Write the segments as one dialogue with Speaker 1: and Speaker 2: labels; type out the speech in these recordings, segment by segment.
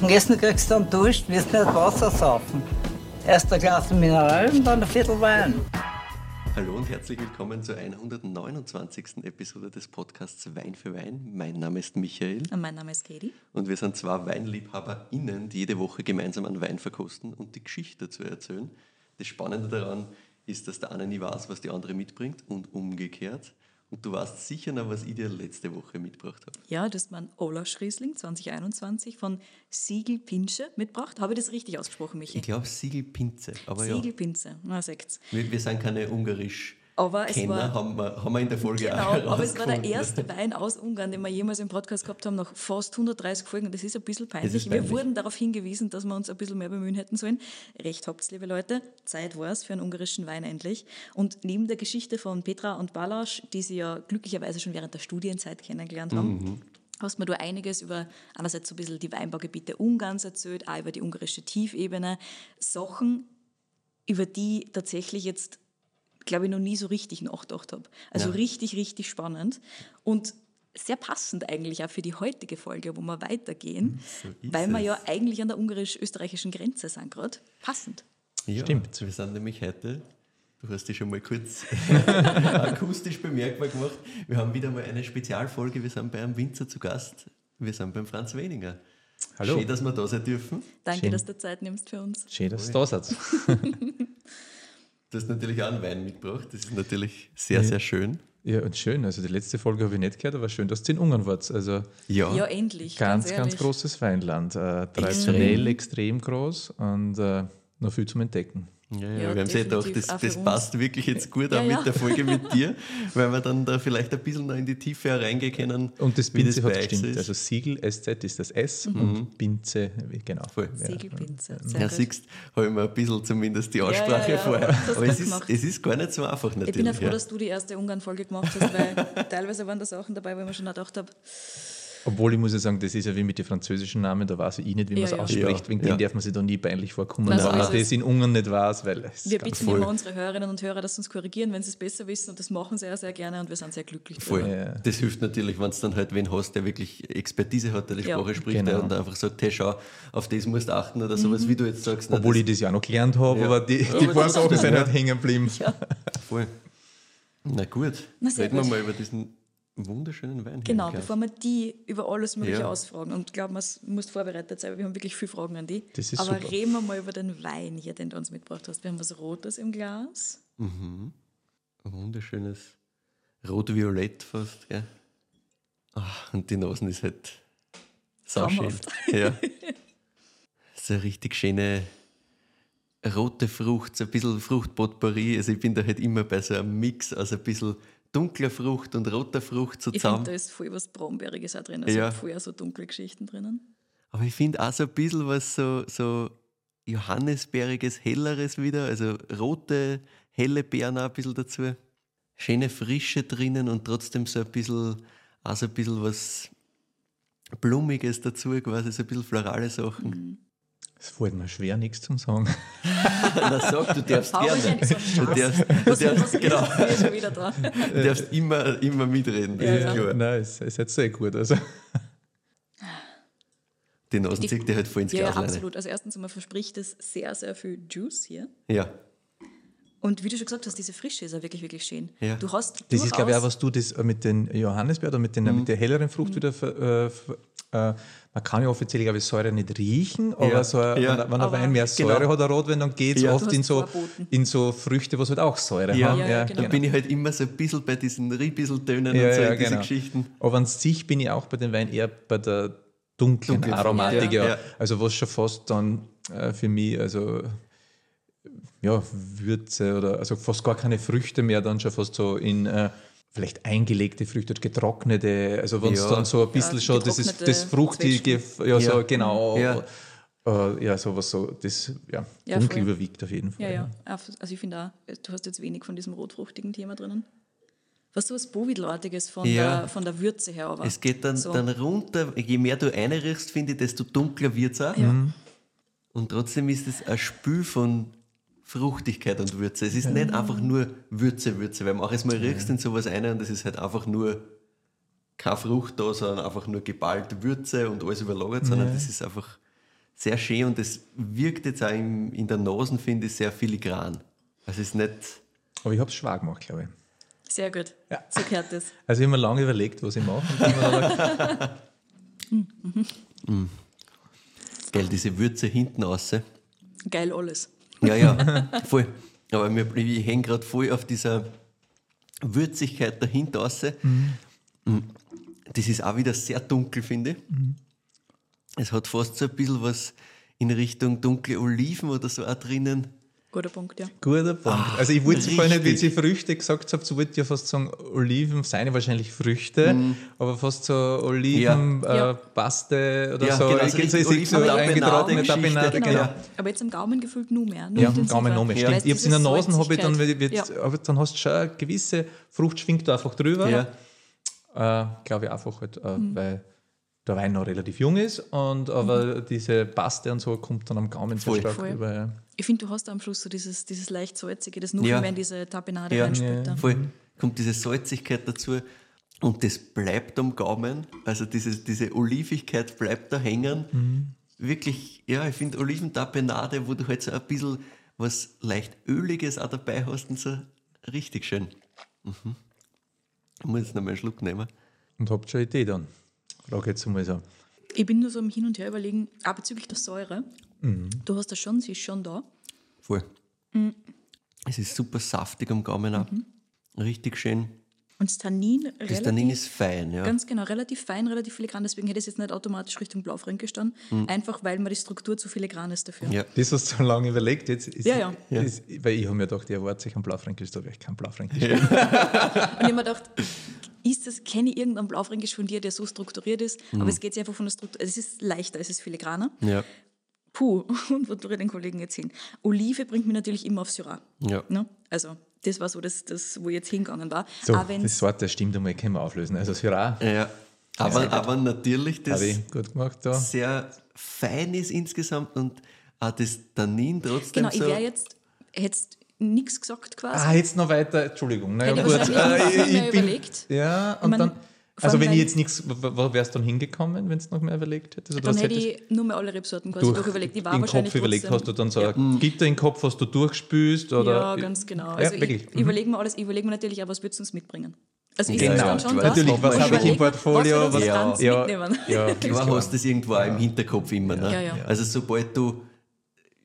Speaker 1: Zum Essen kriegst du dann Dusch, wirst nicht Wasser saufen. Erst ein Glas Mineral und dann ein Viertel Wein.
Speaker 2: Hallo und herzlich willkommen zur 129. Episode des Podcasts Wein für Wein. Mein Name ist Michael.
Speaker 3: Und mein Name ist Katie.
Speaker 2: Und wir sind zwei WeinliebhaberInnen, die jede Woche gemeinsam einen Wein verkosten und die Geschichte dazu erzählen. Das Spannende daran ist, dass der eine nie weiß, was die andere mitbringt und umgekehrt. Und du weißt sicher noch, was ich dir letzte Woche mitgebracht habe.
Speaker 3: Ja, das ist mein Olasch Riesling 2021 von Siegel Pinsche mitgebracht. Habe ich das richtig ausgesprochen, Michi?
Speaker 2: Ich glaube Siegelpinze. Aber
Speaker 3: Siegel
Speaker 2: ja,
Speaker 3: Pinze, na seht's.
Speaker 2: wir, wir sind keine ungarisch
Speaker 3: Aber es
Speaker 2: Kenner,
Speaker 3: war-
Speaker 2: haben wir, haben wir in der Folge
Speaker 3: Genau,
Speaker 2: auch
Speaker 3: aber es war der erste Wein aus Ungarn, den wir jemals im Podcast gehabt haben, nach fast 130 Folgen. Das ist ein bisschen peinlich.
Speaker 2: peinlich.
Speaker 3: Wir wurden darauf hingewiesen, dass wir uns ein bisschen mehr bemühen hätten sollen. Recht habt's, liebe Leute. Zeit war es für einen ungarischen Wein endlich. Und neben der Geschichte von Petra und Balázs, die sie ja glücklicherweise schon während der Studienzeit kennengelernt haben,
Speaker 2: Mhm.
Speaker 3: hast mir du einiges über einerseits so ein bisschen die Weinbaugebiete Ungarns erzählt, auch über die ungarische Tiefebene. Sachen, über die tatsächlich jetzt, glaube ich, noch nie so richtig nachgedacht habe. Also
Speaker 2: Ja.
Speaker 3: richtig, richtig spannend und sehr passend eigentlich auch für die heutige Folge, wo wir weitergehen,
Speaker 2: ist
Speaker 3: weil wir
Speaker 2: es.
Speaker 3: ja eigentlich an der ungarisch-österreichischen Grenze sind gerade. Passend.
Speaker 2: Ja,
Speaker 4: Stimmt.
Speaker 2: Wir sind nämlich heute, du hast dich schon mal kurz akustisch bemerkbar gemacht, wir haben wieder mal eine Spezialfolge, wir sind bei einem Winzer zu Gast, wir sind beim Franz Weninger.
Speaker 4: Hallo.
Speaker 2: Schön, dass wir da sein dürfen.
Speaker 3: Danke,
Speaker 4: Schön.
Speaker 3: dass du Zeit nimmst für uns.
Speaker 4: Schön, dass du da seid.
Speaker 2: Du hast natürlich auch einen Wein mitgebracht, das ist natürlich sehr, sehr schön.
Speaker 4: Ja, und schön. Also die letzte Folge habe ich nicht gehört, aber schön, dass ihr in Ungarn wart. Also
Speaker 2: Ja,
Speaker 3: Ja, endlich.
Speaker 4: ganz,
Speaker 3: ganz,
Speaker 4: ganz großes Weinland. Äh, traditionell extrem groß und äh, noch viel zum Entdecken.
Speaker 2: Ja, ja,
Speaker 3: Ja,
Speaker 2: wir haben sich gedacht, das, das passt wirklich jetzt gut
Speaker 3: Ja,
Speaker 2: auch
Speaker 3: ja.
Speaker 2: mit der Folge mit dir, weil wir dann da vielleicht ein bisschen noch in die Tiefe reingehen können.
Speaker 4: Und das Binze
Speaker 2: bei
Speaker 4: hat gestimmt.
Speaker 2: ist.
Speaker 4: Also Siegel, SZ ist das S und Binze, genau.
Speaker 2: Voll.
Speaker 3: Sehr
Speaker 2: Ja, siehst, habe ich mir ein bisschen zumindest die
Speaker 3: ja,
Speaker 2: Aussprache
Speaker 3: ja,
Speaker 2: vorher.
Speaker 3: das
Speaker 2: Aber es ist, es ist gar nicht so einfach natürlich.
Speaker 3: Ich bin ja froh,
Speaker 2: ja.
Speaker 3: dass du die erste Ungarn-Folge gemacht hast, weil teilweise waren da Sachen dabei, wo ich mir schon gedacht habe,
Speaker 4: Obwohl ich muss ja sagen, das ist ja wie mit den französischen Namen, da weiß ich nicht, wie man es
Speaker 3: Ja, ja.
Speaker 4: ausspricht.
Speaker 2: Ja,
Speaker 4: Wegen
Speaker 2: ja.
Speaker 4: dem darf man sich da nie peinlich vorkommen, wenn man
Speaker 3: ist es.
Speaker 4: das in Ungarn nicht weiß, weil es
Speaker 3: wir bitten
Speaker 2: voll.
Speaker 3: immer unsere Hörerinnen und Hörer, dass sie uns korrigieren, wenn sie es besser wissen. Und das machen sie ja sehr gerne und wir sind sehr glücklich.
Speaker 2: Voll.
Speaker 4: Ja.
Speaker 2: Das hilft natürlich, wenn du dann halt wen hast, der wirklich Expertise hat, der die
Speaker 3: Ja.
Speaker 2: Sprache spricht
Speaker 4: Genau.
Speaker 2: der und einfach sagt, hey, schau, auf das musst du achten oder sowas, wie du jetzt sagst. na,
Speaker 4: Obwohl
Speaker 2: das,
Speaker 4: ich das ja auch noch gelernt habe,
Speaker 2: Ja.
Speaker 4: aber die,
Speaker 2: Ja,
Speaker 4: die
Speaker 2: aber
Speaker 4: paar Sachen sind halt hängen geblieben.
Speaker 2: Voll. Na gut,
Speaker 3: Na,
Speaker 2: reden wir
Speaker 3: gut.
Speaker 2: mal über diesen wunderschönen Wein.
Speaker 3: Genau, bevor wir die über alles Mögliche
Speaker 2: Ja.
Speaker 3: ausfragen. Und ich glaube, man muss vorbereitet sein, weil wir haben wirklich viele Fragen an die.
Speaker 4: Das ist
Speaker 3: Aber
Speaker 4: super.
Speaker 3: reden wir mal über den Wein hier, den du uns mitgebracht hast. Wir haben was Rotes im Glas.
Speaker 2: Ein wunderschönes Rot-Violett fast, gell? Ach, und die Nasen ist halt so schön.
Speaker 3: Traumhaft.
Speaker 2: Ja. So eine richtig schöne rote Frucht, so ein bisschen Fruchtpotpourri. Also ich bin da halt immer bei so einem Mix aus ein bisschen dunkler Frucht und roter Frucht so
Speaker 3: Ich
Speaker 2: zusammen.
Speaker 3: finde, da ist voll was Brombeeriges auch drin. Also
Speaker 2: Ja.
Speaker 3: voll so dunkle Geschichten drinnen.
Speaker 2: Aber ich finde auch so ein bisschen was so, so Johannisbeeriges, helleres wieder. Also rote, helle Beeren auch ein bisschen dazu. Schöne Frische drinnen und trotzdem so ein bisschen, auch so ein bisschen was Blumiges dazu, quasi so ein bisschen florale Sachen.
Speaker 4: Es fällt mir schwer, nichts zu sagen.
Speaker 2: Na sag, du darfst
Speaker 3: Hau
Speaker 2: gerne. Du darfst, du darfst, genau,
Speaker 3: ist
Speaker 2: du darfst immer, immer mitreden,
Speaker 3: Ja,
Speaker 2: ist
Speaker 3: ja.
Speaker 2: klar.
Speaker 4: Nein, es, es hat sehr gut. Also,
Speaker 2: Die Nasen zieht dir halt voll ins
Speaker 3: Ja, ja,
Speaker 2: Glas rein.
Speaker 3: absolut. Also erstens einmal verspricht es sehr, sehr viel Juice hier.
Speaker 2: Ja,
Speaker 3: Und wie du schon gesagt hast, diese Frische ist ja wirklich, wirklich schön.
Speaker 2: Ja.
Speaker 3: Du hast
Speaker 4: das ist, glaube ich, auch, was du das mit den Johannisbeer oder mit, den,
Speaker 2: Mhm.
Speaker 4: mit der helleren Frucht wieder. ver- Äh, äh, man kann ja offiziell, glaube ich, Säure nicht riechen, aber
Speaker 2: Ja.
Speaker 4: so, ein-
Speaker 2: Ja.
Speaker 4: wenn, wenn ein Wein mehr Säure
Speaker 2: Genau.
Speaker 4: hat, ein Rotwein, dann geht es
Speaker 2: Ja.
Speaker 4: oft in so, in so Früchte, was halt auch Säure
Speaker 2: Ja.
Speaker 4: haben.
Speaker 3: Ja, ja, genau.
Speaker 2: da bin ich halt immer so ein bisschen bei diesen Riebisseltönen
Speaker 4: Ja,
Speaker 2: und so
Speaker 4: ja,
Speaker 2: in diese
Speaker 4: genau.
Speaker 2: Geschichten.
Speaker 4: Aber an sich bin ich auch bei den Weinen eher bei der dunklen
Speaker 2: Dunklen
Speaker 4: Aromatik.
Speaker 2: ja.
Speaker 4: Ja,
Speaker 2: Ja.
Speaker 4: Also was schon fast dann äh, für mich, also ja, Würze oder also fast gar keine Früchte mehr, dann schon fast so in äh, vielleicht eingelegte Früchte, getrocknete, also wenn es
Speaker 2: Ja.
Speaker 4: dann so ein bisschen
Speaker 3: Ja,
Speaker 4: schon das ist das Fruchtige, ja, so
Speaker 2: Ja.
Speaker 4: genau,
Speaker 2: Ja.
Speaker 4: äh, ja, sowas so, das ja,
Speaker 3: Ja,
Speaker 4: dunkel
Speaker 3: voll.
Speaker 4: überwiegt auf jeden Fall.
Speaker 3: Ja, ja. Also ich finde auch, du hast jetzt wenig von diesem rotfruchtigen Thema drinnen. Was so was Bovidlartiges von,
Speaker 2: Ja.
Speaker 3: der, von der Würze her, aber.
Speaker 2: Es geht dann,
Speaker 3: so.
Speaker 2: dann runter, je mehr du einriechst, finde ich, desto dunkler wird es auch.
Speaker 3: Ja.
Speaker 2: Und trotzdem ist es ein Spül von Fruchtigkeit und Würze. Es ist nicht einfach nur Würze, Würze, weil manches Mal riechst du in sowas ein und es ist halt einfach nur keine Frucht da, sondern einfach nur geballte Würze und alles überlagert, sondern
Speaker 4: Ja.
Speaker 2: das ist einfach sehr schön und es wirkt jetzt auch im, in der Nase, finde ich, sehr filigran. Also es ist nicht.
Speaker 4: Aber ich habe es schwer gemacht, glaube ich.
Speaker 3: Sehr gut.
Speaker 4: Ja.
Speaker 3: So gehört das.
Speaker 4: Also ich habe mir lange überlegt, was ich mache. Ich gedacht,
Speaker 2: Geil, diese Würze hinten raus.
Speaker 3: Geil alles.
Speaker 2: Ja, ja, voll. Aber mir, ich hänge gerade voll auf dieser Würzigkeit dahinter raus. Mm. Das ist auch wieder sehr dunkel, finde ich. Es hat fast so ein bisschen was in Richtung dunkle Oliven oder so auch drinnen.
Speaker 3: Guter Punkt, ja.
Speaker 4: Guter Punkt.
Speaker 2: Ah,
Speaker 4: also ich wollte vorhin nicht, wie. Sie Früchte gesagt habt, so wollte ich ja fast sagen, Oliven, seien wahrscheinlich Früchte, aber fast so Oliven,
Speaker 3: Mhm. Ja.
Speaker 4: äh, Paste oder
Speaker 2: Ja,
Speaker 4: so.
Speaker 2: genau,
Speaker 4: ich
Speaker 2: so
Speaker 4: so, ich
Speaker 2: richtig
Speaker 4: sehe so eingetrocknete. Tapenade,
Speaker 3: Genau.
Speaker 4: genau.
Speaker 3: Aber jetzt am Gaumen gefühlt nur mehr. Nur
Speaker 4: Ja,
Speaker 3: intensiver.
Speaker 4: Gaumen noch mehr,
Speaker 3: Weil
Speaker 4: stimmt.
Speaker 3: es
Speaker 4: Ich hab's in der Nase, habe ich dann, wird,
Speaker 3: ja.
Speaker 4: aber dann hast du schon eine gewisse Frucht, schwingt da einfach drüber.
Speaker 2: Ja.
Speaker 4: Äh, Glaube ich einfach halt, äh,
Speaker 3: Mhm.
Speaker 4: weil der Wein noch relativ jung ist, und aber diese Paste und so kommt dann am Gaumen sehr
Speaker 2: Voll.
Speaker 4: stark
Speaker 3: Voll.
Speaker 4: rüber. Ja.
Speaker 3: Ich finde, du hast am Schluss so dieses, dieses leicht salzige, das nur
Speaker 2: Ja.
Speaker 3: in diese Tapenade
Speaker 2: Ja.
Speaker 3: reinspielt.
Speaker 4: Ja.
Speaker 3: dann.
Speaker 2: Voll. Kommt diese Salzigkeit dazu und das bleibt am Gaumen. Also dieses, diese Olivigkeit bleibt da hängen. Wirklich, ja, ich finde Oliventapenade, wo du halt so ein bisschen was leicht Öliges auch dabei hast und so richtig schön. Mhm. Ich muss jetzt noch mal einen Schluck nehmen.
Speaker 4: Und habt schon eine Idee dann? Frage jetzt mal so.
Speaker 3: Ich bin nur so am Hin und Her überlegen, auch bezüglich der Säure.
Speaker 4: Mhm.
Speaker 3: Du hast das schon, sie ist schon da.
Speaker 2: Voll. Es ist super saftig am Gaumen auch. Richtig schön.
Speaker 3: Und das Tannin
Speaker 2: Das
Speaker 3: relativ,
Speaker 2: Tannin ist fein, ja.
Speaker 3: ganz genau, relativ fein, relativ filigran. Deswegen hätte es jetzt nicht automatisch Richtung Blaufränk gestanden. Einfach, weil mir die Struktur zu filigran ist dafür.
Speaker 2: Mhm. ja.
Speaker 4: Das hast du so lange überlegt. Jetzt ist,
Speaker 3: Ja, ja.
Speaker 4: Ist, weil ich habe mir gedacht, ich erwarte sich einen Blaufränkisch, da habe ich keinen Blaufränkisch.
Speaker 3: Und ich habe mir gedacht, ist das, kenne ich irgendeinen Blaufränkisch von dir, der so strukturiert ist?
Speaker 2: Mhm.
Speaker 3: Aber es geht einfach von der Struktur, es ist leichter, es ist filigraner.
Speaker 2: Ja.
Speaker 3: Puh, und wo tue ich den Kollegen jetzt hin? Olive bringt mich natürlich immer auf Syrah.
Speaker 2: Ja.
Speaker 3: Ne? Also, das war so das, das, wo ich jetzt hingegangen war.
Speaker 4: So,
Speaker 3: Auch
Speaker 4: das Wort, das stimmt einmal, können wir auflösen. Also Syrah,
Speaker 2: ja. Aber, aber natürlich das
Speaker 4: ich gemacht da.
Speaker 2: sehr fein ist insgesamt und auch das Tannin trotzdem
Speaker 3: Genau, ich
Speaker 2: so.
Speaker 3: wäre jetzt, hättest nichts gesagt quasi.
Speaker 4: Ah, jetzt noch weiter, Entschuldigung. Na, ja,
Speaker 3: Hätte
Speaker 4: gut. Äh, ich,
Speaker 3: mehr
Speaker 4: ich bin,
Speaker 3: überlegt.
Speaker 4: Ja,
Speaker 3: Ich
Speaker 4: und
Speaker 3: mein,
Speaker 4: dann, also wenn ich jetzt nichts, wo wärst du dann hingekommen, wenn du noch mehr überlegt hättest? Oder
Speaker 3: Dann
Speaker 4: was
Speaker 3: hätte
Speaker 4: hättest
Speaker 3: ich nur mehr alle Rebsorten quasi
Speaker 4: durch,
Speaker 3: durchüberlegt. Ich war
Speaker 4: im
Speaker 3: wahrscheinlich
Speaker 4: Kopf überlegt?
Speaker 3: trotzdem-
Speaker 4: Hast du dann so
Speaker 3: ja.
Speaker 4: ein Gitter im Kopf, hast du durchspülst? Oder?
Speaker 3: Ja, ganz genau. Also
Speaker 4: ja, wirklich.
Speaker 3: ich, ich überlege mir alles, ich überlege mir natürlich auch, was würdest du uns mitbringen? Also ich
Speaker 2: Genau,
Speaker 3: schon.
Speaker 4: Natürlich, was habe ich im Portfolio?
Speaker 3: Was,
Speaker 4: Was,
Speaker 3: was
Speaker 2: Ja.
Speaker 3: kannst du
Speaker 4: ja,
Speaker 3: mitnehmen?
Speaker 4: ja,
Speaker 2: Klar hast das irgendwo auch im Hinterkopf immer. Ne?
Speaker 3: Ja, ja.
Speaker 2: Also sobald du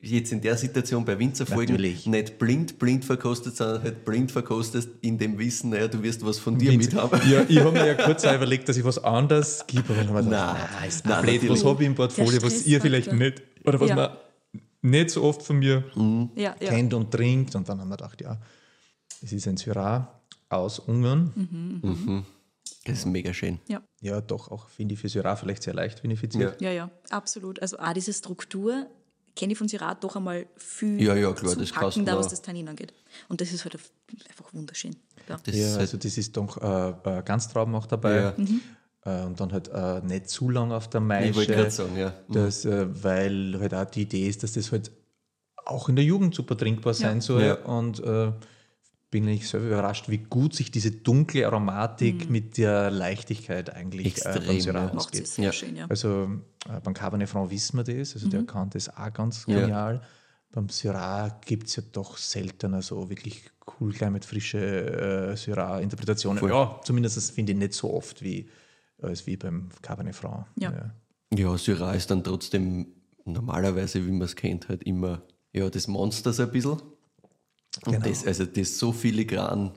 Speaker 2: jetzt in der Situation bei Winzerfolgen
Speaker 4: Natürlich.
Speaker 2: nicht blind, blind verkostet, sondern halt blind verkostest in dem Wissen, naja, du wirst was von dir mithaben.
Speaker 4: Ja, ich habe mir ja kurz auch überlegt, dass ich was anderes gebe, aber
Speaker 2: Nein,
Speaker 4: nein, ist
Speaker 2: nein,
Speaker 4: blöd, was habe ich im Portfolio, was ihr vielleicht nicht, oder was
Speaker 3: Ja.
Speaker 4: man nicht so oft von mir
Speaker 3: Ja, ja.
Speaker 4: kennt und trinkt. Und dann haben wir gedacht, ja, es ist ein Syrah aus Ungarn.
Speaker 3: Mhm.
Speaker 2: Das ist mega schön.
Speaker 3: ja.
Speaker 4: Ja, doch, auch finde ich für Syrah vielleicht sehr leicht vinifiziert.
Speaker 3: Ja, ja, absolut. Also auch diese Struktur kenne ich von Syrah doch einmal viel
Speaker 2: Ja, ja, klar, das kannst
Speaker 3: zupackender,
Speaker 2: du
Speaker 3: was das Tannin angeht. Und das ist halt einfach wunderschön. Ja.
Speaker 2: Das
Speaker 4: Ja,
Speaker 2: ist halt,
Speaker 4: also das ist doch äh, äh, Ganztrauben auch dabei.
Speaker 2: Ja.
Speaker 3: Mhm.
Speaker 4: Äh, und dann halt äh, nicht zu lang auf der
Speaker 2: ich wollte
Speaker 4: Maische.
Speaker 2: gerade sagen, ja.
Speaker 4: Das, äh, weil halt auch die Idee ist, dass das halt auch in der Jugend super trinkbar sein soll.
Speaker 2: Ja.
Speaker 4: Und äh, bin ich selber überrascht, wie gut sich diese dunkle Aromatik mit der Leichtigkeit eigentlich äh, beim
Speaker 2: Extrem,
Speaker 4: Syrah
Speaker 2: ja.
Speaker 4: Ausgeht.
Speaker 3: sehr
Speaker 2: Ja.
Speaker 3: schön, ja.
Speaker 4: Also äh, beim Cabernet Franc wissen wir das, also
Speaker 3: Mhm.
Speaker 4: der kann das auch ganz
Speaker 2: Ja.
Speaker 4: genial. Beim Syrah gibt es ja doch seltener so wirklich cool gleich mit frischen äh, Syrah-Interpretationen. Ja, zumindest finde ich nicht so oft wie, als wie beim Cabernet Franc.
Speaker 3: Ja.
Speaker 2: Ja, Syrah ist dann trotzdem normalerweise, wie man es kennt, halt immer ja, das Monster so ein bisschen. Und
Speaker 4: Genau.
Speaker 2: das, also das so filigran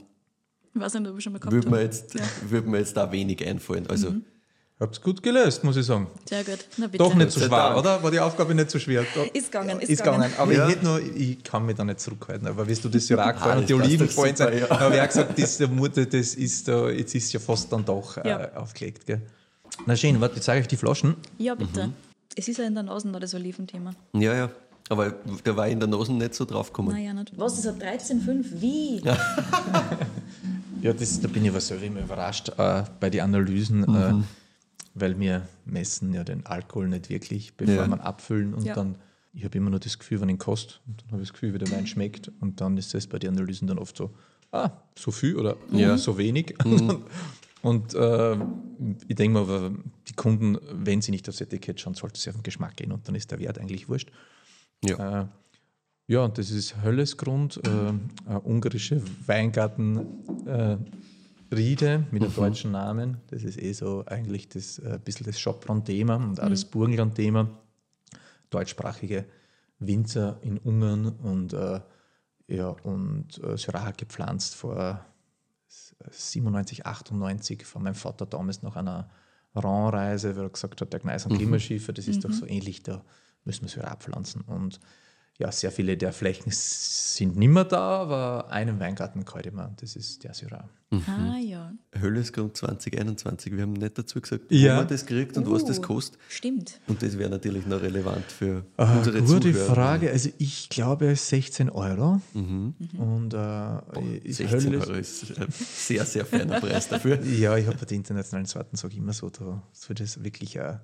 Speaker 3: Ich weiß nicht, ob ich schon mal gehabt
Speaker 2: würde mir, jetzt, würd mir jetzt da wenig einfallen. Also
Speaker 3: Mhm.
Speaker 4: Hab's gut gelöst, muss ich sagen.
Speaker 3: Sehr gut. Na bitte.
Speaker 4: Doch nicht so schwer,
Speaker 2: Dank.
Speaker 4: oder? War die Aufgabe nicht so schwer? Da-
Speaker 3: Ist gegangen, ist
Speaker 4: ist gegangen.
Speaker 3: gegangen.
Speaker 4: Aber
Speaker 2: Ja.
Speaker 4: ich, hätte nur, ich kann mich da nicht zurückhalten. Aber wenn du das Syrah gefallen
Speaker 2: Ah,
Speaker 4: und die Oliven
Speaker 2: doch
Speaker 4: gefallen sind,
Speaker 2: ja.
Speaker 4: habe ich auch gesagt, das, der Mutter, das ist da, jetzt ist ja fast dann doch äh,
Speaker 3: Ja.
Speaker 4: aufgelegt. Gell? Na schön, warte, jetzt zeige ich euch die Flaschen.
Speaker 3: Ja, bitte.
Speaker 2: Mhm.
Speaker 3: Es ist ja in der Nase noch das Oliventhema.
Speaker 2: Ja, ja. Aber da war ich in der Nase nicht so drauf gekommen.
Speaker 3: Naja, nicht. Was, das hat 13,5? Wie?
Speaker 4: Ja, das, da bin ich aber selber immer überrascht äh, bei den Analysen, äh, weil wir messen ja den Alkohol nicht wirklich, bevor
Speaker 2: Ja.
Speaker 4: wir abfüllen. Und
Speaker 3: Ja.
Speaker 4: dann, ich habe immer nur das Gefühl, wenn ich ihn koste, und dann habe ich das Gefühl, wie der Wein schmeckt. Und dann ist das bei den Analysen dann oft so, ah, so viel oder
Speaker 2: Ja.
Speaker 4: so wenig. Und äh, ich denke mal, aber die Kunden, wenn sie nicht aufs Etikett schauen, sollte sie auf den Geschmack gehen und dann ist der Wert eigentlich wurscht.
Speaker 2: Ja.
Speaker 4: Äh, ja, und das ist Höllesgrund, äh, eine ungarische Weingartenriede mit einem deutschen Namen. Das ist eh so eigentlich das, äh, ein bisschen das Schopron-Thema und auch das Burgenland-Thema. Deutschsprachige Winzer in Ungarn und, äh, ja, und äh, Syrah gepflanzt vor 97, 98 von meinem Vater damals nach einer Rennreise, weil er gesagt hat, der Gneis und Klimaschiffe, das ist doch so ähnlich, da müssen wir Syrah pflanzen. Und ja, sehr viele der Flächen sind nicht mehr da, aber einen Weingarten kann ich immer, das ist der Syrah.
Speaker 3: Ah ja.
Speaker 2: Höllesgrund 2021. Wir haben nicht dazu gesagt,
Speaker 4: Ja.
Speaker 2: wo man das kriegt und was das
Speaker 3: Uh,
Speaker 2: kostet.
Speaker 3: Stimmt.
Speaker 2: Und das wäre natürlich noch relevant für
Speaker 4: Äh,
Speaker 2: unsere
Speaker 4: gute
Speaker 2: Zuhörer.
Speaker 4: Frage, also ich glaube 16 Euro. Und äh, ist
Speaker 2: 16
Speaker 4: Hölles-
Speaker 2: Euro ist ein sehr, sehr feiner Preis dafür.
Speaker 4: Ja, ich habe bei den internationalen Sorten, sage ich immer so, da soll das wirklich äh,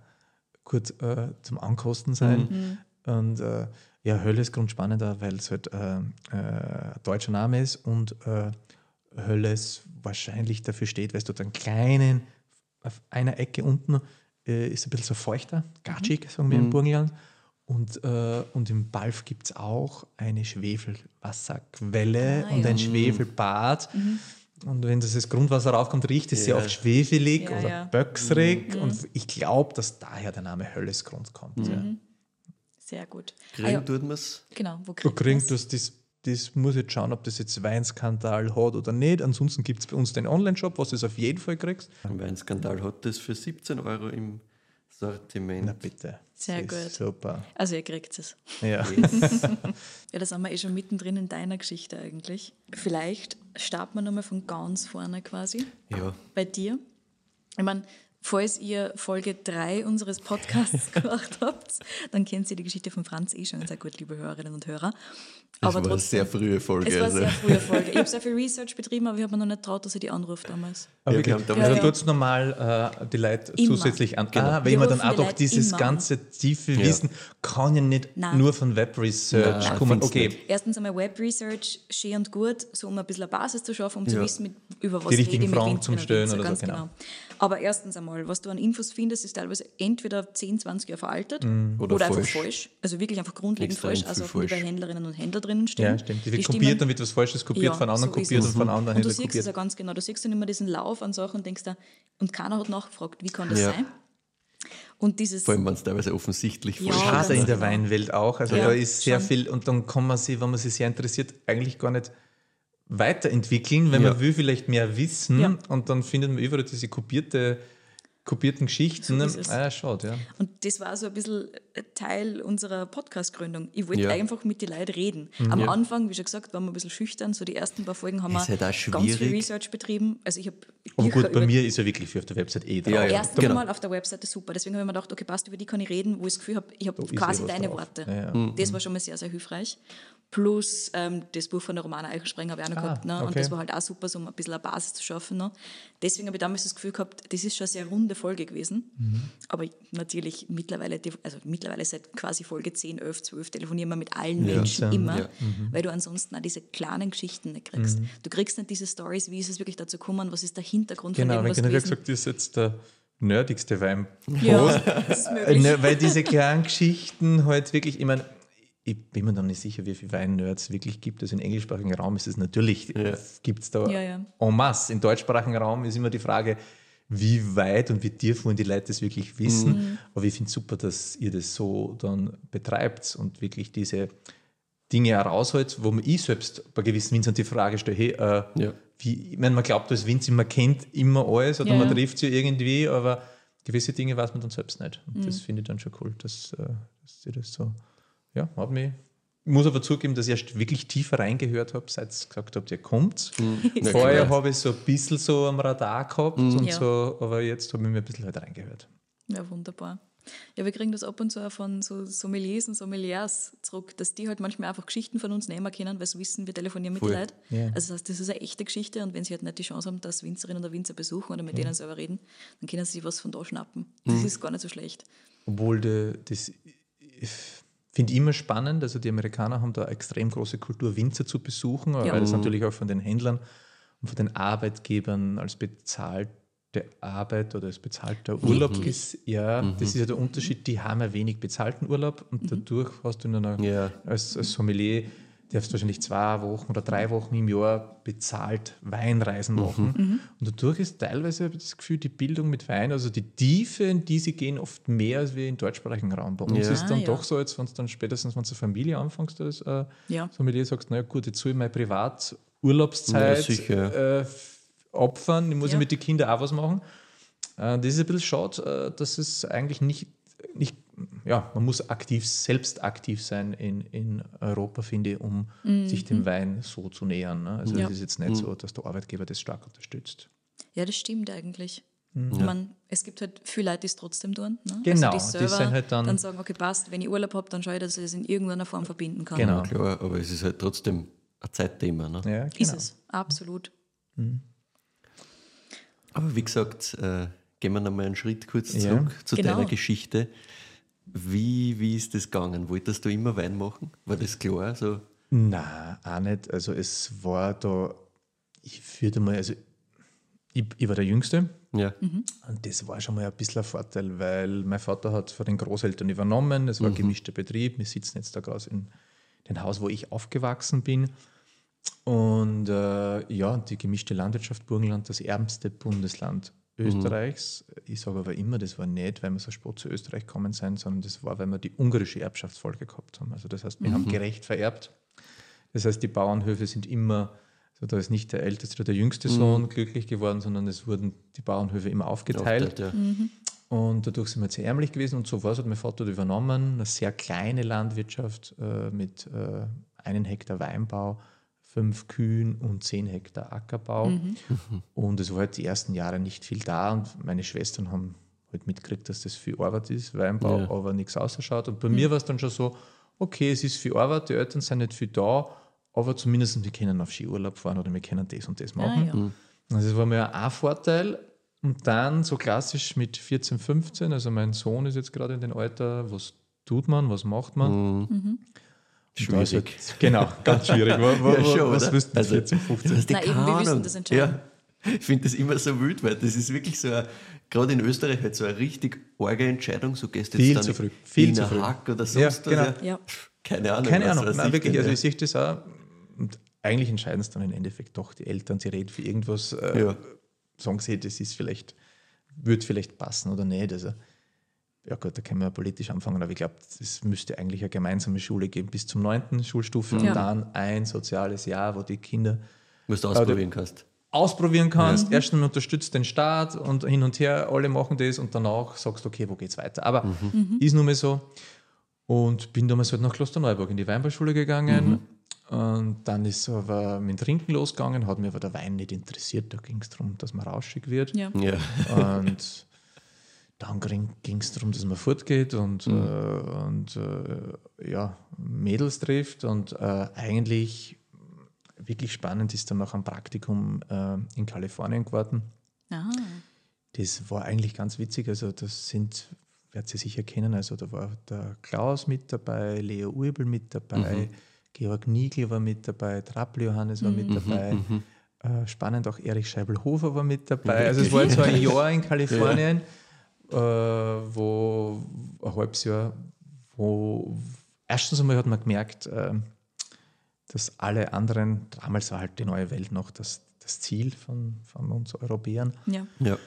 Speaker 4: gut äh, zum Ankosten sein. Und äh, ja, Hölle ist grundspannender, weil es halt äh, äh, ein deutscher Name ist und äh, Hölles wahrscheinlich dafür steht, weil es dort einen kleinen, auf einer Ecke unten äh, ist ein bisschen so feuchter, gatschig, sagen wir im Burgenland. Und, äh, und im Balf gibt es auch eine Schwefelwasserquelle
Speaker 3: Ah,
Speaker 4: und
Speaker 3: ja.
Speaker 4: ein Schwefelbad. Und wenn das, das Grundwasser raufkommt, riecht es sehr
Speaker 2: Ja.
Speaker 4: oft schwefelig
Speaker 3: Ja,
Speaker 4: oder
Speaker 3: ja.
Speaker 4: böcksrig. Und ich glaube, dass daher der Name Höllesgrund kommt. Ja.
Speaker 3: Sehr gut.
Speaker 2: Kriegen
Speaker 3: Ah, ja.
Speaker 2: tut man es.
Speaker 3: Genau, wo
Speaker 4: Du
Speaker 3: kriegt
Speaker 4: kriegst
Speaker 3: man's?
Speaker 4: das, das, das muss jetzt schauen, ob das jetzt Weinskandal hat oder nicht. Ansonsten gibt es bei uns den Online-Shop, was du es auf jeden Fall kriegst.
Speaker 2: Ein Weinskandal hat das für 17 Euro im Sortiment.
Speaker 4: Na bitte.
Speaker 3: Sehr gut.
Speaker 4: Super.
Speaker 3: Also ihr kriegt es.
Speaker 4: Ja.
Speaker 3: Ja, da sind wir eh schon mittendrin in deiner Geschichte eigentlich. Vielleicht starten wir nochmal von ganz vorne quasi.
Speaker 2: Ja.
Speaker 3: bei dir. Ich meine, falls ihr Folge 3 unseres Podcasts gehört habt, dann kennt ihr die Geschichte von Franz eh schon sehr gut, liebe Hörerinnen und Hörer.
Speaker 2: Das war eine sehr frühe Folge.
Speaker 3: Es war
Speaker 2: also.
Speaker 3: eine sehr frühe Folge. Ich habe sehr viel Research betrieben, aber ich habe mir noch nicht traut, dass ich die anrufe damals.
Speaker 4: Aber
Speaker 2: Ja,
Speaker 4: wirklich,
Speaker 2: wir haben damals-
Speaker 3: Ja, ja.
Speaker 4: tut's normal äh, die Leute
Speaker 3: Immer.
Speaker 4: zusätzlich an.
Speaker 2: Genau.
Speaker 4: Ah, weil
Speaker 3: Wir
Speaker 4: man dann auch doch
Speaker 3: Leute
Speaker 4: dieses
Speaker 3: immer
Speaker 4: ganze tiefe
Speaker 2: Ja.
Speaker 4: Wissen kann ja nicht
Speaker 3: Nein.
Speaker 4: nur von Web-Research
Speaker 2: Nein,
Speaker 4: kommen. Okay,
Speaker 2: nicht.
Speaker 3: Erstens einmal Web Research, schön und gut, so um ein bisschen eine Basis zu schaffen, um zu wissen, mit, über was
Speaker 4: Die richtigen
Speaker 3: rede ich mit
Speaker 4: Fragen zum Stellen oder so,
Speaker 3: ganz
Speaker 4: genau.
Speaker 3: Aber erstens einmal, was du an Infos findest, ist teilweise entweder 10, 20 Jahre veraltet
Speaker 2: Oder
Speaker 3: oder, einfach
Speaker 2: falsch.
Speaker 3: falsch. Also wirklich einfach grundlegend
Speaker 2: Extrem
Speaker 3: falsch, also auch wie bei
Speaker 2: falsch.
Speaker 3: Händlerinnen und Händlern drinnen stehen.
Speaker 4: ja, stimmt. Die wird
Speaker 3: Stimmen-
Speaker 4: kopiert, dann wird was Falsches kopiert,
Speaker 3: Ja,
Speaker 4: von anderen
Speaker 3: so
Speaker 4: kopiert
Speaker 3: es.
Speaker 4: und von anderen
Speaker 3: Und du siehst es ja
Speaker 4: kopiert.
Speaker 3: ganz genau. Du siehst dann immer diesen Lauf an Sachen und denkst da, und keiner hat nachgefragt, wie kann das
Speaker 2: Ja.
Speaker 3: sein? Und dieses,
Speaker 2: Vor allem, wenn es teilweise offensichtlich
Speaker 3: Ja,
Speaker 4: Schade in der. Weinwelt auch. Also
Speaker 3: Ja,
Speaker 4: da ist sehr
Speaker 3: schon.
Speaker 4: viel und dann kann man sich, wenn man sich sehr interessiert, eigentlich gar nicht weiterentwickeln, weil
Speaker 2: Ja.
Speaker 4: man will vielleicht mehr wissen
Speaker 3: Ja.
Speaker 4: und dann findet man überall diese kopierte, kopierten Geschichten.
Speaker 3: So.
Speaker 4: Ah, schade, ja.
Speaker 3: Und das war so ein bisschen Teil unserer Podcast-Gründung. Ich wollte
Speaker 2: Ja.
Speaker 3: einfach mit den Leuten reden. Am Anfang, wie schon gesagt, waren wir ein bisschen schüchtern. So die ersten paar Folgen haben wir
Speaker 2: halt
Speaker 3: ganz viel. Research betrieben. Also ich habe
Speaker 4: Aber gut, bei mir ist ja wirklich viel auf der Website eh drauf.
Speaker 2: Ja, ja.
Speaker 3: Erst
Speaker 2: genau.
Speaker 3: einmal auf der Webseite super. Deswegen habe ich mir gedacht, okay, passt, über die kann ich reden, wo ich das Gefühl habe, ich habe
Speaker 4: Da eh
Speaker 3: quasi deine
Speaker 4: drauf.
Speaker 3: Worte.
Speaker 4: Ja, ja.
Speaker 2: Mhm.
Speaker 3: Das war schon mal sehr, sehr hilfreich. Plus ähm, das Buch von der Romana Eichelspreng habe ich auch noch
Speaker 4: Ah,
Speaker 3: gehabt. Ne? Und
Speaker 4: okay.
Speaker 3: das war halt auch super, so um ein bisschen eine Basis zu schaffen. Ne? Deswegen habe ich damals das Gefühl gehabt, das ist schon eine sehr runde Folge gewesen.
Speaker 4: Mhm.
Speaker 3: Aber natürlich mittlerweile, also mittlerweile seit quasi Folge 10, 11, 12 telefonieren wir mit allen
Speaker 2: Ja.
Speaker 3: Menschen
Speaker 4: Ja.
Speaker 3: immer,
Speaker 2: Ja.
Speaker 3: weil du ansonsten auch diese kleinen Geschichten nicht kriegst.
Speaker 4: Mhm.
Speaker 3: Du kriegst nicht diese Stories, wie ist es wirklich dazu gekommen, was ist der Hintergrund
Speaker 4: Genau,
Speaker 3: von
Speaker 4: wenn
Speaker 3: irgendwas
Speaker 4: genau
Speaker 3: gewesen.
Speaker 4: gesagt, das ist jetzt der nerdigste Wein.
Speaker 3: Ja,
Speaker 4: Äh, ne, weil diese kleinen Geschichten halt wirklich, ich meine, ich bin mir noch nicht sicher, wie viele Wein-Nerds wirklich gibt. Also im englischsprachigen Raum ist es natürlich,
Speaker 2: Ja.
Speaker 4: gibt es da
Speaker 3: Ja, ja.
Speaker 4: en masse. Im deutschsprachigen Raum ist immer die Frage, wie weit und wie tief wollen die Leute das wirklich wissen.
Speaker 3: Mhm.
Speaker 4: Aber ich finde es super, dass ihr das so dann betreibt und wirklich diese Dinge herausholt, wo man ich selbst bei gewissen Winzern die Frage stelle, hey, äh,
Speaker 2: Ja.
Speaker 4: wie, ich meine, man glaubt als Winzer, man kennt immer alles oder
Speaker 3: Ja,
Speaker 4: man
Speaker 3: ja.
Speaker 4: trifft sie irgendwie, aber gewisse Dinge weiß man dann selbst nicht. Und
Speaker 3: Mhm.
Speaker 4: das finde ich dann schon cool, dass, äh, dass ihr das so, ja, hat mich. Ich muss aber zugeben, dass ich erst wirklich tiefer reingehört habe, seit ihr gesagt habt, ihr kommt.
Speaker 2: Ja,
Speaker 4: Vorher habe ich so ein bisschen so am Radar gehabt und
Speaker 3: Ja.
Speaker 4: so, aber jetzt habe ich mir ein bisschen halt reingehört.
Speaker 3: Ja, wunderbar. Ja, wir kriegen das ab und zu auch von so Sommeliers und Sommeliers zurück, dass die halt manchmal einfach Geschichten von uns nehmen können, weil sie wissen, wir telefonieren mit
Speaker 2: Voll.
Speaker 3: den Leuten.
Speaker 4: Ja.
Speaker 3: Also das heißt, das ist eine echte Geschichte und wenn sie halt nicht die Chance haben, dass Winzerinnen oder Winzer besuchen oder mit denen selber reden, dann können sie sich was von da schnappen. Das ist gar nicht so schlecht.
Speaker 4: Obwohl de, das ich finde ich immer spannend, also die Amerikaner haben da eine extrem große Kultur, Winzer zu besuchen,
Speaker 3: Ja.
Speaker 4: weil es natürlich auch von den Händlern und von den Arbeitgebern als bezahlte Arbeit oder als bezahlter Urlaub ist. Ja,
Speaker 2: Mhm.
Speaker 4: das ist ja der Unterschied. Die haben ja wenig bezahlten Urlaub und dadurch hast du in einer,
Speaker 2: Ja.
Speaker 4: als, als Sommelier, darfst du wahrscheinlich zwei Wochen oder drei Wochen im Jahr bezahlt Weinreisen machen. Und dadurch ist teilweise das Gefühl, die Bildung mit Wein, also die Tiefe, in die sie gehen, oft mehr als wir im deutschsprachigen Raum. Bei uns
Speaker 2: Ja.
Speaker 4: ist dann
Speaker 3: Ah, ja.
Speaker 4: doch so, jetzt, wenn es dann spätestens, wenn du eine Familie anfängst, als äh,
Speaker 3: Ja.
Speaker 4: Sommelier sagst, naja gut, jetzt soll ich meine Privaturlaubszeit
Speaker 2: Ja,
Speaker 4: äh, opfern, ich muss
Speaker 3: Ja.
Speaker 4: mit den Kindern auch was machen. Äh, das ist ein bisschen schade, äh, dass es eigentlich nicht, nicht, ja, man muss aktiv, selbst aktiv sein in, in Europa, finde ich, um sich dem Wein so zu nähern. Ne? Also
Speaker 3: Ja.
Speaker 4: es ist jetzt nicht so, dass der Arbeitgeber das stark unterstützt.
Speaker 3: Ja, das stimmt eigentlich.
Speaker 4: Mhm.
Speaker 3: Ich mein, es gibt halt viele Leute, die es trotzdem tun. Ne?
Speaker 4: Genau,
Speaker 3: also
Speaker 4: die
Speaker 3: die,
Speaker 4: sind halt dann-
Speaker 3: dann, sagen, okay, passt, wenn ich Urlaub habe, dann schaue ich, dass ich es in irgendeiner Form verbinden kann.
Speaker 4: Genau.
Speaker 2: Klar, aber es ist halt trotzdem ein Zeitthema. Ne?
Speaker 4: Ja,
Speaker 3: Ist
Speaker 4: genau.
Speaker 3: es, absolut.
Speaker 2: Aber wie gesagt, äh, gehen wir nochmal einen Schritt kurz
Speaker 4: Ja.
Speaker 2: zurück zu
Speaker 3: Genau.
Speaker 2: deiner Geschichte. Wie, wie ist das gegangen? Wolltest du immer Wein machen? War das klar? So,
Speaker 4: Nein, auch nicht. Also es war da, ich würde mal, also ich, ich war der Jüngste
Speaker 2: ja.
Speaker 4: und das war schon mal ein bisschen ein Vorteil, weil mein Vater hat von den Großeltern übernommen, es war ein gemischter Betrieb, wir sitzen jetzt da gerade in dem Haus, wo ich aufgewachsen bin und äh, ja, die gemischte Landwirtschaft Burgenland, das ärmste Bundesland Österreichs. Ich sage aber immer, das war nicht, weil wir so spät zu Österreich gekommen sind, sondern das war, weil wir die ungarische Erbschaftsfolge gehabt haben. Also das heißt, wir haben gerecht vererbt. Das heißt, die Bauernhöfe sind immer, also da ist nicht der älteste oder der jüngste Sohn glücklich geworden, sondern es wurden die Bauernhöfe immer aufgeteilt.
Speaker 2: Aufteilt, ja.
Speaker 4: Und dadurch sind wir sehr ärmlich gewesen und so war es, hat mein Vater übernommen. Eine sehr kleine Landwirtschaft äh, mit äh, einen Hektar Weinbau, fünf Kühen und zehn Hektar Ackerbau. Und es war halt die ersten Jahre nicht viel da und meine Schwestern haben halt mitgekriegt, dass das viel Arbeit ist, Weinbau,
Speaker 2: Ja.
Speaker 4: aber nichts ausschaut. Und bei mir war es dann schon so, okay, es ist viel Arbeit, die Eltern sind nicht viel da, aber zumindest wir können auf Skiurlaub fahren oder wir können das und das machen.
Speaker 3: Ah, ja.
Speaker 4: Also das war mir ein Vorteil. Und dann so klassisch mit 14, 15, also mein Sohn ist jetzt gerade in dem Alter, was tut man, was macht man? Da ist
Speaker 2: Schwierig.
Speaker 4: Halt, genau, ganz schwierig. Wo, wo,
Speaker 2: Ja, schon,
Speaker 4: was mit
Speaker 2: Also,
Speaker 4: 14, 15?
Speaker 2: hast du
Speaker 3: Na, eben, wir wissen das entscheiden.
Speaker 2: Ja, ich finde das immer so wild, weil das ist wirklich so, gerade in Österreich, halt so eine richtig arge Entscheidung. So gehst du jetzt
Speaker 4: Viel
Speaker 2: dann
Speaker 4: zu früh, viel
Speaker 2: in
Speaker 4: zu früh.
Speaker 2: Hack oder
Speaker 4: Ja,
Speaker 2: sonst
Speaker 4: genau.
Speaker 2: was.
Speaker 3: Ja.
Speaker 2: Keine Ahnung.
Speaker 4: Keine
Speaker 2: was
Speaker 4: Ahnung, nein,
Speaker 2: ich
Speaker 4: wirklich.
Speaker 2: denn,
Speaker 4: Also
Speaker 2: ja.
Speaker 4: ich sehe das auch. Und eigentlich entscheiden es dann im Endeffekt doch die Eltern. Sie reden für irgendwas, äh,
Speaker 2: Ja.
Speaker 4: sagen sie, das ist vielleicht, wird vielleicht passen oder nicht. Also, ja gut, da können wir politisch anfangen, aber ich glaube, es müsste eigentlich eine gemeinsame Schule geben bis zum neunten Schulstufe
Speaker 3: Ja.
Speaker 4: und dann ein soziales Jahr, wo die Kinder
Speaker 2: Was du ausprobieren kannst.
Speaker 4: ausprobieren kannst. Erstens unterstützt den Staat und hin und her, alle machen das und danach sagst du, okay, wo geht's weiter? Aber ist nun mal so. Und bin damals halt nach Klosterneuburg in die Weinbauschule gegangen. Und dann ist aber mit dem Trinken losgegangen, hat mir aber der Wein nicht interessiert. Da ging es darum, dass man rauschig wird.
Speaker 3: Ja.
Speaker 2: Ja.
Speaker 4: Und dann ging es darum, dass man fortgeht und, äh, und äh, ja, Mädels trifft. Und äh, eigentlich wirklich spannend ist dann noch ein Praktikum äh, in Kalifornien geworden.
Speaker 3: Ah,
Speaker 4: Das war eigentlich ganz witzig. Also, das sind, werdet ihr sicher kennen, also da war der Klaus mit dabei, Leo Urbel mit dabei, Georg Niegel war mit dabei, Trappel Johannes war mit dabei. Äh, spannend, auch Erich Scheibel-Hofer war mit dabei. Also es war jetzt so ein Jahr in Kalifornien, äh, wo ein halbes Jahr, wo erstens einmal hat man gemerkt, äh, dass alle anderen, damals war halt die neue Welt noch das, das Ziel von, von uns Europäern.
Speaker 3: ja.
Speaker 2: ja.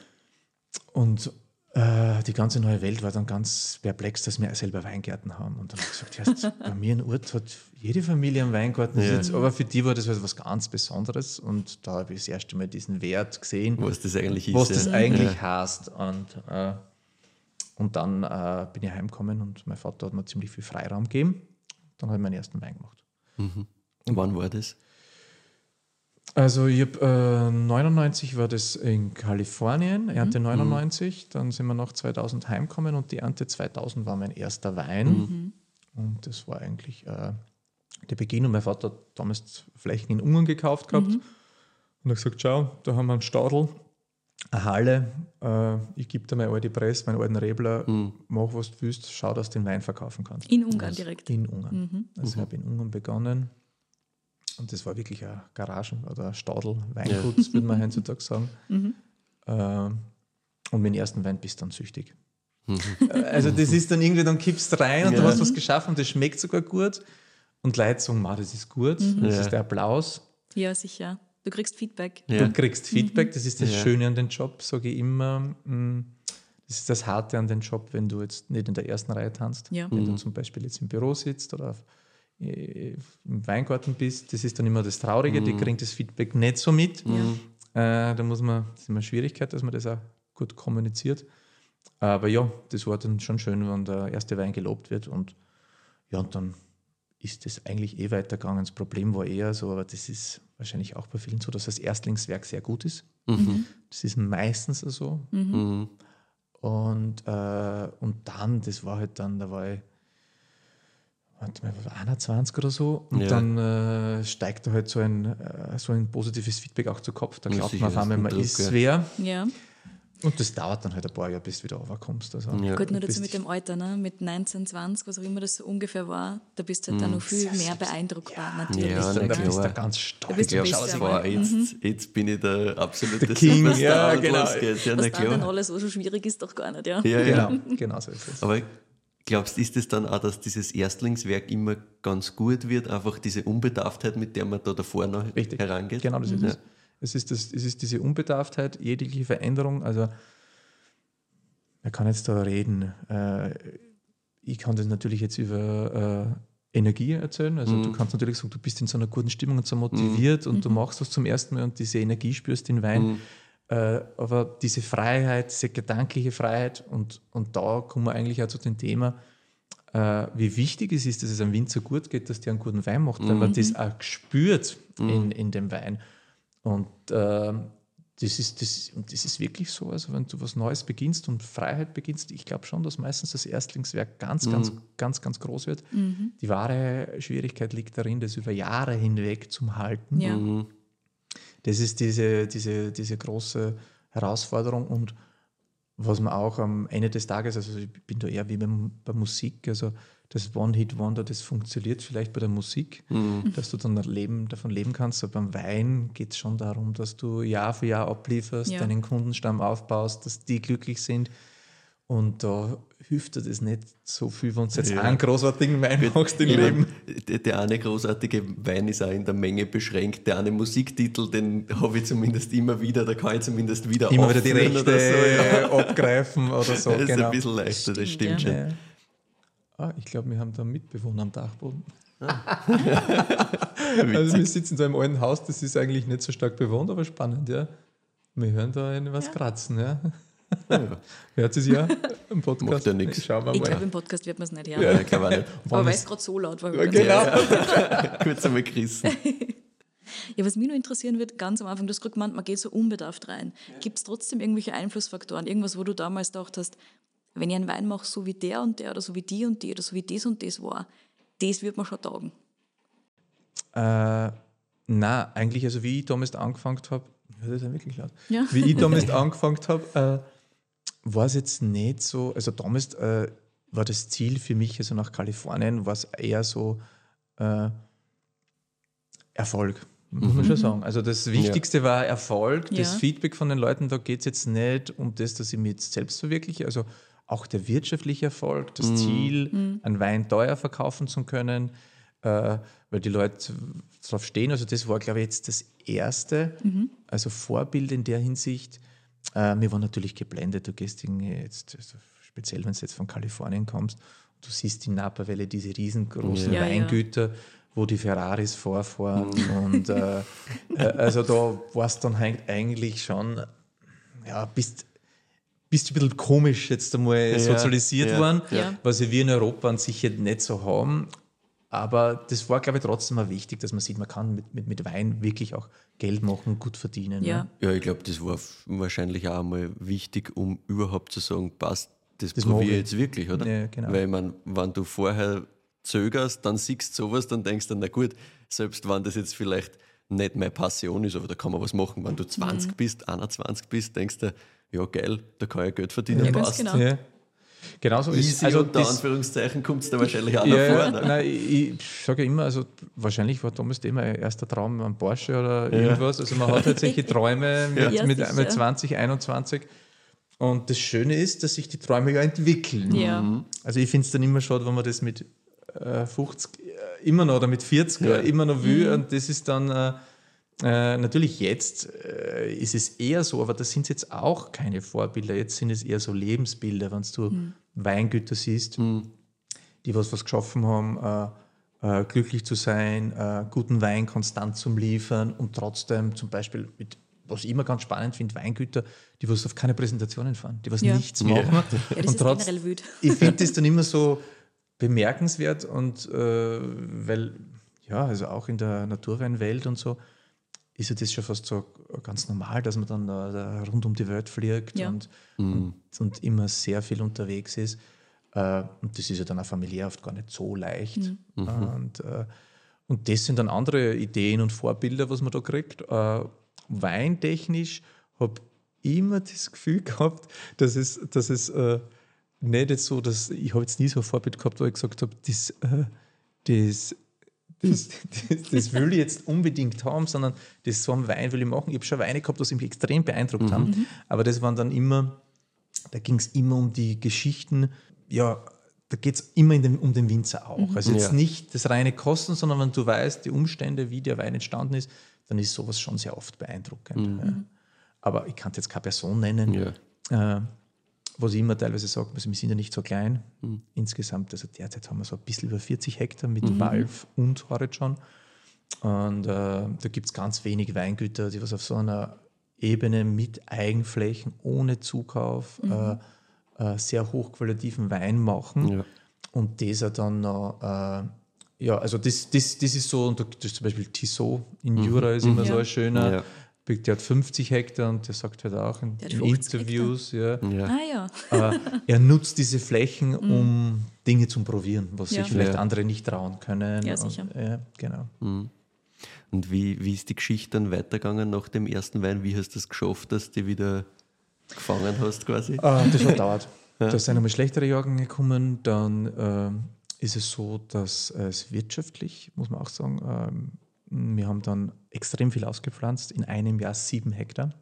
Speaker 4: Und äh, die ganze neue Welt war dann ganz perplex, dass wir selber Weingärten haben. Und dann habe ich gesagt, ja, bei mir in Ort hat jede Familie einen Weingarten.
Speaker 2: Ja.
Speaker 4: Jetzt, aber für die war das halt was ganz Besonderes. Und da habe ich das erste Mal diesen Wert gesehen,
Speaker 2: Was das eigentlich ist.
Speaker 4: was das
Speaker 2: ja.
Speaker 4: eigentlich heißt. Und, äh, und dann äh, bin ich heimgekommen und mein Vater hat mir ziemlich viel Freiraum gegeben. Dann habe ich meinen ersten Wein gemacht.
Speaker 2: Wann war das?
Speaker 4: Also ich hab, äh, 99 war das in Kalifornien,
Speaker 2: Mhm.
Speaker 4: Ernte 99. Dann sind wir nach 2000 heimgekommen und die Ernte 2000 war mein erster Wein.
Speaker 2: Mhm.
Speaker 4: Und das war eigentlich äh, der Beginn. Und mein Vater hat damals Flächen in Ungarn gekauft gehabt. Und hat gesagt, schau, da haben wir einen Stadel, eine Halle. Äh, ich gebe dir meine alte Presse, meinen alten Rebler,
Speaker 2: Mhm.
Speaker 4: mach was du willst, schau, dass du den Wein verkaufen kannst.
Speaker 3: In Ungarn direkt.
Speaker 4: In Ungarn. Also ich habe in Ungarn begonnen. Und das war wirklich ein Garagen- oder ein Stadel, Weingut, würde man heutzutage sagen. Äh, und mit dem ersten Wein bist du dann süchtig. also das ist dann irgendwie, dann kippst du rein und du hast was geschaffen und das schmeckt sogar gut. Und Leute sagen, das ist gut, das
Speaker 2: Ja.
Speaker 4: ist der Applaus.
Speaker 3: Ja, sicher. Du kriegst Feedback.
Speaker 2: Ja.
Speaker 4: Du kriegst Feedback, das ist das
Speaker 2: Ja.
Speaker 4: Schöne an dem Job, sage ich immer. Mm, Das ist das Harte an dem Job, wenn du jetzt nicht in der ersten Reihe tanzt.
Speaker 3: Ja.
Speaker 4: Wenn du zum Beispiel jetzt im Büro sitzt oder auf, äh, im Weingarten bist, das ist dann immer das Traurige, die kriegen das Feedback nicht so mit.
Speaker 3: Ja.
Speaker 4: Äh, da muss man, das ist immer eine Schwierigkeit, dass man das auch gut kommuniziert. Aber ja, das war dann schon schön, wenn der erste Wein gelobt wird und ja, und dann ist das eigentlich eh weitergegangen. Das Problem war eher so, aber das ist wahrscheinlich auch bei vielen so, dass das Erstlingswerk sehr gut ist. Das ist meistens so.
Speaker 2: Mhm.
Speaker 4: Und, äh, und dann, das war halt dann, da war ich, warte mal, war 21 oder so. Und
Speaker 2: Ja.
Speaker 4: dann äh, steigt da halt so ein, äh, so ein positives Feedback auch zu Kopf. Da glaubt man auf
Speaker 2: das ist
Speaker 4: einmal,
Speaker 2: ein
Speaker 4: man ist
Speaker 2: ja.
Speaker 4: wer.
Speaker 3: Ja.
Speaker 4: Und das dauert dann halt ein paar Jahre, bis du wieder runterkommst. Also,
Speaker 2: Ja.
Speaker 3: Gut, nur dazu mit dem Alter, ne? mit 19, 20, was auch immer das so ungefähr war, da bist du halt dann noch viel mehr beeindruckbar, natürlich.
Speaker 2: Ja,
Speaker 4: bist
Speaker 2: na
Speaker 4: du, da bist du ganz stark.
Speaker 3: Da bist
Speaker 2: Ich
Speaker 3: du ja
Speaker 2: war
Speaker 3: mal.
Speaker 2: jetzt, jetzt bin ich der absolute
Speaker 4: Der King,
Speaker 2: Superstar
Speaker 4: ja, genau.
Speaker 2: los geht's. Ja,
Speaker 3: Was dann dann
Speaker 2: klar.
Speaker 3: alles so schwierig ist, doch gar nicht, ja.
Speaker 2: Ja, ja.
Speaker 4: Genau, genau so ist es.
Speaker 2: Aber glaubst du, ist es dann auch, dass dieses Erstlingswerk immer ganz gut wird? Einfach diese Unbedarftheit, mit der man da davor noch
Speaker 4: Richtig.
Speaker 2: herangeht?
Speaker 4: Genau, das ist
Speaker 2: Ja.
Speaker 4: Es. Ist, das, es ist diese Unbedarftheit, jegliche Veränderung. Also, man kann jetzt da reden. Äh, ich kann das natürlich jetzt über äh, Energie erzählen. Also, du kannst natürlich sagen, du bist in so einer guten Stimmung und so motiviert und du machst das zum ersten Mal und diese Energie spürst den Wein. Äh, aber diese Freiheit, diese gedankliche Freiheit, und, und da kommen wir eigentlich auch zu dem Thema, äh, wie wichtig es ist, dass es einem Winzer gut geht, dass der einen guten Wein macht, weil man das auch spürt in, in dem Wein. Und äh, das, ist, das, und das ist wirklich so, also wenn du was Neues beginnst und Freiheit beginnst, ich glaube schon, dass meistens das Erstlingswerk ganz, ganz, ganz, ganz groß wird. Die wahre Schwierigkeit liegt darin, das über Jahre hinweg zu halten.
Speaker 3: Ja.
Speaker 4: Das ist diese, diese, diese große Herausforderung und was man auch am Ende des Tages, also ich bin da eher wie beim, bei Musik, also das One-Hit-Wonder, das funktioniert vielleicht bei der Musik, dass du dann leben, davon leben kannst, aber beim Wein geht es schon darum, dass du Jahr für Jahr ablieferst,
Speaker 3: Ja.
Speaker 4: deinen Kundenstamm aufbaust, dass die glücklich sind und da hilft dir das nicht so viel, wenn du jetzt
Speaker 2: Ja.
Speaker 4: einen großartigen Wein machst im Leben.
Speaker 2: der, der eine großartige Wein ist auch in der Menge beschränkt. Der eine Musiktitel, den habe ich zumindest immer wieder, da kann ich zumindest wieder
Speaker 4: Immer wieder die Rechte
Speaker 2: oder so, ja.
Speaker 4: abgreifen oder so.
Speaker 2: Das ist
Speaker 4: genau.
Speaker 2: ein bisschen leichter, das
Speaker 3: Stimmt,
Speaker 2: stimmt
Speaker 3: ja.
Speaker 2: schon.
Speaker 4: Ja. Ah, ich glaube, wir haben da einen Mitbewohner am Dachboden. also wir sitzen da im alten Haus, das ist eigentlich nicht so stark bewohnt, aber spannend, ja. Wir hören da was kratzen, ja. Hört es ja im Podcast?
Speaker 2: Macht ja nix.
Speaker 4: Schauen wir
Speaker 3: Ich
Speaker 4: mal.
Speaker 3: glaube, im Podcast wird man es nicht hören.
Speaker 2: Ja, ich glaube auch nicht.
Speaker 3: Aber weil es gerade so laut war.
Speaker 4: Ja, genau.
Speaker 2: Kurz einmal gerissen.
Speaker 3: Ja, was mich nur interessieren wird, ganz am Anfang, du hast gerade gemeint, man geht so unbedarft rein. Gibt es trotzdem irgendwelche Einflussfaktoren, irgendwas, wo du damals gedacht hast, wenn ich einen Wein mache, so wie der und der oder so wie die und die oder so wie das und das war, das wird mir schon taugen.
Speaker 4: Äh, na, eigentlich, also wie ich damals angefangen habe, ja, das ist ja wirklich laut.
Speaker 3: Ja.
Speaker 4: Wie ich damals angefangen habe, äh, war es jetzt nicht so, also damals äh, war das Ziel für mich, also nach Kalifornien, war es eher so äh, Erfolg, muss man schon sagen. Also das Wichtigste war Erfolg, das
Speaker 3: Ja.
Speaker 4: Feedback von den Leuten, da geht es jetzt nicht um das, dass ich mich jetzt selbst verwirkliche, also auch der wirtschaftliche Erfolg, das Ziel, einen Wein teuer verkaufen zu können, äh, weil die Leute darauf stehen. Also das war, glaube ich, jetzt das Erste, also Vorbild in der Hinsicht. Äh, wir waren natürlich geblendet. Du gehst jetzt, also speziell wenn du jetzt von Kalifornien kommst, du siehst die Napa-Welle, diese riesengroßen
Speaker 3: Ja, ja.
Speaker 4: Weingüter, wo die Ferraris vorfahren. Und äh, äh, also da war es dann eigentlich schon, ja, bist, bist du ein bisschen komisch jetzt einmal sozialisiert
Speaker 2: ja,
Speaker 4: worden,
Speaker 3: ja.
Speaker 4: was wir in Europa an sich jetzt nicht so haben. Aber das war, glaube ich, trotzdem mal wichtig, dass man sieht, man kann mit, mit, mit Wein wirklich auch Geld machen, gut verdienen.
Speaker 3: Ja.
Speaker 4: Ne?
Speaker 2: Ja, ich glaube, das war wahrscheinlich auch einmal wichtig, um überhaupt zu sagen, passt, das,
Speaker 4: Das
Speaker 2: probiere ich jetzt wirklich, oder?
Speaker 4: Ja, genau.
Speaker 2: Weil ich mein, wenn du vorher zögerst, dann siehst du sowas, dann denkst du, na gut, selbst wenn das jetzt vielleicht nicht meine Passion ist, aber da kann man was machen. Wenn du 20 bist, 21 bist, denkst du, ja geil, da kann ich Geld verdienen,
Speaker 3: Ja, ganz
Speaker 2: passt.
Speaker 3: genau.
Speaker 4: Ja. Genauso ist
Speaker 2: Easy
Speaker 4: also
Speaker 2: unter
Speaker 4: das,
Speaker 2: Anführungszeichen kommt es da wahrscheinlich auch
Speaker 4: ja,
Speaker 2: noch vor.
Speaker 4: ja,
Speaker 2: Ne?
Speaker 4: nein, ich, ich sage ja immer, also wahrscheinlich war damals immer mein erster Traum ein Porsche oder irgendwas. Also man hat halt solche Träume mit,
Speaker 3: Ja,
Speaker 4: mit, mit 20, 21. Und das Schöne ist, dass sich die Träume ja entwickeln.
Speaker 3: Ja.
Speaker 4: Also ich finde es dann immer schade, wenn man das mit äh, 50 äh, immer noch oder mit 40
Speaker 2: Ja.
Speaker 4: immer noch will. Und das ist dann äh, äh, natürlich jetzt äh, ist es eher so, aber das sind jetzt auch keine Vorbilder. Jetzt sind es eher so Lebensbilder, wenn du Weingüter siehst, die was was geschaffen haben, äh, äh, glücklich zu sein, äh, guten Wein konstant zum Liefern und trotzdem zum Beispiel mit was ich immer ganz spannend finde, Weingüter, die was auf keine Präsentationen fahren, die was
Speaker 3: Ja.
Speaker 4: nichts machen.
Speaker 3: Ja, das
Speaker 4: und
Speaker 3: ist
Speaker 4: trotz,
Speaker 3: generell wild.
Speaker 4: ich finde das dann immer so bemerkenswert und äh, weil, ja, also auch in der Naturweinwelt und so, ist ja das schon fast so ganz normal, dass man dann da, da rund um die Welt fliegt
Speaker 3: Ja.
Speaker 4: und, und, und immer sehr viel unterwegs ist. Äh, und das ist ja dann auch familiär oft gar nicht so leicht. Und, äh, und das sind dann andere Ideen und Vorbilder, was man da kriegt. Äh, weintechnisch habe ich immer das Gefühl gehabt, dass es, dass es äh, nicht jetzt so, dass ich habe jetzt nie so ein Vorbild gehabt, wo ich gesagt habe, das, äh, das, das, das, das will ich jetzt unbedingt haben, sondern das so einen Wein will ich machen. Ich habe schon Weine gehabt, die mich extrem beeindruckt haben, aber das waren dann immer, da ging es immer um die Geschichten, ja, da geht es immer in dem, um den Winzer auch. Also jetzt
Speaker 2: Ja.
Speaker 4: nicht das reine Kosten, sondern wenn du weißt, die Umstände, wie der Wein entstanden ist, dann ist sowas schon sehr oft beeindruckend. Ja. Aber ich kann jetzt keine Person nennen.
Speaker 2: Ja.
Speaker 4: Äh, was ich immer teilweise sage, also wir sind ja nicht so klein. Insgesamt, also derzeit haben wir so ein bisschen über 40 Hektar mit Valve und Horizon. Und äh, da gibt es ganz wenig Weingüter, die was auf so einer Ebene mit Eigenflächen, ohne Zukauf, äh, äh, sehr hochqualitativen Wein machen.
Speaker 2: Ja.
Speaker 4: Und dieser dann noch, äh, ja, also das, das, das ist so, und da- das ist zum Beispiel Tissot in Jura ist immer so
Speaker 3: Ja.
Speaker 4: ein schöner. Der hat 50 Hektar und der sagt halt auch in, in
Speaker 3: 50
Speaker 4: Interviews, ja,
Speaker 2: Ja.
Speaker 3: Ah ja.
Speaker 4: äh, er nutzt diese Flächen, um Dinge zu probieren, was
Speaker 3: Ja.
Speaker 4: sich vielleicht
Speaker 2: Ja.
Speaker 4: andere nicht trauen können.
Speaker 3: Ja, sicher.
Speaker 4: Und, ja, genau.
Speaker 2: Und wie, wie ist die Geschichte dann weitergegangen nach dem ersten Wein? Wie hast du es geschafft, dass du die wieder gefangen hast quasi?
Speaker 4: Äh, das hat dauert. Da sind einmal schlechtere Jahrgänge gekommen, dann ähm, ist es so, dass es wirtschaftlich, muss man auch sagen, ähm, wir haben dann extrem viel ausgepflanzt, in einem Jahr sieben Hektar.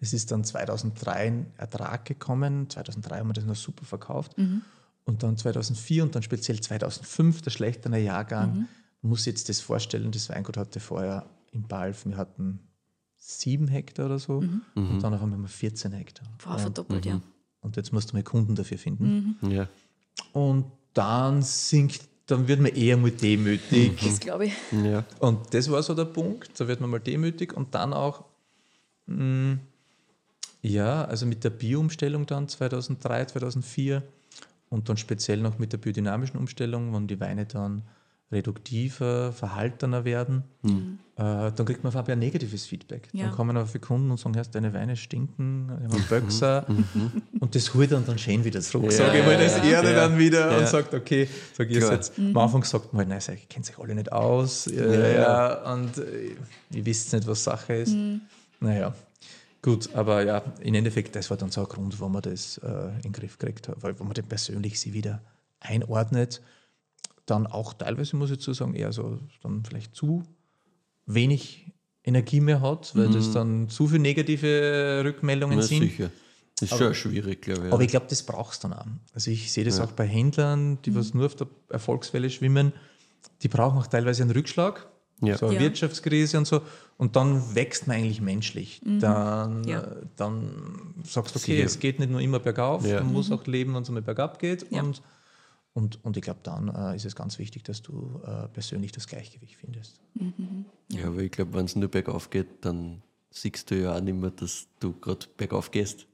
Speaker 4: Das ist dann 2003 ein Ertrag gekommen, 2003 haben wir das noch super verkauft und dann 2004 und dann speziell 2005 der schlechtere Jahrgang. Man muss jetzt das vorstellen, das Weingut hatte vorher in Balf, wir hatten sieben Hektar oder so und dann haben wir 14 Hektar.
Speaker 3: Boah, verdoppelt, ja.
Speaker 4: Und jetzt musst du mal Kunden dafür finden.
Speaker 2: Ja.
Speaker 4: Und dann sinkt, dann wird man eher mal demütig.
Speaker 3: Das glaube ich.
Speaker 2: Ja.
Speaker 4: Und das war so der Punkt, da wird man mal demütig und dann auch, mh, ja, also mit der Bio-Umstellung dann 2003, 2004 und dann speziell noch mit der biodynamischen Umstellung, wenn die Weine dann reduktiver, verhaltener werden, äh, dann kriegt man auf einmal ein negatives Feedback.
Speaker 3: Ja.
Speaker 4: Dann kommen aber für Kunden und sagen, erst deine Weine stinken, ich habe einen Böxer und das holt dann dann schön wieder zurück.
Speaker 2: Ja,
Speaker 4: Sage ich mal, das
Speaker 2: ja,
Speaker 4: Erde
Speaker 2: ja.
Speaker 4: dann wieder
Speaker 2: Ja.
Speaker 4: und sagt, okay, sag ihr
Speaker 2: Klar.
Speaker 4: jetzt, am Anfang sagt man, halt, nein, ich kennt sich alle nicht aus, äh, ja, und äh, ihr wisst nicht, was Sache ist. Naja, gut, aber ja, im Endeffekt, das war dann so ein Grund, warum man das äh, in den Griff gekriegt hat, weil wo man den persönlich sie wieder einordnet, dann auch teilweise, muss ich dazu sagen, eher so dann vielleicht zu wenig Energie mehr hat, weil das dann zu viele negative Rückmeldungen
Speaker 2: Na,
Speaker 4: sind.
Speaker 2: sicher. Das ist schon schwierig, glaube ich.
Speaker 4: Aber ich glaube, das brauchst du dann auch. Also ich sehe das auch bei Händlern, die was nur auf der Erfolgswelle schwimmen, die brauchen auch teilweise einen Rückschlag,
Speaker 2: Ja.
Speaker 4: so eine
Speaker 3: Ja.
Speaker 4: Wirtschaftskrise und so. Und dann wächst man eigentlich menschlich. Dann,
Speaker 3: Ja.
Speaker 4: äh, dann sagst du, okay,
Speaker 2: Sicher.
Speaker 4: es geht nicht nur immer bergauf,
Speaker 2: Ja.
Speaker 4: man muss auch leben, wenn es einmal bergab geht.
Speaker 3: Ja.
Speaker 4: Und, und, und ich glaube, dann äh, ist es ganz wichtig, dass du äh, persönlich das Gleichgewicht findest.
Speaker 2: ja, aber ich glaube, wenn es nur bergauf geht, dann siehst du ja auch nicht mehr, dass du gerade bergauf gehst.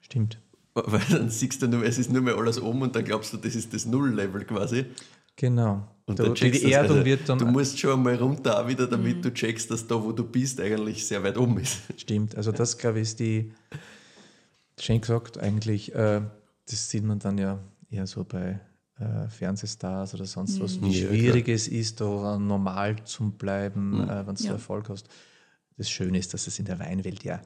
Speaker 4: Stimmt.
Speaker 2: Weil dann siehst du nur, es ist nur mehr alles oben und dann glaubst du, das ist das Null-Level quasi.
Speaker 4: Genau.
Speaker 2: Und
Speaker 4: Da-
Speaker 2: dann
Speaker 4: die
Speaker 2: checkst du
Speaker 4: Erdung
Speaker 2: also,
Speaker 4: wird dann
Speaker 2: Du musst schon einmal runter auch wieder, damit du checkst, dass da, wo du bist, eigentlich sehr weit oben ist.
Speaker 4: Stimmt, also das glaube ich ist die, schön gesagt eigentlich, äh, das sieht man dann ja eher so bei äh, Fernsehstars oder sonst was, wie
Speaker 2: Ja,
Speaker 4: schwierig es ist, da normal zu bleiben,
Speaker 2: Mhm.
Speaker 4: äh, wenn du
Speaker 3: Ja.
Speaker 4: Erfolg hast. Das Schöne ist, dass es in der Weinwelt ja,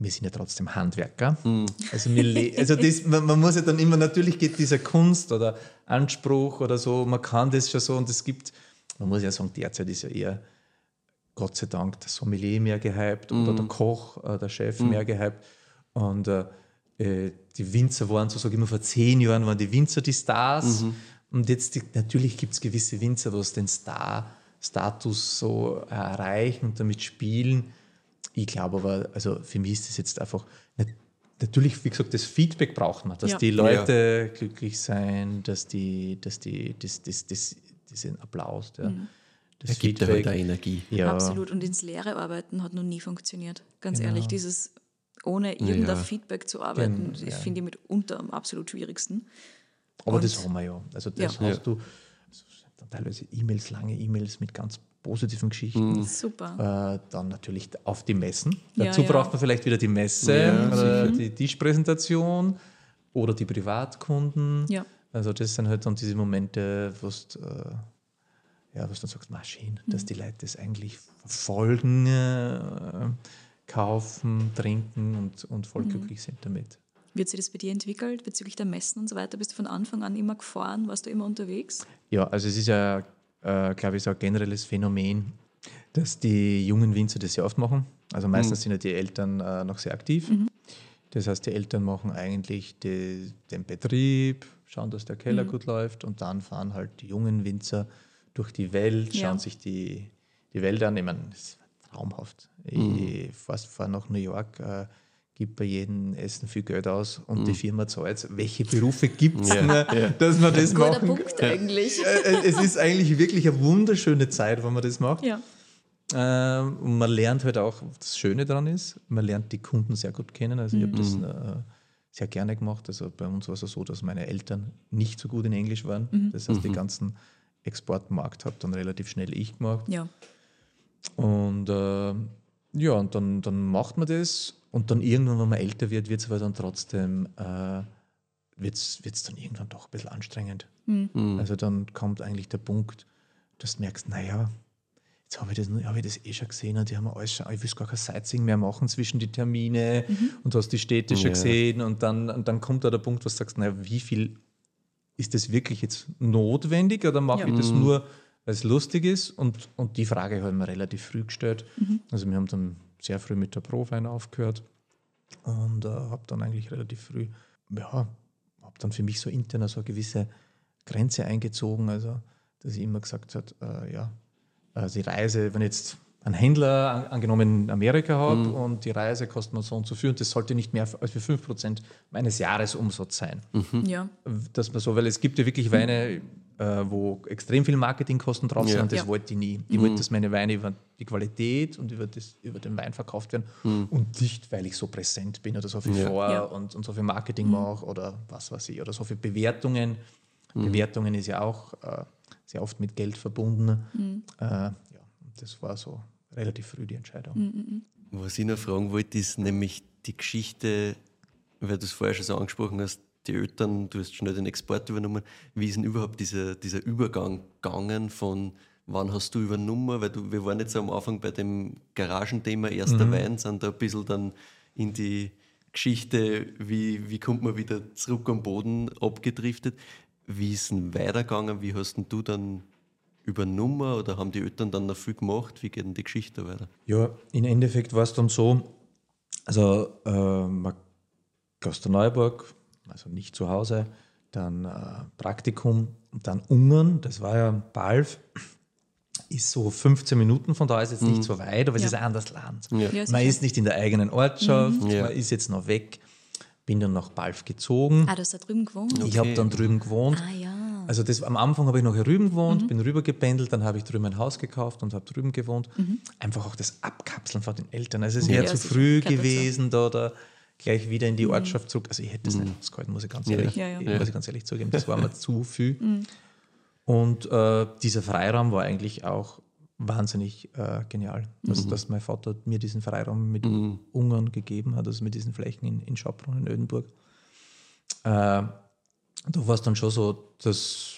Speaker 4: wir sind ja trotzdem Handwerker.
Speaker 2: Mhm.
Speaker 4: Also, also das, man, man muss ja dann immer, natürlich geht dieser Kunst oder Anspruch oder so, man kann das schon so und es gibt, man muss ja sagen, derzeit ist ja eher Gott sei Dank der Sommelier mehr gehypt oder der Koch, äh, der Chef mehr gehypt. Und äh, äh, die Winzer waren, so sage ich immer, vor zehn Jahren waren die Winzer die Stars. Und jetzt, die, natürlich gibt es gewisse Winzer, was den Star-Status so erreichen und damit spielen. Ich glaube aber, also für mich ist das jetzt einfach, nat- natürlich, wie gesagt, das Feedback braucht man, dass
Speaker 3: Ja.
Speaker 4: die Leute glücklich sein, dass die, dass die, das, das, das, diesen Applaus, der, das
Speaker 2: Es gibt ja halt auch Energie.
Speaker 4: Ja,
Speaker 3: Absolut. Und ins leere Arbeiten hat noch nie funktioniert. Ganz
Speaker 4: Genau.
Speaker 3: ehrlich, dieses ohne irgendein
Speaker 2: Ja.
Speaker 3: Feedback zu arbeiten,
Speaker 4: Gen-
Speaker 3: das
Speaker 4: ja.
Speaker 3: finde ich mitunter am absolut schwierigsten.
Speaker 4: Aber
Speaker 3: Und-
Speaker 4: das haben wir ja. Also das
Speaker 3: Ja.
Speaker 4: hast du also dann teilweise E-Mails, lange E-Mails mit ganz positiven Geschichten.
Speaker 3: Super.
Speaker 4: Äh, dann natürlich auf die Messen.
Speaker 3: Ja,
Speaker 4: Dazu
Speaker 3: ja.
Speaker 4: braucht man vielleicht wieder die Messe,
Speaker 2: Ja,
Speaker 4: die Tischpräsentation oder die Privatkunden.
Speaker 3: Ja.
Speaker 4: Also das sind halt dann diese Momente, wo du, äh, ja, was du dann sagst, Maschinen, dass die Leute das eigentlich verfolgen, äh, kaufen, trinken und, und voll glücklich sind damit.
Speaker 3: Wird sich das bei dir entwickelt bezüglich der Messen und so weiter? Bist du von Anfang an immer gefahren? Warst du immer unterwegs?
Speaker 4: Ja, also es ist ja, äh, glaube ich, so ein generelles Phänomen, dass die jungen Winzer das sehr oft machen. Also meistens sind ja die Eltern äh, noch sehr aktiv. Das heißt, die Eltern machen eigentlich die, den Betrieb, schauen, dass der Keller gut läuft und dann fahren halt die jungen Winzer durch die Welt, schauen
Speaker 3: Ja.
Speaker 4: sich die, die Welt an. Ich meine, das traumhaft. Ich fahre fahr nach New York, äh, gebe bei jedem Essen viel Geld aus und die Firma zahlt Welche Berufe gibt es,
Speaker 2: Ja,
Speaker 4: dass man das
Speaker 3: Guter
Speaker 4: machen
Speaker 3: Punkt eigentlich.
Speaker 4: äh, es ist eigentlich wirklich eine wunderschöne Zeit, wenn man das macht.
Speaker 3: Ja.
Speaker 4: Ähm, und man lernt halt auch, das Schöne daran ist, man lernt die Kunden sehr gut kennen. Also ich habe das äh, sehr gerne gemacht. Also bei uns war es so, dass meine Eltern nicht so gut in Englisch waren. Das heißt, die ganzen Exportmarkt hat dann relativ schnell ich gemacht.
Speaker 3: Ja.
Speaker 4: Und äh, ja, und dann, dann macht man das und dann irgendwann, wenn man älter wird, wird es aber dann trotzdem, äh, wird es dann irgendwann doch ein bisschen anstrengend. Also dann kommt eigentlich der Punkt, dass du merkst, naja, jetzt habe ich, das, hab ich das eh schon gesehen und die haben alles schon, ich will gar kein Sightseeing mehr machen zwischen die Termine und du hast die Städte schon
Speaker 2: Ja.
Speaker 4: gesehen und dann, und dann kommt da der Punkt, wo du sagst, naja, wie viel ist das wirklich jetzt notwendig oder mache
Speaker 3: Ja.
Speaker 4: ich das nur, weil es lustig ist? Und, und die Frage haben wir relativ früh gestellt. Also wir haben dann sehr früh mit der Profein aufgehört und äh, habe dann eigentlich relativ früh, ja, habe dann für mich so intern so eine gewisse Grenze eingezogen, also dass ich immer gesagt habe, äh, ja, also die Reise, wenn jetzt ein Händler an, angenommen in Amerika hat und die Reise kostet mir so und so viel und das sollte nicht mehr als für 5% meines Jahresumsatzes sein
Speaker 3: Ja.
Speaker 4: dass man so, weil es gibt ja wirklich Weine, wo extrem viel Marketingkosten drauf sind
Speaker 2: Ja.
Speaker 4: das
Speaker 3: Ja.
Speaker 4: wollte ich nie. Ich wollte, dass meine Weine über die Qualität und über, das, über den Wein verkauft werden und nicht, weil ich so präsent bin oder so viel
Speaker 2: Ja.
Speaker 4: vor
Speaker 3: Ja.
Speaker 4: und, und so viel Marketing mache oder was weiß ich oder so viel Bewertungen. Bewertungen ist ja auch äh, sehr oft mit Geld verbunden. Äh, ja, das war so relativ früh die Entscheidung.
Speaker 2: Was ich noch fragen wollte, ist nämlich die Geschichte, weil du es vorher schon so angesprochen hast, die Eltern, du hast schnell den Export übernommen. Wie ist denn überhaupt dieser, dieser Übergang gegangen von wann hast du übernommen? Weil du, wir waren jetzt am Anfang bei dem Garagenthema erster Wein, sind da ein bisschen dann in die Geschichte, wie, wie kommt man wieder zurück am Boden abgedriftet. Wie ist denn weitergegangen? Wie hast denn du dann übernommen oder haben die Eltern dann noch viel gemacht? Wie geht denn die Geschichte weiter?
Speaker 4: Ja, im Endeffekt war es dann so, also äh, man- Klosterneuburg, also nicht zu Hause, dann äh, Praktikum, und dann Ungarn, das war ja Balv, ist so 15 Minuten von da, ist jetzt nicht so weit, aber es
Speaker 3: Ja.
Speaker 4: ist ein anderes Land.
Speaker 2: Ja.
Speaker 3: Ja,
Speaker 4: man ist nicht in der eigenen Ortschaft,
Speaker 2: Ja.
Speaker 4: man ist jetzt noch weg, bin dann nach Balv gezogen.
Speaker 3: Ah, du hast da drüben gewohnt?
Speaker 4: Ich habe
Speaker 2: Okay.
Speaker 4: dann drüben gewohnt.
Speaker 3: Ah ja.
Speaker 4: Also das, am Anfang habe ich noch hier drüben gewohnt,
Speaker 3: Mhm.
Speaker 4: bin rüber gependelt, dann habe ich drüben ein Haus gekauft und habe drüben gewohnt.
Speaker 3: Mhm.
Speaker 4: Einfach auch das Abkapseln von den Eltern. Also es ist
Speaker 3: Ja,
Speaker 4: eher
Speaker 3: ja,
Speaker 4: zu früh gewesen, da, da gleich wieder in die Ortschaft zurück. Also ich hätte das nicht ausgehalten, muss ich ganz ehrlich,
Speaker 3: Mhm. Ja, Mhm. ja.
Speaker 4: Muss ich ganz ehrlich zugeben. Das war mir zu viel. Und äh, dieser Freiraum war eigentlich auch wahnsinnig äh, genial, dass,
Speaker 3: Mhm.
Speaker 4: dass mein Vater mir diesen Freiraum mit Ungarn gegeben hat, also mit diesen Flächen in, in Schabrunn, in Ödenburg. Äh, da war es dann schon so, dass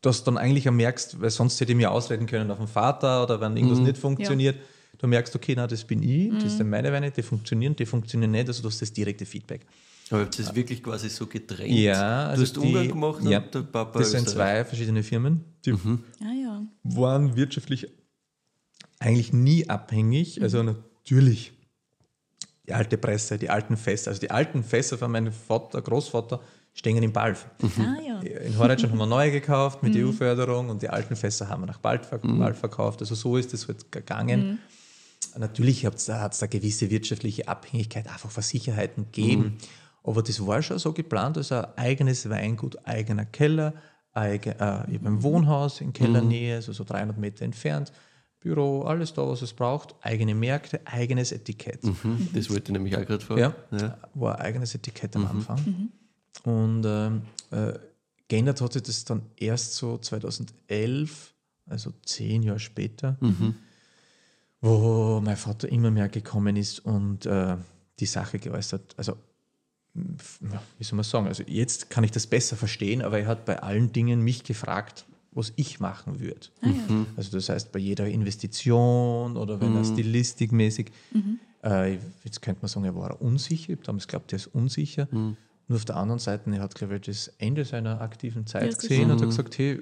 Speaker 4: dass dann eigentlich merkst, weil sonst hätte ich mir ausreden können auf den Vater oder wenn irgendwas nicht funktioniert, du merkst, okay, na, das bin ich, das sind meine Weine, die funktionieren, die funktionieren nicht, also du hast das direkte Feedback.
Speaker 2: Aber habt ihr das wirklich quasi so getrennt?
Speaker 4: Ja,
Speaker 2: du
Speaker 4: also
Speaker 2: hast Ungarn
Speaker 4: die-
Speaker 2: gemacht
Speaker 4: ja,
Speaker 2: und der Papa
Speaker 4: Das sind zwei verschiedene Firmen, die
Speaker 3: Ah ja.
Speaker 4: waren wirtschaftlich eigentlich nie abhängig. Also natürlich die alte Presse, die alten Fässer. Also die alten Fässer von meinem Vater, Großvater stehen in Balf.
Speaker 3: Ah, ja.
Speaker 4: In Hornitsch haben wir neue gekauft mit EU-Förderung und die alten Fässer haben wir nach Balf, Balf verkauft. Also so ist das halt gegangen. Natürlich hat es da, hat's da gewisse wirtschaftliche Abhängigkeit, einfach Versicherheiten gegeben. Aber das war schon so geplant, also ein eigenes Weingut, eigener Keller, eigen, äh, habe ein Wohnhaus in Kellernähe, also so 300 Meter entfernt, Büro, alles da, was es braucht, eigene Märkte, eigenes Etikett.
Speaker 2: Mhm, das wollte ich nämlich auch gerade fragen.
Speaker 4: Ja,
Speaker 2: Ja.
Speaker 4: war ein eigenes Etikett am Anfang. Und ähm, äh, geändert hat sich das dann erst so 2011, also zehn Jahre später, wo mein Vater immer mehr gekommen ist und äh, die Sache geäußert. Also, ja, wie soll man sagen? Also, jetzt kann ich das besser verstehen, aber er hat bei allen Dingen mich gefragt, was ich machen würde. Also, das heißt, bei jeder Investition oder wenn er stilistikmäßig, äh, jetzt könnte man sagen, er war unsicher. Ich damals geglaubt, er ist unsicher. Nur auf der anderen Seite, er hat, glaube ich, das Ende seiner aktiven Zeit
Speaker 3: Ja,
Speaker 4: gesehen und hat gesagt, hey,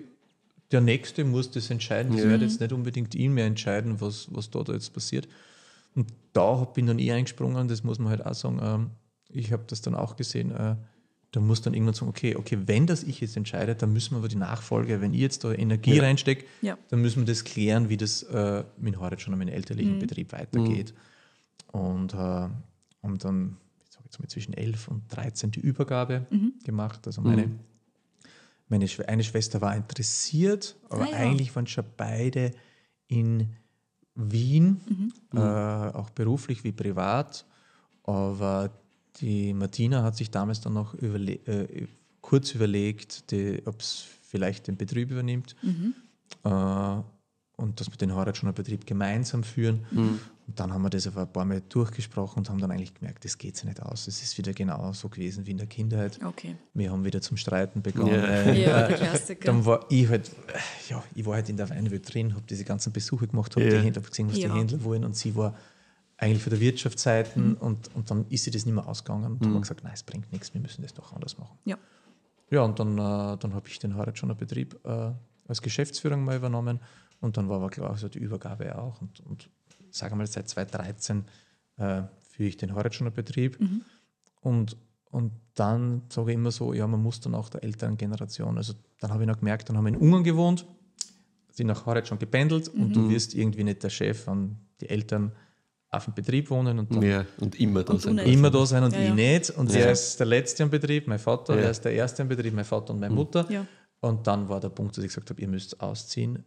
Speaker 4: der Nächste muss das entscheiden. Ich werde jetzt nicht unbedingt ihn mehr entscheiden, was, was da, da jetzt passiert. Und da bin dann ich eingesprungen, das muss man halt auch sagen. Ähm, ich habe das dann auch gesehen. Äh, da muss dann irgendwann sagen, okay, okay, wenn das ich jetzt entscheide, dann müssen wir aber die Nachfolge, wenn ich jetzt da Energie reinstecke,
Speaker 3: Ja.
Speaker 4: dann müssen wir das klären, wie das äh, mit Horit schon an meinen elterlichen Betrieb weitergeht. Und äh, haben dann, ich sage jetzt mal zwischen 11 und 13 die Übergabe gemacht. Also meine, meine Schw eine Schwester war interessiert, aber
Speaker 3: Ah, ja.
Speaker 4: eigentlich waren schon beide in Wien, äh, auch beruflich wie privat. Aber die Martina hat sich damals dann noch überle äh, kurz überlegt, ob es vielleicht den Betrieb übernimmt. Äh, und dass wir den Horatschoner Betrieb gemeinsam führen. Und dann haben wir das auf ein paar Mal durchgesprochen und haben dann eigentlich gemerkt, das geht sich nicht aus. Es ist wieder genau so gewesen wie in der Kindheit.
Speaker 3: Okay.
Speaker 4: Wir haben wieder zum Streiten begonnen.
Speaker 2: Ja.
Speaker 3: Ja, der Klassiker.
Speaker 4: Dann war ich halt, ja, ich war halt in der Weinwelt drin, habe diese ganzen Besuche gemacht, habe
Speaker 2: Ja.
Speaker 4: die Händler gesehen, was
Speaker 3: Ja.
Speaker 4: die Händler wollen und sie war eigentlich von der Wirtschaftsseite und, und dann ist sie das nicht mehr ausgegangen und haben wir gesagt, nein, es bringt nichts, wir müssen das doch anders machen.
Speaker 3: Ja.
Speaker 4: Ja, und dann, äh, dann habe ich den Horatschoner Betrieb äh, als Geschäftsführung mal übernommen und dann war aber klar, also die Übergabe auch. Und, und sagen wir mal, seit 2013 äh, führe ich den Horatschoner Betrieb. Und, und dann sage ich immer so, ja, man muss dann auch der älteren Generation, also dann habe ich noch gemerkt, dann haben wir in Ungarn gewohnt, sind nach Horat schon gependelt und du wirst irgendwie nicht der Chef, wenn die Eltern auf dem Betrieb wohnen und dann
Speaker 2: Ja, und immer da
Speaker 3: Und
Speaker 2: sein.
Speaker 4: immer da sein und
Speaker 3: Ja,
Speaker 4: ich
Speaker 3: ja.
Speaker 4: nicht. Und
Speaker 2: Ja.
Speaker 4: er ist der Letzte im Betrieb, mein Vater,
Speaker 2: Ja.
Speaker 4: er ist der Erste im Betrieb, mein Vater und meine Mutter.
Speaker 3: Ja.
Speaker 4: Und dann war der Punkt, dass ich gesagt habe, ihr müsst ausziehen.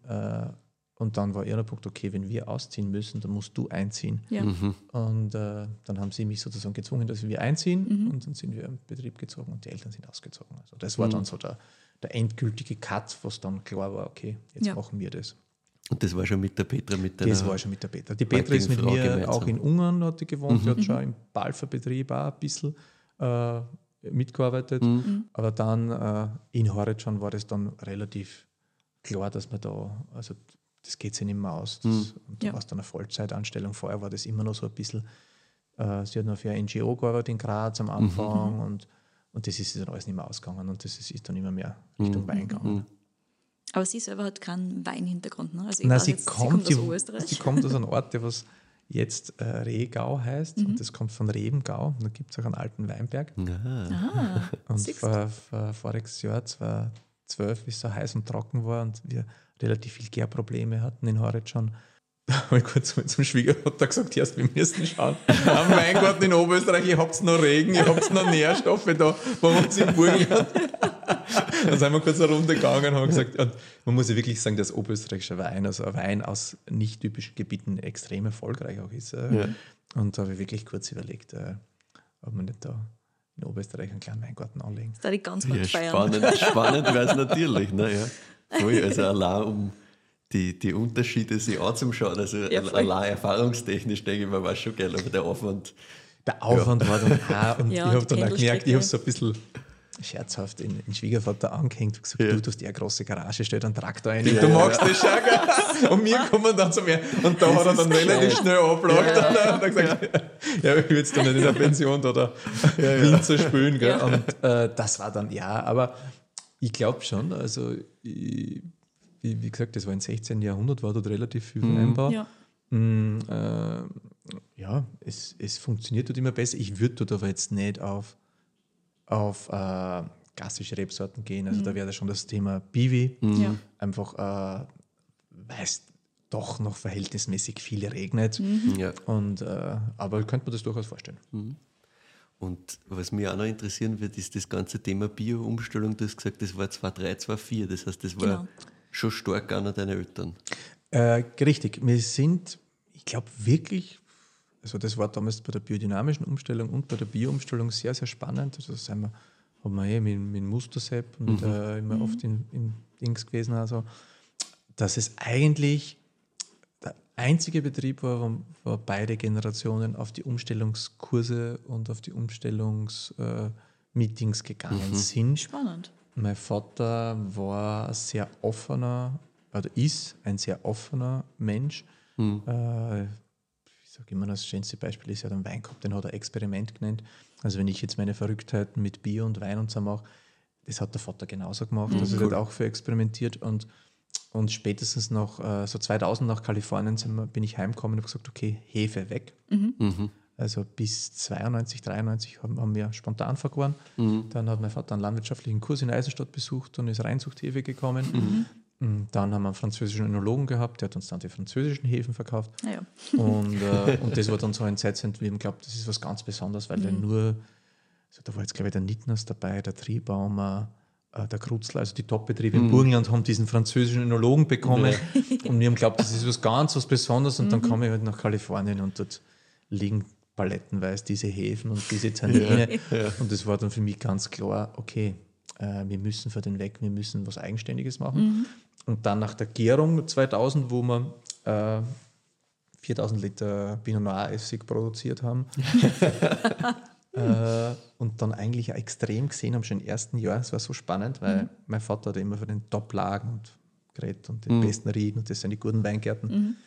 Speaker 4: Und dann war eher der Punkt, okay, wenn wir ausziehen müssen, dann musst du einziehen.
Speaker 3: Ja.
Speaker 4: Und äh, dann haben sie mich sozusagen gezwungen, dass wir einziehen
Speaker 3: Mhm.
Speaker 4: und dann sind wir im Betrieb gezogen und die Eltern sind ausgezogen. Also das war dann so der, der endgültige Cut, was dann klar war, okay, jetzt
Speaker 3: Ja.
Speaker 4: machen wir das.
Speaker 2: Und das war schon mit der Petra, mit der.
Speaker 4: Das war schon mit der Petra. Die Petra ist mit
Speaker 2: Frau
Speaker 4: mir
Speaker 2: gemeinsam.
Speaker 4: auch in Ungarn hat die gewohnt, die hat schon im Balfer-Betrieb auch ein bisschen äh, mitgearbeitet. Aber dann äh, in Horitschan war das dann relativ klar, dass man da, also das geht sich nicht mehr aus. Das, Und da
Speaker 3: Ja.
Speaker 4: war es dann eine Vollzeitanstellung. Vorher war das immer noch so ein bisschen, äh, sie hat noch für ein NGO gearbeitet in Graz am Anfang und, und das ist dann alles nicht mehr ausgegangen und das ist, ist dann immer mehr Richtung Wein gegangen.
Speaker 3: Aber sie selber hat keinen Weinhintergrund, ne? Also
Speaker 4: Nein, sie,
Speaker 3: jetzt,
Speaker 4: kommt,
Speaker 3: sie kommt aus Oberösterreich.
Speaker 4: sie kommt aus einem Ort, der was jetzt äh, Rehgau heißt
Speaker 3: Mhm.
Speaker 4: und das kommt von Rebengau und da gibt es auch einen alten Weinberg.
Speaker 2: Ah,
Speaker 4: Und vor, vor, voriges Jahr, 2012, wie es so heiß und trocken war und wir relativ viel Gärprobleme hatten in Horitschan, da habe ich kurz mit zum Schwiegervater gesagt, erst wir müssen schauen. Am Weingarten in Oberösterreich, ihr habt noch Regen, ihr habt noch Nährstoffe da bei uns im Burgenland. Dann sind wir kurz eine Runde gegangen und haben gesagt, und man muss ja wirklich sagen, dass oberösterreichischer Wein, also ein Wein aus nicht typischen Gebieten, extrem erfolgreich auch ist. äh.
Speaker 2: Ja.
Speaker 4: Und da habe ich wirklich kurz überlegt, äh, ob man nicht da in Oberösterreich einen kleinen Weingarten anlegen.
Speaker 3: Das darf ich ganz
Speaker 2: ja,
Speaker 3: feiern.
Speaker 2: spannend, spannend wäre es natürlich. Ne? Ja. Voll, also allein um die, die Unterschiede sich anzuschauen, also
Speaker 3: Ja,
Speaker 2: allein erfahrungstechnisch denke ich mir, war schon geil, aber der Aufwand.
Speaker 4: Der Aufwand war dann auch, und
Speaker 3: Ja,
Speaker 4: ich habe dann auch gemerkt, ich habe so ein bisschen scherzhaft in, in Schwiegervater angehängt und gesagt,
Speaker 2: Ja.
Speaker 4: du, du hast die eine große Garage, stell einen Traktor ein, du magst das schon, gell? Und wir kommen dann zu mir. Und da hat er dann relativ schnell abgelagt und dann hat er gesagt, ja, ich will jetzt dann nicht in der Pension da der Winzer spielen. Gell?
Speaker 3: Ja.
Speaker 4: Und äh, das war dann, ja, aber ich glaube schon, also ich, wie, wie gesagt, das war im 16. Jahrhundert, war dort relativ viel Weinbau.
Speaker 3: Ja.
Speaker 4: Mm, äh, ja, es, es funktioniert dort immer besser. Ich würde dort aber jetzt nicht auf, auf äh, klassische Rebsorten gehen. Also da wäre schon das Thema Biwi.
Speaker 3: Ja.
Speaker 4: Einfach, äh, weil es doch noch verhältnismäßig viel regnet.
Speaker 2: Ja.
Speaker 4: Und, äh, aber könnte man das durchaus vorstellen.
Speaker 2: Und was mich auch noch interessieren wird, ist das ganze Thema Bio-Umstellung. Du hast gesagt, das war 2,3, 2,4. Das heißt, das war
Speaker 3: Genau.
Speaker 2: schon stark einer deiner Eltern.
Speaker 4: Äh, richtig. Wir sind, ich glaube wirklich, also das war damals bei der biodynamischen Umstellung und bei der Bio-Umstellung sehr, sehr spannend. Also sind wir, haben wir eh mit, mit dem Mustersepp und äh, immer oft in, in Dings gewesen, also, dass es eigentlich einzige Betrieb war, wo, wo beide Generationen auf die Umstellungskurse und auf die Umstellungsmeetings äh, gegangen sind.
Speaker 3: Spannend.
Speaker 4: Mein Vater war ein sehr offener, oder ist ein sehr offener Mensch. Äh, ich sage immer, das schönste Beispiel ist ja der Wein gehabt, den hat er Experiment genannt. Also wenn ich jetzt meine Verrücktheiten mit Bier und Wein und so mache, das hat der Vater genauso gemacht. also er hat auch für experimentiert und, und spätestens nach, äh, so 2000 nach Kalifornien sind wir, bin ich heimgekommen und habe gesagt, okay, Hefe weg. Also bis 92, 93 haben, haben wir spontan vergoren. Dann hat mein Vater einen landwirtschaftlichen Kurs in Eisenstadt besucht und ist Reinzuchthefe gekommen. Und Dann haben wir einen französischen Önologen gehabt, der hat uns dann die französischen Hefen verkauft.
Speaker 3: Naja.
Speaker 4: Und, äh, und das war dann so ein Zeitpunkt, wie ich glaube, das ist was ganz Besonderes, weil der nur, also da war jetzt glaube ich der Nittners dabei, der Triebaumer, äh, der Krutzler, also die Top-Betriebe im Burgenland haben diesen französischen Önologen bekommen. Und wir haben geglaubt, das ist was ganz was Besonderes. Und dann komme ich halt nach Kalifornien und dort liegen palettenweise diese Hefen und diese Tannine. Und das war dann für mich ganz klar, okay, äh, wir müssen für den weg, wir müssen was Eigenständiges machen. Und dann nach der Gärung 2000, wo wir äh, 4000 Liter Pinot Noir Essig produziert haben. äh, und dann eigentlich auch extrem gesehen haben, schon im ersten Jahr. Es war so spannend, weil mein Vater hat immer von den Top-Lagen und geredet und den besten Rieden und das sind die guten Weingärten.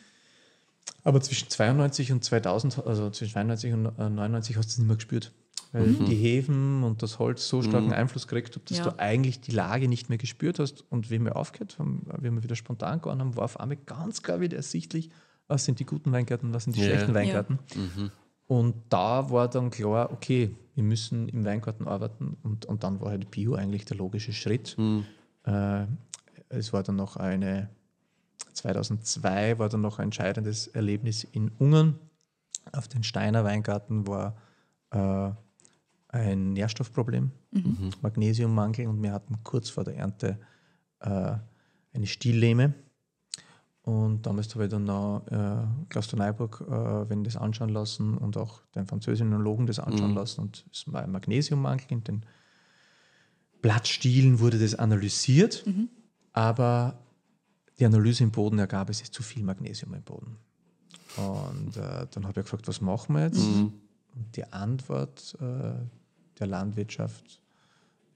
Speaker 4: Aber zwischen 92 und 2000, also zwischen 92 und äh, 99 hast du es nicht mehr gespürt. Weil die Hefen und das Holz so starken Einfluss gekriegt haben, dass
Speaker 3: Ja.
Speaker 4: du eigentlich die Lage nicht mehr gespürt hast. Und wie wir aufgehört haben, wie wir wieder spontan gegangen haben, war auf einmal ganz klar wieder ersichtlich, was sind die guten Weingärten, was sind die
Speaker 2: Ja.
Speaker 4: schlechten
Speaker 3: Ja.
Speaker 4: Und da war dann klar, okay, wir müssen im Weingarten arbeiten. Und, und dann war halt Bio eigentlich der logische Schritt. Äh, es war dann noch eine, 2002 war dann noch ein entscheidendes Erlebnis in Ungarn. Auf den Steiner Weingarten war äh, ein Nährstoffproblem, Magnesiummangel und wir hatten kurz vor der Ernte äh, eine Stilllähme. Und damals habe ich dann noch äh, Klaus de Neuburg, äh, wenn das anschauen lassen und auch den französischen Önologen das anschauen lassen. Und es war ein Magnesiummangel. In den Blattstielen wurde das analysiert, aber die Analyse im Boden ergab, es ist zu viel Magnesium im Boden. Und äh, dann habe ich gefragt, was machen wir jetzt? Und die Antwort äh, der Landwirtschaft,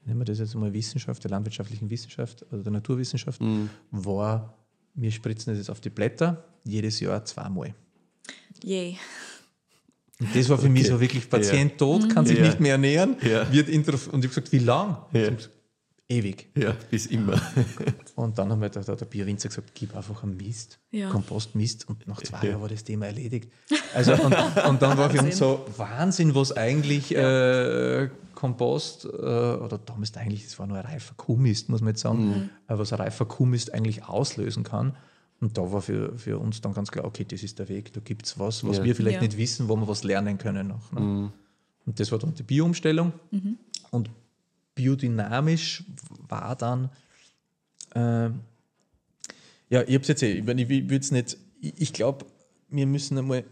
Speaker 4: nennen wir das jetzt mal Wissenschaft, der landwirtschaftlichen Wissenschaft oder der Naturwissenschaft, war, wir spritzen das jetzt auf die Blätter, jedes Jahr zweimal.
Speaker 3: Yay.
Speaker 4: Und das war für mich
Speaker 2: Okay.
Speaker 4: so wirklich Patient tot, kann sich
Speaker 2: Ja.
Speaker 4: nicht mehr ernähren.
Speaker 2: Ja.
Speaker 4: Wird und ich habe gesagt, wie lang?
Speaker 2: Ja.
Speaker 4: Ewig.
Speaker 2: Ja, bis immer.
Speaker 4: Und dann haben wir der, der, Bierwinzer gesagt, gib einfach einen Mist,
Speaker 3: Ja.
Speaker 4: Kompostmist und nach zwei Jahren war das Thema erledigt. Also und, und dann war für uns so Wahnsinn, was eigentlich äh, Kompost äh, oder damals eigentlich, das war nur ein reifer Kuhmist, muss man jetzt sagen, äh, was ein reifer Kuhmist eigentlich auslösen kann. Und da war für, für uns dann ganz klar, okay, das ist der Weg, da gibt es was, was
Speaker 2: Ja.
Speaker 4: wir vielleicht
Speaker 3: Ja.
Speaker 4: nicht wissen, wo wir was lernen können noch. Ne? Und das war dann die Bio-Umstellung. Und biodynamisch war dann, äh, ja, ich habe es jetzt eh, ich, mein, ich würde es nicht, ich, ich glaube, wir müssen einmal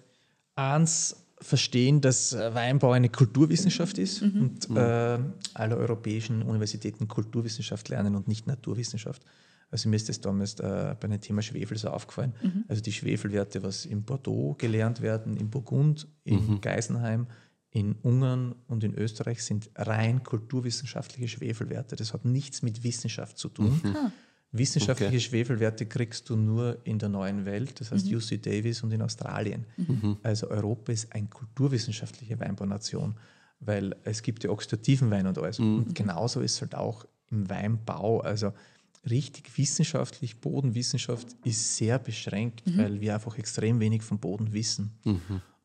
Speaker 4: eins verstehen, dass äh, Weinbau eine Kulturwissenschaft ist und äh, alle europäischen Universitäten Kulturwissenschaft lernen und nicht Naturwissenschaft. Also mir ist das damals äh, bei dem Thema Schwefel so aufgefallen. Also die Schwefelwerte, was in Bordeaux gelernt werden, in Burgund, in Geisenheim, in Ungarn und in Österreich sind rein kulturwissenschaftliche Schwefelwerte. Das hat nichts mit Wissenschaft zu tun. Wissenschaftliche
Speaker 2: Okay.
Speaker 4: Schwefelwerte kriegst du nur in der neuen Welt, das heißt UC Davis und in Australien. Also Europa ist eine kulturwissenschaftliche Weinbaunation, weil es gibt ja oxidativen Wein und alles. Und genauso ist es halt auch im Weinbau. Also richtig wissenschaftlich, Bodenwissenschaft ist sehr beschränkt, weil wir einfach extrem wenig vom Boden wissen.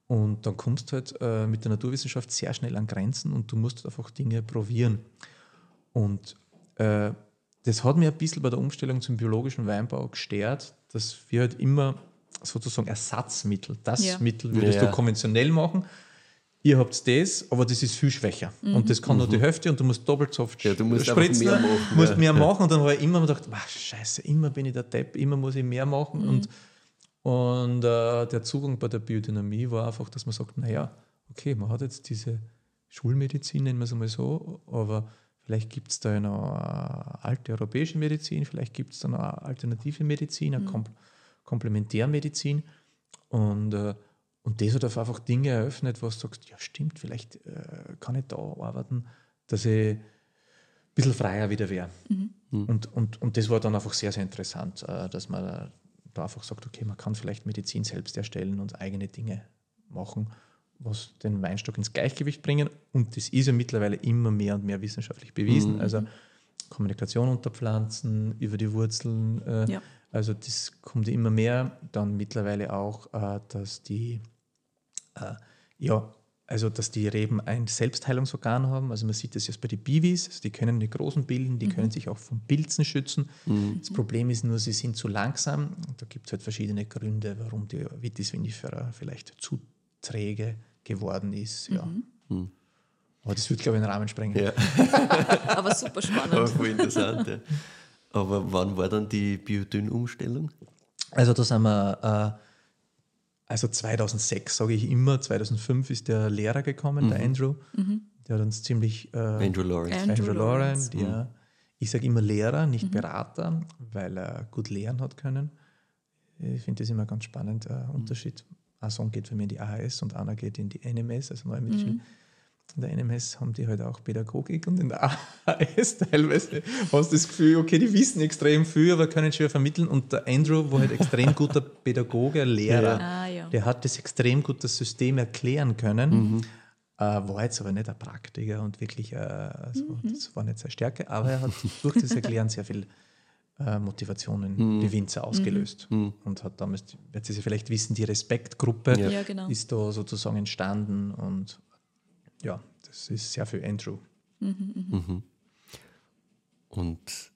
Speaker 4: Und dann kommst du halt äh, mit der Naturwissenschaft sehr schnell an Grenzen und du musst einfach Dinge probieren. Und äh, das hat mir ein bisschen bei der Umstellung zum biologischen Weinbau gestört, dass wir halt immer sozusagen Ersatzmittel, das
Speaker 3: Ja.
Speaker 4: Mittel würdest
Speaker 2: Ja.
Speaker 4: du konventionell machen. Ihr habt das, aber das ist viel schwächer. Und das kann nur die Hälfte und du musst doppelt so oft
Speaker 2: Ja, du musst
Speaker 4: spritzen,
Speaker 2: mehr machen,
Speaker 4: musst
Speaker 2: ja.
Speaker 4: mehr machen. Und dann habe ich immer gedacht, "Wah, scheiße, immer bin ich der Depp, immer muss ich mehr machen. Und, und äh, der Zugang bei der Biodynamie war einfach, dass man sagt, naja, okay, man hat jetzt diese Schulmedizin, nennen wir es einmal so, aber vielleicht gibt es da ja noch eine alte europäische Medizin, vielleicht gibt es da noch eine alternative Medizin, eine Kom Komplementärmedizin. Und, äh, und das hat einfach Dinge eröffnet, wo du sagst, ja stimmt, vielleicht äh, kann ich da arbeiten, dass ich ein bisschen freier wieder wäre. Und, und, und das war dann einfach sehr, sehr interessant, äh, dass man da einfach sagt, okay, man kann vielleicht Medizin selbst erstellen und eigene Dinge machen, was den Weinstock ins Gleichgewicht bringen. Und das ist ja mittlerweile immer mehr und mehr wissenschaftlich bewiesen. Also Kommunikation unter Pflanzen, über die Wurzeln. Äh,
Speaker 3: Ja.
Speaker 4: Also das kommt immer mehr. Dann mittlerweile auch, äh, dass die äh, ja, also dass die Reben ein Selbstheilungsorgan haben. Also man sieht das jetzt bei den Biwis, also die können die großen bilden, die können sich auch von Pilzen schützen. Das Problem ist nur, sie sind zu langsam. Und da gibt es halt verschiedene Gründe, warum die Vitis vinifera vielleicht zu träge geworden ist. Ja. Aber das wird, glaube ich, den Rahmen sprengen.
Speaker 2: Ja,
Speaker 3: Aber super
Speaker 2: aber
Speaker 3: spannend.
Speaker 2: voll interessant. Ja. Aber wann war dann die Biodyn-Umstellung?
Speaker 4: Also da sind wir, äh, also 2006 sage ich immer, 2005 ist der Lehrer gekommen, der Andrew. Der hat uns ziemlich... Äh,
Speaker 2: Andrew Lawrence.
Speaker 3: Andrew
Speaker 4: Andrew
Speaker 3: Lawrence.
Speaker 4: der, ich sage immer Lehrer, nicht Berater, weil er gut lehren hat können. Ich finde das immer ganz spannend, der Unterschied. Ein Sohn geht für mich in die AHS und einer geht in die NMS, also Neue Mittel. In der NMS haben die halt auch Pädagogik und in der AHS teilweise hast du das Gefühl, okay, die wissen extrem viel, aber können schwer vermitteln. Und der Andrew war halt extrem guter Pädagoge, Lehrer.
Speaker 3: Ah, ja.
Speaker 4: Der hat das extrem gut, das System erklären können. Äh, war jetzt aber nicht ein Praktiker und wirklich, äh, also, das war nicht seine Stärke, aber er hat durch das Erklären sehr viel äh, Motivation in die Winzer ausgelöst. Und hat damals, wird Sie vielleicht wissen, die Respektgruppe
Speaker 3: Ja, genau.
Speaker 4: ist da sozusagen entstanden und ja, das ist sehr für Andrew.
Speaker 2: Und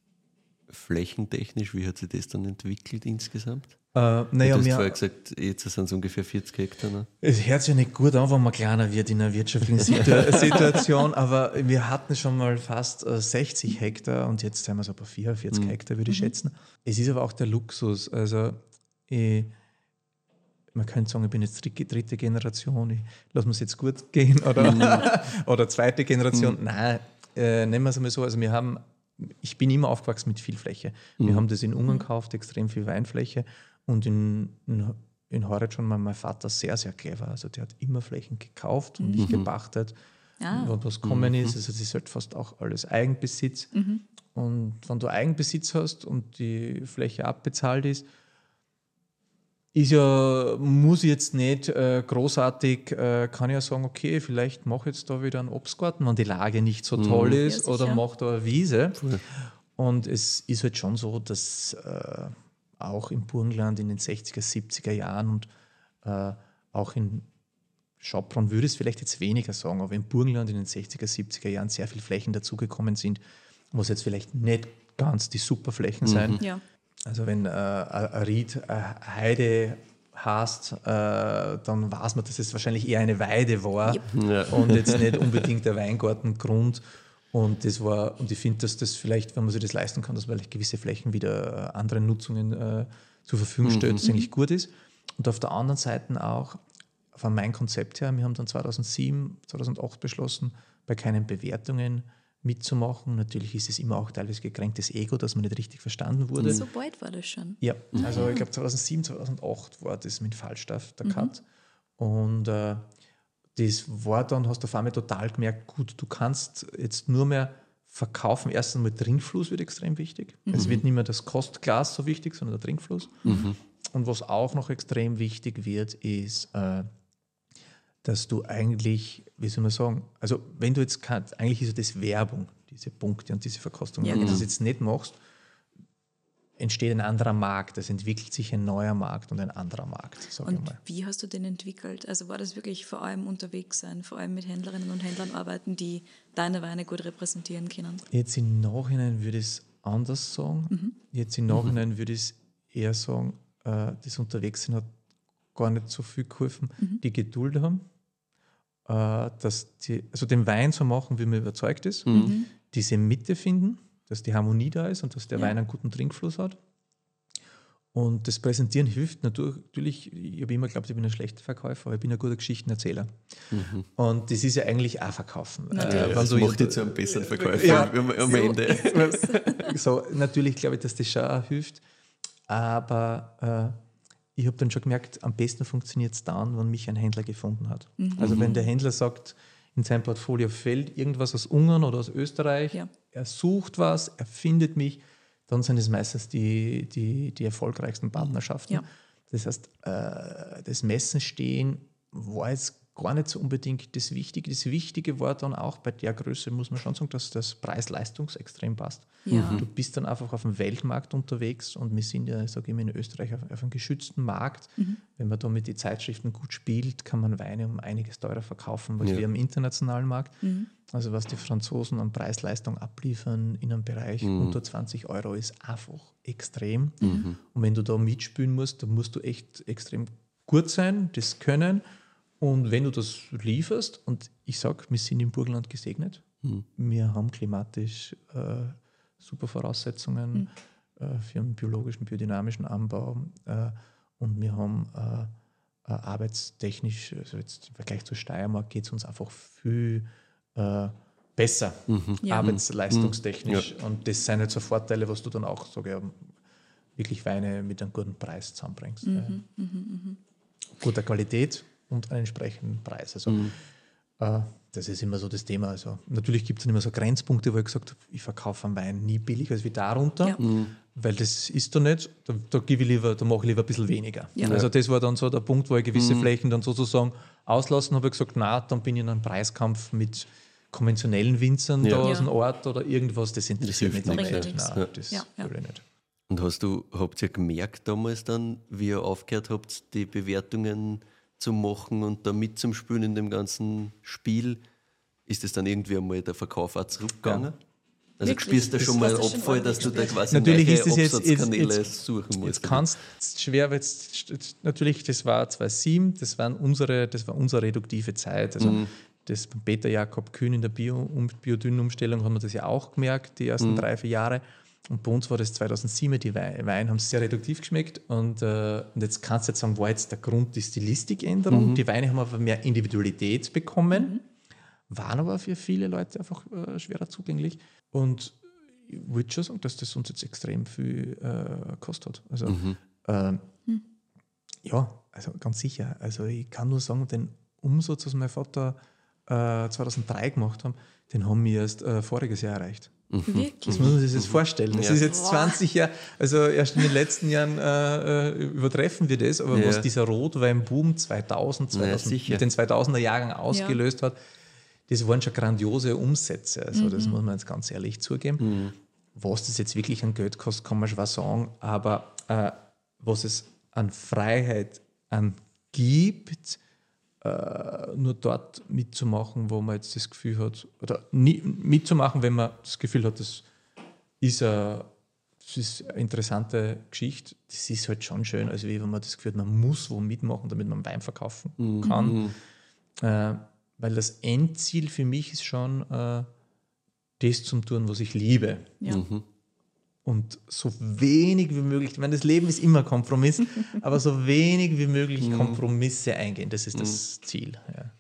Speaker 2: flächentechnisch, wie hat sich das dann entwickelt insgesamt?
Speaker 4: Äh,
Speaker 2: du
Speaker 4: naja,
Speaker 2: hast
Speaker 4: wir,
Speaker 2: vorher gesagt, jetzt sind es ungefähr 40 Hektar. Ne?
Speaker 4: Es hört sich ja nicht gut an, wenn man kleiner wird in einer wirtschaftlichen Situ Situation, aber wir hatten schon mal fast äh, 60 Hektar und jetzt sind wir so bei 44 Hektar, würde ich schätzen. Es ist aber auch der Luxus. Also, ich, man könnte sagen, ich bin jetzt dritte, dritte Generation, ich lasse mir es jetzt gut gehen oder, oder zweite Generation. Nein, äh, nennen wir es einmal so. Also, wir haben, ich bin immer aufgewachsen mit viel Fläche. Wir haben das in Ungarn gekauft, extrem viel Weinfläche. Und in, in, in Horeb schon mal mein Vater sehr, sehr clever. Also der hat immer Flächen gekauft und nicht gepachtet.
Speaker 3: Ah.
Speaker 4: Wo was kommen ist, also das ist halt fast auch alles Eigenbesitz. Und wenn du Eigenbesitz hast und die Fläche abbezahlt ist, ist ja, muss jetzt nicht äh, großartig, äh, kann ich ja sagen, okay, vielleicht mache ich jetzt da wieder einen Obstgarten, wenn die Lage nicht so toll ist,
Speaker 3: Ja,
Speaker 4: oder mache da eine Wiese. Und es ist halt schon so, dass äh, auch im Burgenland in den 60er, 70er Jahren und äh, auch in Schopron würde es vielleicht jetzt weniger sagen, aber im Burgenland in den 60er, 70er Jahren sehr viele Flächen dazugekommen sind, was jetzt vielleicht nicht ganz die Superflächen sein.
Speaker 3: Ja.
Speaker 4: Also wenn äh, ein Ried eine Heide hast, äh, dann weiß man, dass es wahrscheinlich eher eine Weide war
Speaker 2: Ja.
Speaker 4: und jetzt nicht unbedingt der Weingartengrund. Und das war, und ich finde, dass das vielleicht, wenn man sich das leisten kann, dass man vielleicht gewisse Flächen wieder äh, anderen Nutzungen äh, zur Verfügung stellt, das eigentlich gut ist. Und auf der anderen Seite auch, von meinem Konzept her, wir haben dann 2007, 2008 beschlossen, bei keinen Bewertungen mitzumachen. Natürlich ist es immer auch teilweise gekränktes Ego, dass man nicht richtig verstanden wurde.
Speaker 3: So bald war das schon.
Speaker 4: Ja, also ich glaube 2007, 2008 war das mit Falstaff
Speaker 3: Mhm.
Speaker 4: der Cut. Und äh, das war dann, hast du auf einmal total gemerkt, gut, du kannst jetzt nur mehr verkaufen. Erstens einmal Trinkfluss wird extrem wichtig.
Speaker 3: Mhm.
Speaker 4: Es wird nicht mehr das Kostglas so wichtig, sondern der Trinkfluss. Und was auch noch extrem wichtig wird, ist, äh, dass du eigentlich, wie soll man sagen, also wenn du jetzt kann, eigentlich ist das Werbung, diese Punkte und diese Verkostung.
Speaker 3: Ja,
Speaker 4: wenn du
Speaker 3: genau.
Speaker 4: das jetzt nicht machst, entsteht ein anderer Markt, es entwickelt sich ein neuer Markt und ein anderer Markt.
Speaker 3: Und wie hast du den entwickelt? Also war das wirklich vor allem unterwegs sein, vor allem mit Händlerinnen und Händlern arbeiten, die deine Weine gut repräsentieren können?
Speaker 4: Jetzt im Nachhinein würde ich es anders sagen. Jetzt im Nachhinein würde ich es eher sagen, äh, das Unterwegssein hat gar nicht so viel geholfen. Die Geduld haben, äh, dass die, also den Wein so machen, wie man überzeugt ist, diese Mitte finden, dass die Harmonie da ist und dass der
Speaker 3: Ja.
Speaker 4: Wein einen guten Trinkfluss hat. Und das Präsentieren hilft natürlich, natürlich ich habe immer geglaubt, ich bin ein schlechter Verkäufer, aber ich bin ein guter Geschichtenerzähler. Und das ist ja eigentlich auch Verkaufen.
Speaker 3: Natürlich.
Speaker 4: Äh,
Speaker 2: das macht
Speaker 4: jetzt-
Speaker 2: dich zu einem besseren Verkäufer
Speaker 4: Ja.
Speaker 2: am, am
Speaker 3: So.
Speaker 2: Ende.
Speaker 4: so, natürlich glaube ich, dass das schon auch hilft. Aber äh, ich habe dann schon gemerkt, am besten funktioniert es dann, wenn mich ein Händler gefunden hat. Also wenn der Händler sagt, in seinem Portfolio fällt irgendwas aus Ungarn oder aus Österreich,
Speaker 3: Ja.
Speaker 4: er sucht was, er findet mich, dann sind es meistens die, die, die erfolgreichsten Partnerschaften.
Speaker 3: Ja.
Speaker 4: Das heißt, äh, das Messen stehen war jetzt gar nicht so unbedingt das Wichtige. Das Wichtige war dann auch bei der Größe, muss man schon sagen, dass das Preis-Leistungs extrem passt.
Speaker 3: Ja.
Speaker 4: Du bist dann einfach auf dem Weltmarkt unterwegs und wir sind ja, sage ich mal, in Österreich auf, auf einem geschützten Markt. Wenn man da mit den Zeitschriften gut spielt, kann man Weine um einiges teurer verkaufen als
Speaker 2: Ja.
Speaker 4: wir am internationalen Markt. Also was die Franzosen an Preis-Leistung abliefern in einem Bereich unter 20 Euro ist einfach extrem. Und wenn du da mitspielen musst, dann musst du echt extrem gut sein, das können. Und wenn du das lieferst, und ich sage, wir sind im Burgenland gesegnet, wir haben klimatisch äh, super Voraussetzungen äh, für einen biologischen, biodynamischen Anbau äh, und wir haben äh, äh, arbeitstechnisch, also jetzt im Vergleich zur Steiermark, geht es uns einfach viel äh, besser,
Speaker 3: Ja.
Speaker 4: arbeitsleistungstechnisch. Und das sind halt so Vorteile, was du dann auch, ich, wirklich Weine mit einem guten Preis zusammenbringst. Ja. Guter Qualität und einen entsprechenden Preis. Also, äh, das ist immer so das Thema. Also, natürlich gibt es dann immer so Grenzpunkte, wo ich gesagt habe, ich verkaufe einen Wein nie billiger als wie darunter,
Speaker 3: Ja.
Speaker 4: weil das ist da nicht. Da, da, gebe ich lieber, da mache ich lieber ein bisschen weniger.
Speaker 3: Ja.
Speaker 4: Also, das war dann so der Punkt, wo ich gewisse Flächen dann sozusagen auslassen habe. Ich gesagt, na, dann bin ich in einem Preiskampf mit konventionellen Winzern
Speaker 2: Ja.
Speaker 4: da aus
Speaker 3: Ja.
Speaker 4: dem Ort oder irgendwas, das interessiert mich nicht.
Speaker 3: ja.
Speaker 4: Nein, das
Speaker 3: Ja, ja.
Speaker 4: will ich nicht.
Speaker 2: Und hast du, habt ihr gemerkt damals dann, wie ihr aufgehört habt, die Bewertungen zu machen und da mitzuspielen in dem ganzen Spiel, ist es dann irgendwie einmal der Verkauf auch zurückgegangen? Also
Speaker 3: Wirklich?
Speaker 2: spürst du
Speaker 3: Das
Speaker 2: schon mal
Speaker 3: schon
Speaker 2: Abfall, dass du da quasi
Speaker 4: Natürlich ist es jetzt- jetzt-
Speaker 2: Absatzkanäle
Speaker 4: jetzt-
Speaker 2: suchen musst.
Speaker 4: Jetzt kannst schwer, weil jetzt, jetzt, natürlich, das war 2007, das, waren unsere, das war unsere reduktive Zeit. Also das beim Peter Jakob Kühn in der Bio, um, Biodünn-Umstellung haben wir das ja auch gemerkt, die ersten drei, vier Jahre. Und bei uns war das 2007, die Wei- Weine haben sehr reduktiv geschmeckt. Und, äh, und jetzt kannst du jetzt sagen, war jetzt der Grund die Stilistikänderung. Die Weine haben aber mehr Individualität bekommen, waren aber für viele Leute einfach äh, schwerer zugänglich. Und ich würde schon sagen, dass das uns jetzt extrem viel äh, gekostet hat. Also, ähm, ja, also ganz sicher. Also ich kann nur sagen, den Umsatz, was mein Vater äh, 2003 gemacht haben, den haben wir erst äh, voriges Jahr erreicht.
Speaker 3: Wirklich?
Speaker 4: Das muss man sich jetzt vorstellen. Das
Speaker 2: Ja.
Speaker 4: ist jetzt
Speaker 3: Boah.
Speaker 4: 20 Jahre, also erst in den letzten Jahren äh, äh, übertreffen wir das, aber
Speaker 2: Ja.
Speaker 4: was dieser Rotweinboom 2000,
Speaker 2: Ja,
Speaker 4: 2000
Speaker 2: sicher.
Speaker 4: mit den 2000er Jahren ausgelöst hat, das waren schon grandiose Umsätze. Also das muss man jetzt ganz ehrlich zugeben. Was das jetzt wirklich an Geld kostet, kann man schwer sagen, aber äh, was es an Freiheit an gibt, äh, nur dort mitzumachen, wo man jetzt das Gefühl hat, oder nie, mitzumachen, wenn man das Gefühl hat, das ist, eine, das ist eine interessante Geschichte, das ist halt schon schön, also wie wenn man das Gefühl hat, man muss wo mitmachen, damit man Wein verkaufen kann. Äh, weil das Endziel für mich ist schon, äh, das zu tun, was ich liebe.
Speaker 3: Ja.
Speaker 4: Und so wenig wie möglich, ich meine, das Leben ist immer Kompromiss, aber so wenig wie möglich Kompromisse eingehen, das ist das Ziel. Ja.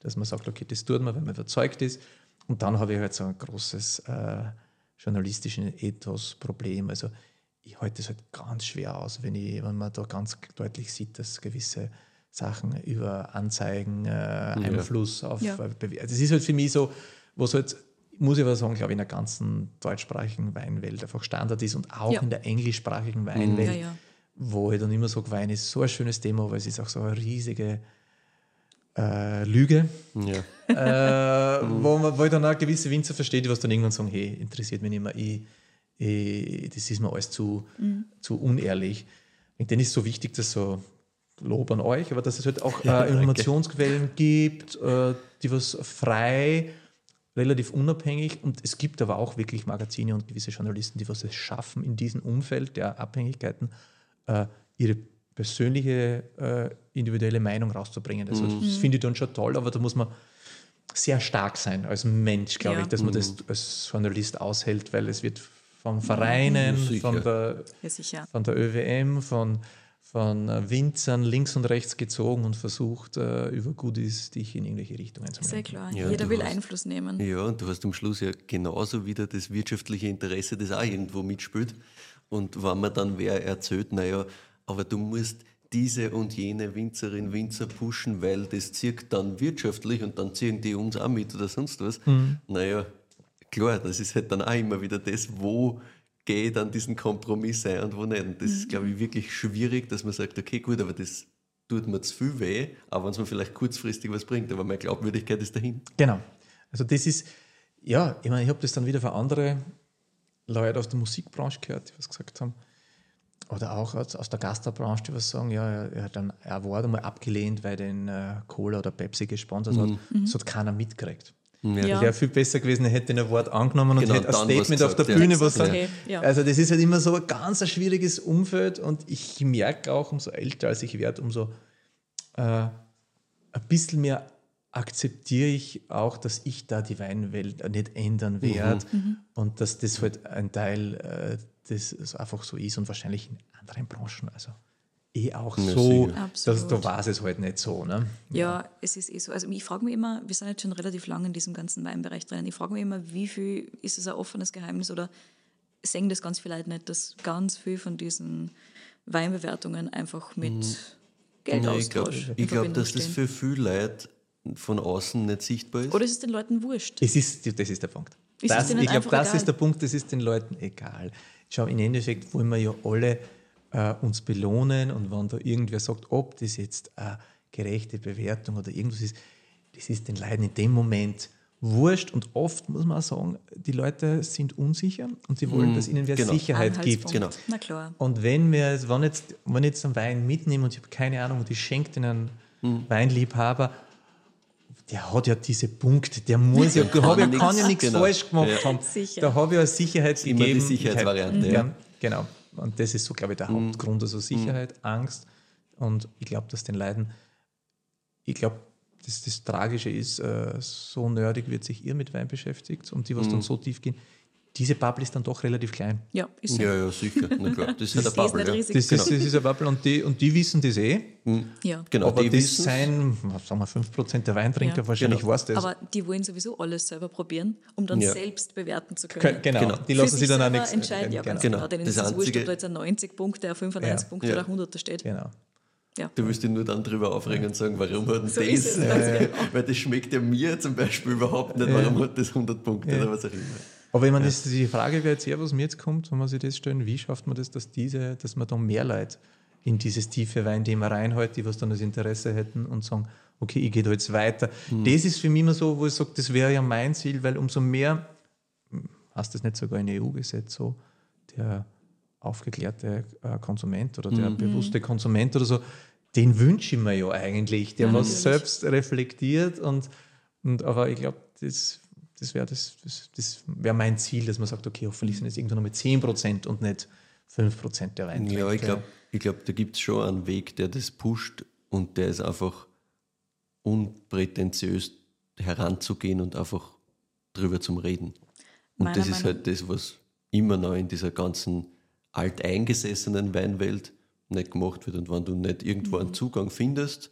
Speaker 4: Dass man sagt, okay, das tut man, wenn man überzeugt ist. Und dann habe ich halt so ein großes äh, journalistisches Ethos-Problem. Also ich halte es halt ganz schwer aus, wenn, ich, wenn man da ganz deutlich sieht, dass gewisse Sachen über Anzeigen, äh, Einfluss auf
Speaker 3: Ja.
Speaker 4: Das ist halt für mich so, was halt, muss ich aber sagen, glaube ich, in der ganzen deutschsprachigen Weinwelt einfach Standard ist und auch
Speaker 3: Ja.
Speaker 4: in der englischsprachigen Weinwelt,
Speaker 3: Ja, ja.
Speaker 4: wo ich dann immer sage, Wein ist so ein schönes Thema, weil es ist auch so eine riesige äh, Lüge,
Speaker 2: Ja.
Speaker 4: äh, wo, man, wo ich dann auch gewisse Winzer verstehe, die was dann irgendwann sagen, hey, interessiert mich nicht mehr, ich, äh, das ist mir alles zu, zu unehrlich. Und dann ist es so wichtig, dass so Lob an euch, aber dass es halt auch äh, Informationsquellen gibt, äh, die was frei, relativ unabhängig und es gibt aber auch wirklich Magazine und gewisse Journalisten, die was es schaffen, in diesem Umfeld der Abhängigkeiten äh, ihre persönliche, äh, individuelle Meinung rauszubringen. Also das finde ich dann schon toll, aber da muss man sehr stark sein als Mensch, glaube
Speaker 3: Ja.
Speaker 4: ich, dass man das als Journalist aushält, weil es wird von Vereinen,
Speaker 2: sicher.
Speaker 4: von der
Speaker 3: Ja,
Speaker 4: von der ÖWM, von, von äh, Winzern links und rechts gezogen und versucht, äh, über Goodies dich in irgendwelche Richtungen zu
Speaker 3: Sehr
Speaker 4: lenken.
Speaker 3: klar.
Speaker 2: Ja,
Speaker 3: Jeder will
Speaker 2: hast-
Speaker 3: Einfluss nehmen.
Speaker 2: Ja, und du hast am Schluss ja genauso wieder das wirtschaftliche Interesse, das auch irgendwo mitspielt. Und wenn man dann wer erzählt, naja, aber du musst diese und jene Winzerin, Winzer pushen, weil das zieht dann wirtschaftlich und dann ziehen die uns auch mit oder sonst was. Naja, klar, das ist halt dann auch immer wieder das, wo gehe ich dann diesen Kompromiss ein und wo nicht. Und das ist, glaube ich, wirklich schwierig, dass man sagt, okay, gut, aber das tut mir zu viel weh, auch wenn es mir vielleicht kurzfristig was bringt, aber meine Glaubwürdigkeit ist dahin.
Speaker 4: Genau. Also das ist, ja, ich meine, ich habe das dann wieder von anderen Leuten aus der Musikbranche gehört, die was gesagt haben. Oder auch aus, aus der Gastarbranche, die was sagen, ja, er, er hat einen Award einmal abgelehnt, weil den äh, Cola oder Pepsi gesponsert hat. Das hat keiner mitgekriegt.
Speaker 3: Ja.
Speaker 4: Wäre viel besser gewesen, er hätte den Award angenommen und
Speaker 2: Genau,
Speaker 4: hätte ein
Speaker 2: was
Speaker 4: Statement auf der
Speaker 2: ja.
Speaker 4: Bühne was sagen.
Speaker 3: Okay, ja.
Speaker 4: Also das ist halt immer so ein ganz ein schwieriges Umfeld und ich merke auch, umso älter als ich werde, umso äh, ein bisschen mehr akzeptiere ich auch, dass ich da die Weinwelt nicht ändern werde und dass das halt ein Teil äh, das so einfach so ist und wahrscheinlich in anderen Branchen also eh auch
Speaker 2: Ja,
Speaker 4: so, dass da
Speaker 3: Absolut.
Speaker 4: war es halt nicht so. Ne?
Speaker 3: Ja, es ist eh so. Also ich frage mich immer, wir sind jetzt schon relativ lange in diesem ganzen Weinbereich drinnen, ich frage mich immer, wie viel ist es ein offenes Geheimnis oder sehen das ganz viele Leute nicht, dass ganz viel von diesen Weinbewertungen einfach mit
Speaker 2: Mhm. Ja, ich glaube,
Speaker 3: Geldaustausch in
Speaker 2: ich glaub,
Speaker 3: Verbindung
Speaker 2: dass das für viele Leute von außen nicht sichtbar ist.
Speaker 3: Oder ist es den Leuten wurscht?
Speaker 4: Das ist, das ist der Punkt.
Speaker 3: Ist es
Speaker 4: Das, ich glaube, das
Speaker 3: egal?
Speaker 4: ist der Punkt, das ist den Leuten egal. Schau, im Endeffekt wollen wir ja alle äh, uns belohnen und wenn da irgendwer sagt, ob das jetzt eine gerechte Bewertung oder irgendwas ist, das ist den Leuten in dem Moment wurscht und oft muss man auch sagen, die Leute sind unsicher und sie wollen, dass ihnen wer
Speaker 2: genau.
Speaker 4: Sicherheit gibt.
Speaker 2: Genau.
Speaker 3: Na klar.
Speaker 4: Und wenn wir, wenn jetzt, wenn jetzt einen Wein mitnehme und ich habe keine Ahnung und ich schenke den einen
Speaker 2: Hm.
Speaker 4: Weinliebhaber, der hat ja diese Punkte, der muss ja, hab ja, kann ja nichts
Speaker 2: Genau.
Speaker 4: falsch gemacht
Speaker 2: Ja.
Speaker 4: haben.
Speaker 3: Sicher.
Speaker 4: Da habe ich ja Sicherheit
Speaker 2: Immer die
Speaker 4: gegeben.
Speaker 2: Sicherheitsvariante,
Speaker 4: Ich,
Speaker 2: ja.
Speaker 4: ja. Genau. Und das ist so, glaube ich, der Hauptgrund, also Sicherheit, Angst. Und ich glaube, dass den Leuten, ich glaube, das, das Tragische ist, äh, so nerdig wird sich ihr mit Wein beschäftigt und die, was dann so tief gehen, diese Bubble ist dann doch relativ klein.
Speaker 3: Ja, ist so.
Speaker 2: Ja, ja, sicher. Na klar, das ist halt eine
Speaker 3: ist
Speaker 2: Bubble.
Speaker 3: nicht
Speaker 2: Ja.
Speaker 3: riesig.
Speaker 4: Das, ist, das ist eine Bubble und die, und die wissen das eh.
Speaker 3: Ja.
Speaker 2: Genau,
Speaker 4: aber
Speaker 2: die
Speaker 4: das
Speaker 2: wissen
Speaker 4: sein, was sagen wir, 5% der Weintrinker,
Speaker 3: Ja.
Speaker 4: wahrscheinlich
Speaker 2: Genau.
Speaker 4: weiß das.
Speaker 3: Aber die wollen sowieso alles selber probieren, um dann
Speaker 2: Ja.
Speaker 3: selbst bewerten zu
Speaker 4: Kö-
Speaker 3: können.
Speaker 4: genau.
Speaker 2: Genau.
Speaker 4: die lassen
Speaker 3: sich
Speaker 4: dann auch nichts
Speaker 3: entscheiden. Ja, ganz
Speaker 4: genau.
Speaker 3: genau. Denen
Speaker 2: Das
Speaker 3: ist es wurscht,
Speaker 2: Einzige-
Speaker 3: ob da jetzt ein 90 Punkte, ein 95
Speaker 4: Ja.
Speaker 3: Punkte
Speaker 2: Ja.
Speaker 3: oder ein 100 steht.
Speaker 4: Genau.
Speaker 3: Ja.
Speaker 2: Du wirst dich nur dann drüber aufregen und sagen, warum hat denn
Speaker 3: So
Speaker 2: das?
Speaker 3: ist
Speaker 2: äh,
Speaker 3: genau.
Speaker 2: Weil das schmeckt ja mir zum Beispiel überhaupt nicht. Warum hat das 100 Punkte oder was auch immer?
Speaker 4: Aber ich meine, das, die Frage wäre jetzt eher, was mir jetzt kommt, wenn man sich das stellen, wie schafft man das, dass diese, dass man da mehr Leute in dieses tiefe Weinthema reinhält, die was dann das Interesse hätten und sagen, okay, ich gehe da jetzt weiter. Das ist für mich immer so, wo ich sage, das wäre ja mein Ziel, weil umso mehr, hast das nicht sogar in EU-Gesetz so, der aufgeklärte äh, Konsument oder der bewusste Konsument oder so, den wünsche ich mir ja eigentlich, der
Speaker 3: Ja,
Speaker 4: was
Speaker 3: natürlich.
Speaker 4: selbst reflektiert und, und aber ich glaube, das, das wäre das, das, das wär mein Ziel, dass man sagt, okay, hoffentlich sind es irgendwann noch mit 10% und nicht 5% der Wein.
Speaker 2: Ja, ich glaube, ich glaub, da gibt es schon einen Weg, der das pusht und der ist einfach unprätentiös heranzugehen und einfach drüber zum Reden. Und
Speaker 3: Meiner
Speaker 2: das ist
Speaker 3: Meinung-
Speaker 2: halt das, was immer noch in dieser ganzen alteingesessenen Weinwelt nicht gemacht wird. Und wenn du nicht irgendwo
Speaker 3: Mhm.
Speaker 2: einen Zugang findest,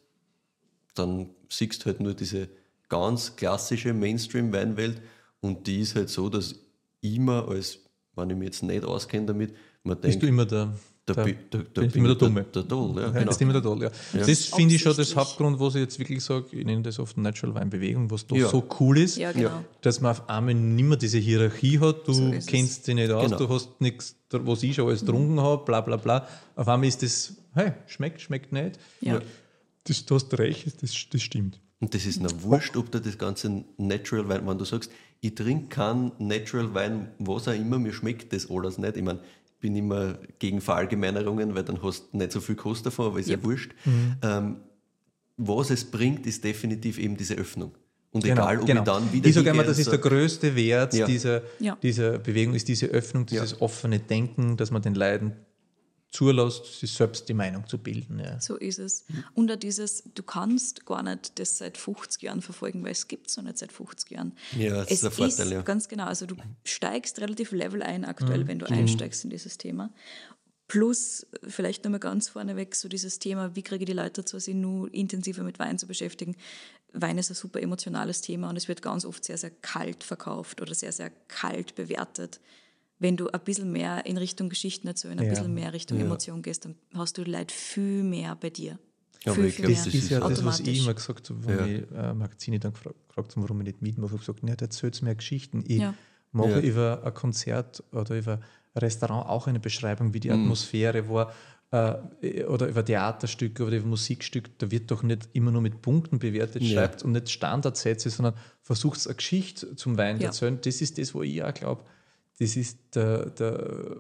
Speaker 2: dann siehst du halt nur diese ganz klassische Mainstream-Weinwelt und die ist halt so, dass immer als, wenn ich mich jetzt nicht auskenne damit, man
Speaker 4: Bist
Speaker 2: denkt,
Speaker 4: du immer der,
Speaker 2: da,
Speaker 4: der,
Speaker 2: bi- da, da
Speaker 4: bin ich immer der Dumme.
Speaker 2: Der, der Doll, ja,
Speaker 4: Ja,
Speaker 2: genau.
Speaker 4: Das ist immer der Toll, ja. Das finde ich schon das. Hauptgrund, wo ich jetzt wirklich sage, ich nenne das oft Natural Weinbewegung, was doch
Speaker 2: Ja.
Speaker 4: so cool ist,
Speaker 3: Ja, genau.
Speaker 4: dass man auf einmal nicht mehr diese Hierarchie hat, du
Speaker 3: So es.
Speaker 4: kennst dich nicht aus,
Speaker 2: Genau.
Speaker 4: du hast nichts, was ich schon alles getrunken habe, bla bla bla. Auf einmal ist das, hey, schmeckt, schmeckt nicht.
Speaker 3: Ja.
Speaker 4: Das, du hast recht, das, das stimmt.
Speaker 2: Und das ist noch wurscht, ob du das ganze Natural Wein, wenn du sagst, ich trinke keinen Natural Wein, was auch immer, mir schmeckt das alles nicht. Ich meine, ich bin immer gegen Verallgemeinerungen, weil dann hast du nicht so viel Kost davon, aber ist ja, wurscht. Ähm, was es bringt, ist definitiv eben diese Öffnung. Und egal, ob ich dann wieder
Speaker 4: Ich sage immer, das ist der größte Wert
Speaker 2: Ja.
Speaker 4: dieser,
Speaker 3: Ja.
Speaker 4: dieser Bewegung, ist diese Öffnung, dieses offene Denken, dass man den Leiden zulässt, sich selbst die Meinung zu bilden. Ja.
Speaker 3: So ist es. Und auch dieses, du kannst gar nicht das seit 50 Jahren verfolgen, weil es gibt es noch nicht seit 50 Jahren.
Speaker 2: Ja, das
Speaker 3: es
Speaker 2: ist der Vorteil,
Speaker 3: ist
Speaker 2: ja.
Speaker 3: Ganz genau. Also du steigst relativ level ein aktuell, wenn du
Speaker 2: Mhm.
Speaker 3: einsteigst in dieses Thema. Plus, vielleicht nochmal ganz vorneweg, so dieses Thema, wie kriege ich die Leute dazu, sich nur intensiver mit Wein zu beschäftigen. Wein ist ein super emotionales Thema und es wird ganz oft sehr, sehr kalt verkauft oder sehr, sehr kalt bewertet. Wenn du ein bisschen mehr in Richtung Geschichten erzählen, ein
Speaker 4: Ja.
Speaker 3: bisschen mehr Richtung Emotion gehst, dann hast du Leute viel mehr bei dir.
Speaker 2: Ja,
Speaker 3: viel,
Speaker 2: aber ich
Speaker 3: viel
Speaker 2: glaub,
Speaker 3: mehr.
Speaker 4: Das ist ja das, was ich immer gesagt habe, wenn
Speaker 2: Ja.
Speaker 4: ich äh, Magazine dann gefragt, habe, warum ich nicht mitmache. Ich habe gesagt, nicht erzählt mir Geschichten. Ich
Speaker 3: Ja.
Speaker 4: mache
Speaker 2: Ja.
Speaker 4: über ein Konzert oder über ein Restaurant auch eine Beschreibung, wie die
Speaker 2: Mhm.
Speaker 4: Atmosphäre war. Äh, oder über Theaterstücke oder über Musikstücke, da wird doch nicht immer nur mit Punkten bewertet,
Speaker 2: Ja.
Speaker 4: schreibt und nicht Standardsätze, sondern versucht eine Geschichte zum Wein zu
Speaker 3: Ja.
Speaker 4: erzählen. Das ist das, wo ich auch glaube, das ist der, der,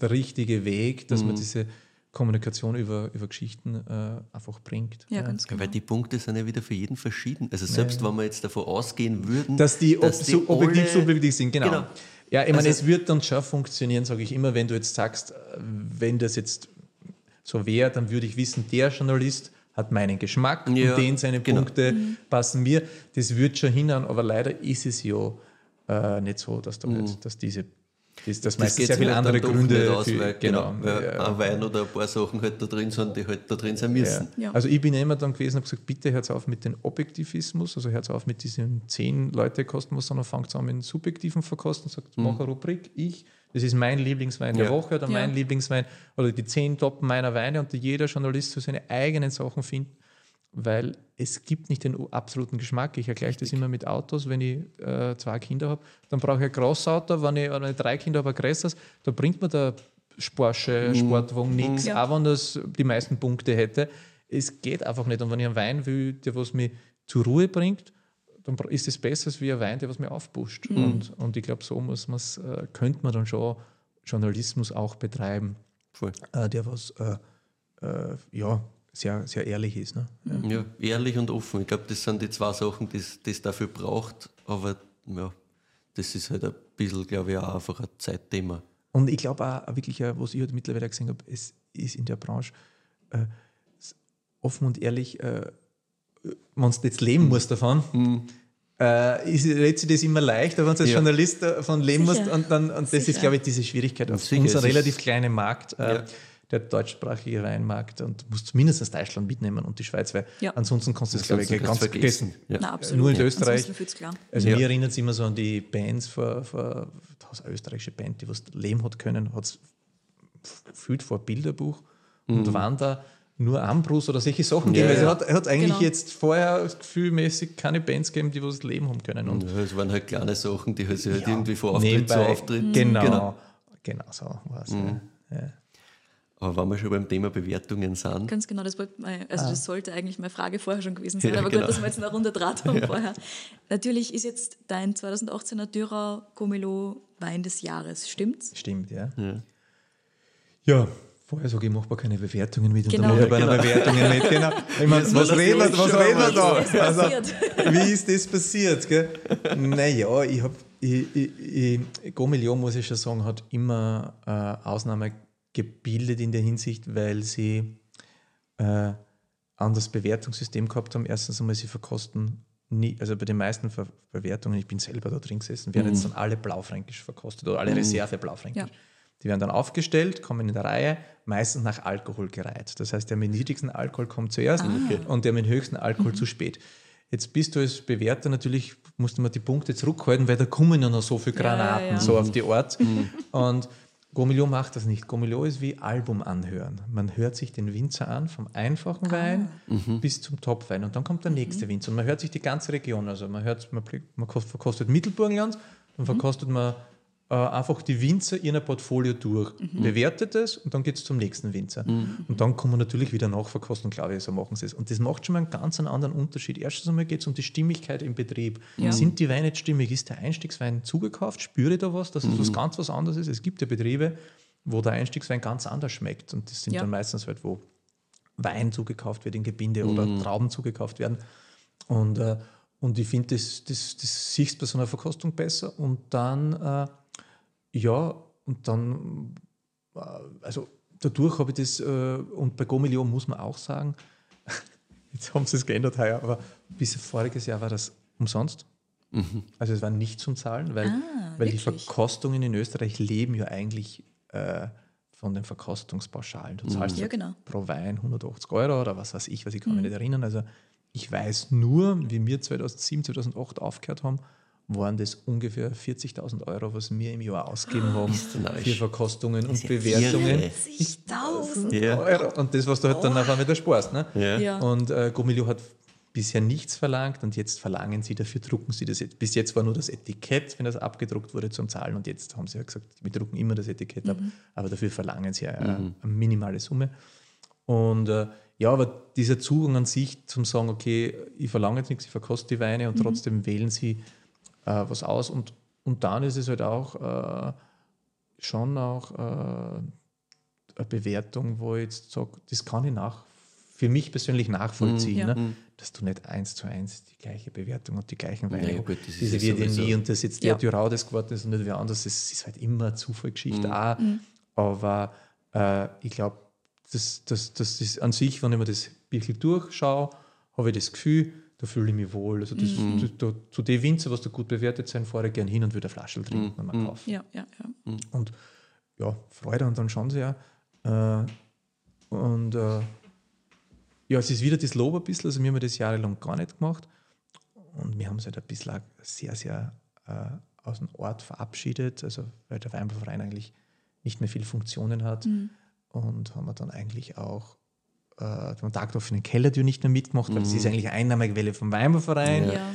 Speaker 4: der richtige Weg, dass
Speaker 2: Mhm.
Speaker 4: man diese Kommunikation über, über Geschichten äh, einfach bringt.
Speaker 3: Ja, ganz
Speaker 2: Ja,
Speaker 3: genau.
Speaker 2: weil die Punkte sind ja wieder für jeden verschieden. Also selbst wenn wir jetzt davon ausgehen würden,
Speaker 4: Dass die, ob,
Speaker 2: dass die
Speaker 4: so objektiv, subjektiv sind, genau.
Speaker 2: Genau.
Speaker 4: Ja, ich meine,
Speaker 2: Also-
Speaker 4: es wird dann schon funktionieren, sage ich immer, wenn du jetzt sagst, äh, wenn das jetzt so wäre, dann würde ich wissen, der Journalist hat meinen Geschmack
Speaker 2: Ja,
Speaker 4: und den seine
Speaker 2: genau.
Speaker 4: Punkte passen mir. Das wird schon hinhauen, aber leider ist es ja äh, nicht so, dass, da nicht, dass diese das, das
Speaker 2: Das
Speaker 4: meistens sehr viele
Speaker 2: halt
Speaker 4: andere Gründe
Speaker 2: aus,
Speaker 4: für,
Speaker 2: weil,
Speaker 4: genau,
Speaker 2: genau, weil
Speaker 4: ja.
Speaker 2: ein Wein oder ein paar Sachen halt da drin sind, die halt da drin sein
Speaker 4: Ja.
Speaker 2: müssen.
Speaker 3: Ja.
Speaker 4: Also ich bin ja immer dann gewesen und habe gesagt, bitte hört auf mit dem Objektivismus, also hört auf mit diesen zehn Leute kosten was, sondern fangt an mit dem subjektiven Verkosten, sagt, mach eine Rubrik, ich, das ist mein Lieblingswein der
Speaker 2: Ja.
Speaker 4: Woche oder
Speaker 3: Ja.
Speaker 4: mein Lieblingswein oder die zehn Top meiner Weine und jeder Journalist soll seine eigenen Sachen finden, weil es gibt nicht den absoluten Geschmack. Ich ergleiche das immer mit Autos, wenn ich äh, zwei Kinder habe, dann brauche ich ein Großauto, wenn ich, wenn ich drei Kinder habe, ein größeres, da bringt mir der Porsche, Sportwagen nichts,
Speaker 3: Ja.
Speaker 4: auch wenn das die meisten Punkte hätte. Es geht einfach nicht. Und wenn ich einen Wein will, der was mich zur Ruhe bringt, dann ist es besser als wie ein Wein, der was mich aufpusht. Und, und ich glaube, so muss man's, äh, könnte man dann schon Journalismus auch betreiben,
Speaker 2: Voll.
Speaker 4: äh, der was äh, äh, ja, sehr, sehr ehrlich ist. Ne? Ja.
Speaker 2: Ja, ehrlich und offen. Ich glaube, das sind die zwei Sachen, die es dafür braucht. Aber ja, das ist halt ein bisschen, glaube ich, auch einfach ein Zeitthema.
Speaker 4: Und ich glaube auch, wirklich, äh, was ich halt mittlerweile gesehen habe, es ist in der Branche äh, offen und ehrlich, äh, wenn du jetzt leben musst davon, äh, ist, redet sich das immer leicht, aber wenn du als
Speaker 2: Ja.
Speaker 4: Journalist davon leben
Speaker 3: Sicher.
Speaker 4: musst, und, dann, und das ist, glaube ich, diese Schwierigkeit auf unserem relativ kleinen Markt, äh,
Speaker 2: Ja.
Speaker 4: Der deutschsprachige Weinmarkt, und musst zumindest Deutschland mitnehmen und die Schweiz, weil
Speaker 3: Ja.
Speaker 4: ansonsten kannst du das, glaube ich, ganz vergessen.
Speaker 2: Ja.
Speaker 3: Na, absolut.
Speaker 4: Nur in
Speaker 3: ja.
Speaker 4: Österreich. Also
Speaker 2: Ja.
Speaker 4: mir erinnert es immer so an die Bands vor, vor da hast eine österreichische Band, die was leben hat können, hat es gefühlt vor Bilderbuch und waren da nur Ambrus oder solche Sachen
Speaker 2: Ja,
Speaker 4: gegeben. Also
Speaker 2: ja.
Speaker 4: er hat, er hat eigentlich
Speaker 3: Genau.
Speaker 4: jetzt vorher gefühlmäßig keine Bands gegeben, die was leben haben können. Und
Speaker 2: Ja, es waren halt kleine Sachen, die halt sich halt
Speaker 4: ja,
Speaker 2: irgendwie von Auftritt zu Auftritt.
Speaker 4: Genau,
Speaker 2: Genau.
Speaker 4: genau, so war es.
Speaker 2: Mhm.
Speaker 4: Ja. Ja.
Speaker 2: Aber wenn wir schon beim Thema Bewertungen sind,
Speaker 3: Ganz genau, das, wollte mein, also das sollte eigentlich meine Frage vorher schon gewesen sein,
Speaker 2: Ja,
Speaker 3: aber
Speaker 2: genau.
Speaker 3: gut, dass wir jetzt eine Runde Draht haben vorher. Natürlich ist jetzt dein 2018er Dürer Gomelo Wein des Jahres, stimmt's?
Speaker 4: Stimmt, ja.
Speaker 2: Ja.
Speaker 4: Ja, vorher sage ich, mach mal keine Bewertungen mit und
Speaker 3: Genau.
Speaker 4: dann mache ich bei einer
Speaker 2: Ja, genau.
Speaker 4: Bewertungen mit. Genau. Ich meine, was reden wir,
Speaker 2: mich
Speaker 4: was reden wir da?
Speaker 3: so.
Speaker 4: Also,
Speaker 3: passiert?
Speaker 4: wie ist das passiert? Gell? Naja, ich habe, ich, ich, ich, Gomelion, muss ich schon sagen, hat immer äh, Ausnahme gebildet in der Hinsicht, weil sie äh, anderes Bewertungssystem gehabt haben. Erstens einmal, sie verkosten nie, also bei den meisten Ver Bewertungen, ich bin selber da drin gesessen, werden jetzt dann alle blaufränkisch verkostet oder alle Reserve blaufränkisch.
Speaker 3: Ja.
Speaker 4: Die werden dann aufgestellt, kommen in der Reihe, meistens nach Alkohol gereiht. Das heißt, der mit niedrigsten Alkohol kommt zuerst und der mit höchsten Alkohol zu spät. Jetzt bist du als Bewerter natürlich, musst du mal die Punkte zurückhalten, weil da kommen ja noch so viele
Speaker 3: Ja, ja,
Speaker 4: Granaten,
Speaker 3: ja.
Speaker 4: so auf die Art. Und Gomilio macht das nicht. Gomilio ist wie Album anhören. Man hört sich den Winzer an, vom einfachen Wein bis zum Topwein. Und dann kommt der nächste Winzer. Und man hört sich die ganze Region. Also man hört, man, man kost- verkostet Mittelburgenland, dann verkostet man äh, einfach die Winzer in ein Portfolio durch,
Speaker 3: Mhm.
Speaker 4: bewertet es und dann geht es zum nächsten Winzer. Und dann kann man natürlich wieder nachverkosten glaube ich, so machen sie es. Und das macht schon mal einen ganz anderen Unterschied. Erstens einmal geht es um die Stimmigkeit im Betrieb.
Speaker 3: Ja.
Speaker 4: Sind die Weine jetzt stimmig? Ist der Einstiegswein zugekauft? Spüre ich da was, dass es was ganz was anderes ist? Es gibt ja Betriebe, wo der Einstiegswein ganz anders schmeckt. Und das sind
Speaker 3: Ja.
Speaker 4: dann meistens halt, wo Wein zugekauft wird in Gebinde oder Trauben zugekauft werden. Und, äh, und ich finde, das, das, das siehst bei so einer Verkostung besser. Und dann, äh, ja, und dann, äh, also dadurch habe ich das, äh, und bei Gomillion muss man auch sagen, jetzt haben sie es geändert heuer, aber bis voriges Jahr war das umsonst. Also es war nicht zum Zahlen, weil,
Speaker 3: Ah,
Speaker 4: weil die? Verkostungen in Österreich leben ja eigentlich äh, von den Verkostungspauschalen. Du zahlst
Speaker 3: Ja, genau.
Speaker 4: pro Wein 180 Euro oder was weiß ich, was ich kann mich nicht erinnern. Also ich weiß nur, wie wir 2007, 2008 aufgehört haben, waren das ungefähr 40.000 Euro, was wir im Jahr ausgegeben haben
Speaker 2: du narrisch.
Speaker 4: für Verkostungen und Bewertungen.
Speaker 2: irre.
Speaker 3: 40.000.
Speaker 2: Ja.
Speaker 4: Euro. Und das, was du halt dann nachher wieder sparst. Ne?
Speaker 2: Ja.
Speaker 3: Ja.
Speaker 4: Und äh, Gomilio hat bisher nichts verlangt und jetzt verlangen sie dafür, drucken sie das. jetzt- Bis jetzt war nur das Etikett, wenn das abgedruckt wurde, zum Zahlen und jetzt haben sie ja gesagt, wir drucken immer das Etikett ab, aber dafür verlangen sie ja äh, eine minimale Summe. Und äh, ja, aber dieser Zugang an sich zum sagen, okay, ich verlange jetzt nichts, ich verkoste die Weine und trotzdem wählen sie äh, was aus. Und, und dann ist es halt auch äh, schon auch äh, eine Bewertung, wo ich jetzt sage, das kann ich nach, für mich persönlich nachvollziehen,
Speaker 3: Ja.
Speaker 4: ne? dass du nicht eins zu eins die gleiche Bewertung und die gleichen Weine
Speaker 2: Naja, gut, das ist
Speaker 4: diese
Speaker 2: ja
Speaker 4: wird ja nie und dass jetzt der
Speaker 3: Ja.
Speaker 4: Dürau das geworden ist und nicht wer anders, das ist halt immer eine Zufallgeschichte
Speaker 2: Mhm.
Speaker 4: auch. Aber äh, ich glaube, das, das, das ist an sich, wenn ich mir das wirklich durchschaue, habe ich das Gefühl, da fühle ich mich wohl. Also das,
Speaker 2: Mhm.
Speaker 4: das, da, zu den Winzer, was da gut bewertet sind, fahre ich gern hin und würde eine Flasche trinken und mal kaufen.
Speaker 3: Ja, ja, ja.
Speaker 4: Und ja, Freude und dann schauen sie ja. Äh, und äh, ja, es ist wieder das Lob ein bisschen. Also, wir haben das jahrelang gar nicht gemacht. Und wir haben es halt ein bisschen auch sehr, sehr äh, aus dem Ort verabschiedet. Also, weil der Weinbauverein eigentlich nicht mehr viele Funktionen hat. Und haben wir dann eigentlich auch äh, den Tag in den Kellertür nicht mehr mitgemacht, weil das ist eigentlich eine Einnahmequelle vom Weinbauverein.
Speaker 3: Ja.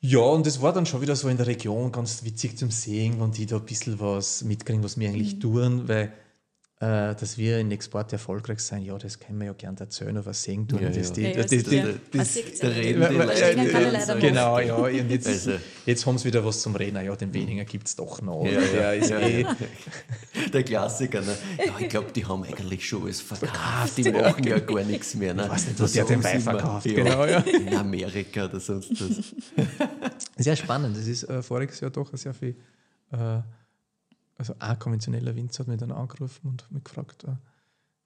Speaker 4: Ja, und das war dann schon wieder so in der Region ganz witzig zum Sehen, wenn die da ein bisschen was mitkriegen, was wir eigentlich tun, weil äh, dass wir in Export erfolgreich sein, ja, das können wir ja gern erzählen, aber sehen tun.
Speaker 2: Ja,
Speaker 4: das,
Speaker 2: ja.
Speaker 4: die,
Speaker 3: Ja, ja,
Speaker 4: das, das,
Speaker 3: das- ja.
Speaker 4: das,
Speaker 3: Man sieht's
Speaker 2: da
Speaker 3: ja.
Speaker 2: reden die Leute.
Speaker 4: Genau, ja. Und jetzt,
Speaker 2: Also-
Speaker 4: jetzt haben sie wieder was zum Reden. Ja, den weniger gibt es doch noch.
Speaker 2: Ja,
Speaker 4: der
Speaker 2: ja,
Speaker 4: ist
Speaker 2: ja,
Speaker 4: eh.
Speaker 2: Der Klassiker. Ne? Ja, ich glaube, die haben eigentlich schon alles verkauft. Die machen ja gar nichts mehr. Ne? Ich
Speaker 4: weiß nicht, wo der den Wein verkauft. Genau, ja.
Speaker 2: In Amerika oder sonst was.
Speaker 4: Sehr spannend. Das ist äh, voriges Jahr doch sehr viel. Äh, also ein konventioneller Winzer hat mich dann angerufen und mich gefragt, äh,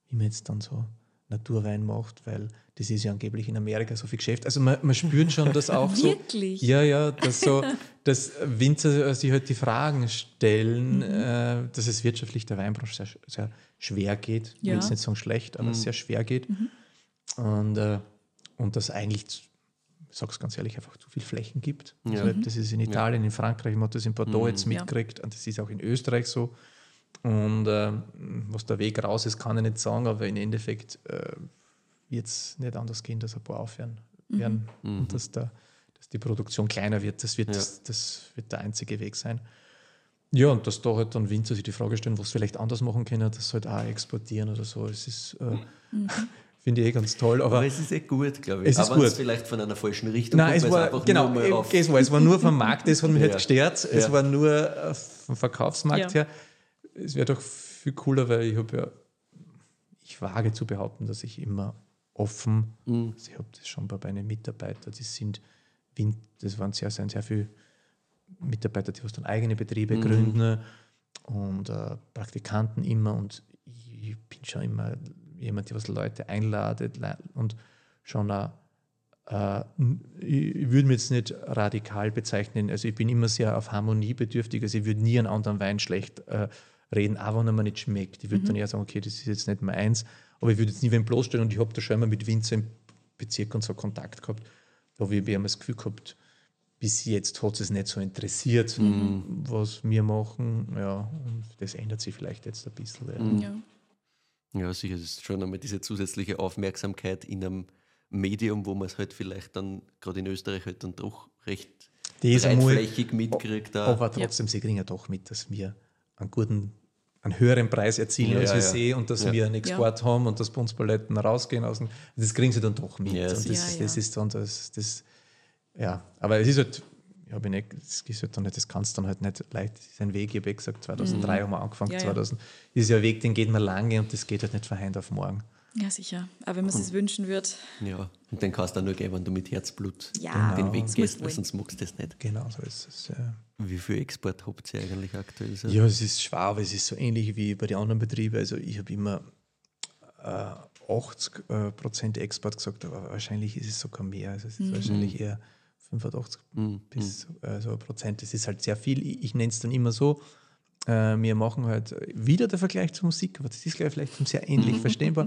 Speaker 4: wie man jetzt dann so Naturwein macht, weil das ist ja angeblich in Amerika so viel Geschäft. Also man, man spürt schon, dass auch so.
Speaker 3: Wirklich?
Speaker 4: Ja, ja, dass so, dass Winzer sich halt die Fragen stellen, äh, dass es wirtschaftlich der Weinbranche sehr, sehr schwer geht. Ich will
Speaker 3: Ja.
Speaker 4: jetzt nicht sagen schlecht, aber sehr schwer geht. Und, äh, und dass eigentlich, ich sage es ganz ehrlich, einfach zu viel Flächen gibt.
Speaker 2: Ja.
Speaker 4: Also, das ist in Italien, in Frankreich, man hat das in Bordeaux jetzt
Speaker 3: Ja.
Speaker 4: mitgekriegt und das ist auch in Österreich so. Und äh, was der Weg raus ist, kann ich nicht sagen, aber im Endeffekt äh, wird es nicht anders gehen, dass ein paar aufhören werden und dass, der, dass die Produktion kleiner wird. Das wird,
Speaker 2: Ja.
Speaker 4: das, das wird der einzige Weg sein. Ja, und dass da halt dann Winzer sich die Frage stellen, was sie vielleicht anders machen können, das halt auch exportieren oder so. Es ist, äh, finde ich eh ganz toll. Aber
Speaker 2: Aber es ist eh gut, glaube ich.
Speaker 4: Es ist
Speaker 2: Aber wenn es
Speaker 4: gut.
Speaker 2: vielleicht von einer falschen Richtung
Speaker 4: Nein, es war,
Speaker 2: einfach
Speaker 4: genau,
Speaker 2: nur mal auf,
Speaker 4: es war, es war nur vom Markt, das hat mich
Speaker 2: Ja.
Speaker 4: nicht gestört. Es
Speaker 2: Ja.
Speaker 4: war nur äh, vom Verkaufsmarkt
Speaker 3: Ja.
Speaker 4: her. Es wäre doch viel cooler, weil ich habe ja, ich wage zu behaupten, dass ich immer offen,
Speaker 2: Mhm.
Speaker 4: also ich habe das schon bei meinen Mitarbeitern, die sind, das waren sehr, sehr, sehr viele Mitarbeiter, die was dann eigene Betriebe
Speaker 2: Mhm.
Speaker 4: gründen und äh, Praktikanten immer und ich bin schon immer jemand, der was Leute einladet und schon auch äh, ich ich würde mich jetzt nicht radikal bezeichnen. Also ich bin immer sehr auf Harmonie bedürftig. Also ich würde nie einen anderen Wein schlecht äh, reden, auch wenn er mir nicht schmeckt. Ich würde dann eher sagen, okay, das ist jetzt nicht meins. Aber ich würde jetzt nie wen bloßstellen und ich habe da schon immer mit Winzer im Bezirk und so Kontakt gehabt. Da habe ich immer das Gefühl gehabt, bis jetzt hat es nicht so interessiert, was wir machen. Ja, und das ändert sich vielleicht jetzt ein bisschen. Ja.
Speaker 3: Ja.
Speaker 2: Ja, sicher, es ist schon einmal diese zusätzliche Aufmerksamkeit in einem Medium, wo man es halt vielleicht dann, gerade in Österreich, halt dann doch recht breitflächig mitkriegt. auch.
Speaker 4: Aber trotzdem, sie kriegen ja doch mit, dass wir einen guten, einen höheren Preis erzielen
Speaker 2: Ja,
Speaker 4: als
Speaker 2: ja,
Speaker 4: wir
Speaker 2: ja.
Speaker 4: sehen und dass
Speaker 2: Ja.
Speaker 4: wir einen Export haben und dass bei uns Paletten rausgehen. Aus dem, das kriegen sie dann doch mit.
Speaker 2: Ja,
Speaker 4: und das.
Speaker 3: Ja,
Speaker 4: das
Speaker 3: ja.
Speaker 4: ist dann das, das, ja, aber es ist halt, ich habe nicht, das ist halt dann nicht, das kannst du dann halt nicht leicht, das ist ein Weg, ich habe eh gesagt, 2003 haben wir angefangen,
Speaker 3: Ja, ja.
Speaker 4: 2000, das ist ja ein Weg, den geht man lange und das geht halt nicht von heute auf morgen.
Speaker 3: Ja, sicher. Aber wenn man es sich wünschen würde,
Speaker 2: Ja, und den kannst du auch nur geben, wenn du mit Herzblut
Speaker 3: Ja,
Speaker 2: den Weg
Speaker 3: das
Speaker 2: gehst, weil sonst magst du das nicht.
Speaker 4: Genau so ist es. Ja.
Speaker 2: Wie viel Export habt ihr eigentlich aktuell? So?
Speaker 4: Ja, es ist schwer, aber es ist so ähnlich wie bei den anderen Betrieben. Also ich habe immer äh, 80 äh, Prozent Export gesagt, aber wahrscheinlich ist es sogar mehr. Also es ist wahrscheinlich eher 85 bis also Prozent. Das ist halt sehr viel. Ich, ich nenne es dann immer so. Äh, wir machen halt wieder der Vergleich zur Musik, aber das ist gleich vielleicht sehr ähnlich verstehbar.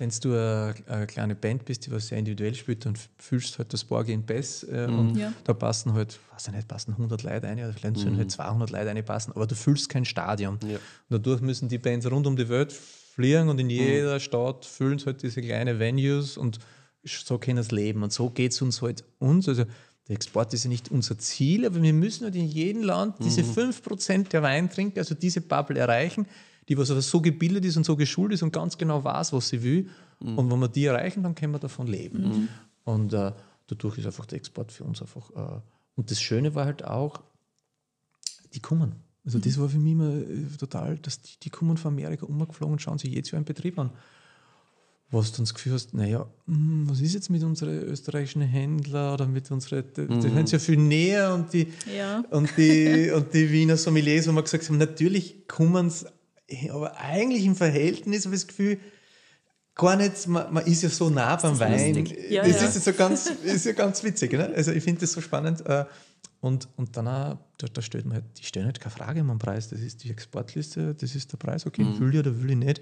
Speaker 4: Wenn du eine, eine kleine Band bist, die was sehr individuell spielt, dann fühlst halt das Borg in Bass äh, und
Speaker 3: Ja.
Speaker 4: da passen halt, weiß ich nicht, passen 100 Leute ein, oder vielleicht sollen halt 200 Leute reinpassen, aber du füllst kein Stadion.
Speaker 2: Ja.
Speaker 4: Und dadurch müssen die Bands rund um die Welt fliegen und in jeder Stadt füllen halt diese kleinen Venues und so können es leben. Und so geht es uns halt uns. Also der Export ist ja nicht unser Ziel, aber wir müssen halt in jedem Land diese 5% der Wein trinken, also diese Bubble erreichen, die was aber so gebildet ist und so geschult ist und ganz genau weiß, was sie will. Und wenn wir die erreichen, dann können wir davon leben. Und äh, dadurch ist einfach der Export für uns einfach. Äh, und das Schöne war halt auch, die kommen. Also das war für mich immer äh, total, dass die, die kommen von Amerika umgeflogen und schauen sich jedes Jahr einen Betrieb an. Was du dann das Gefühl hast, naja, hm, was ist jetzt mit unseren österreichischen Händlern oder mit unseren, die, die sind ja viel näher und die,
Speaker 3: Ja.
Speaker 4: und die, und die Wiener Sommeliers, wo wir gesagt haben, natürlich kommen sie, aber eigentlich im Verhältnis habe ich das Gefühl, gar nicht, man, man ist ja so nah beim
Speaker 3: ist
Speaker 4: Wein.
Speaker 3: Ja,
Speaker 4: das
Speaker 3: ja.
Speaker 4: ist so ganz, ist ja ganz witzig. Ne? Also ich finde das so spannend. äh, Und, und dann auch, da, da stellt man halt, die stellen halt keine Frage um den Preis. Das ist die Exportliste, das ist der Preis, okay, will ich oder will ich nicht.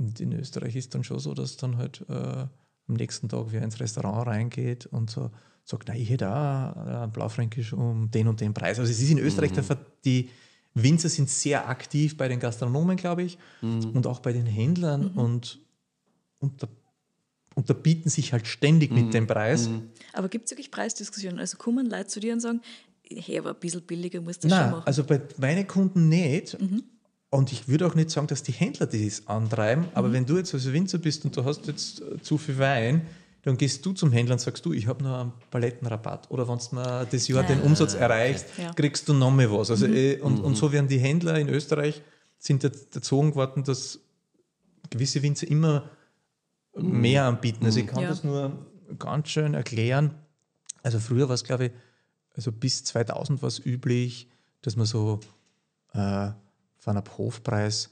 Speaker 4: Und in Österreich ist dann schon so, dass dann halt äh, am nächsten Tag wer ins Restaurant reingeht und so sagt, na, ich hätte auch äh, ein Blaufränkisch um den und den Preis. Also es ist in Österreich, der, Ver- die Winzer sind sehr aktiv bei den Gastronomen, glaube ich, und auch bei den Händlern und, und, da, und da bieten sich halt ständig mit dem Preis.
Speaker 3: Aber gibt es wirklich Preisdiskussionen? Also kommen Leute zu dir und sagen, hey, aber ein bisschen billiger musst du das schon
Speaker 4: Nein,
Speaker 3: machen.
Speaker 4: also bei meinen Kunden nicht. Und ich würde auch nicht sagen, dass die Händler das antreiben, aber wenn du jetzt als Winzer bist und du hast jetzt äh, zu viel Wein, dann gehst du zum Händler und sagst du, ich habe noch einen Palettenrabatt. Oder wenn du mal das Jahr den
Speaker 3: Ja.
Speaker 4: Umsatz erreichst,
Speaker 3: Ja.
Speaker 4: kriegst du noch mehr was. Also, äh, und, und so werden die Händler in Österreich sind erzogen worden, dass gewisse Winzer immer mehr anbieten. Also ich kann
Speaker 3: Ja.
Speaker 4: das nur ganz schön erklären. Also früher war es, glaube ich, also bis 2000 war es üblich, dass man so äh, von einem Hofpreis,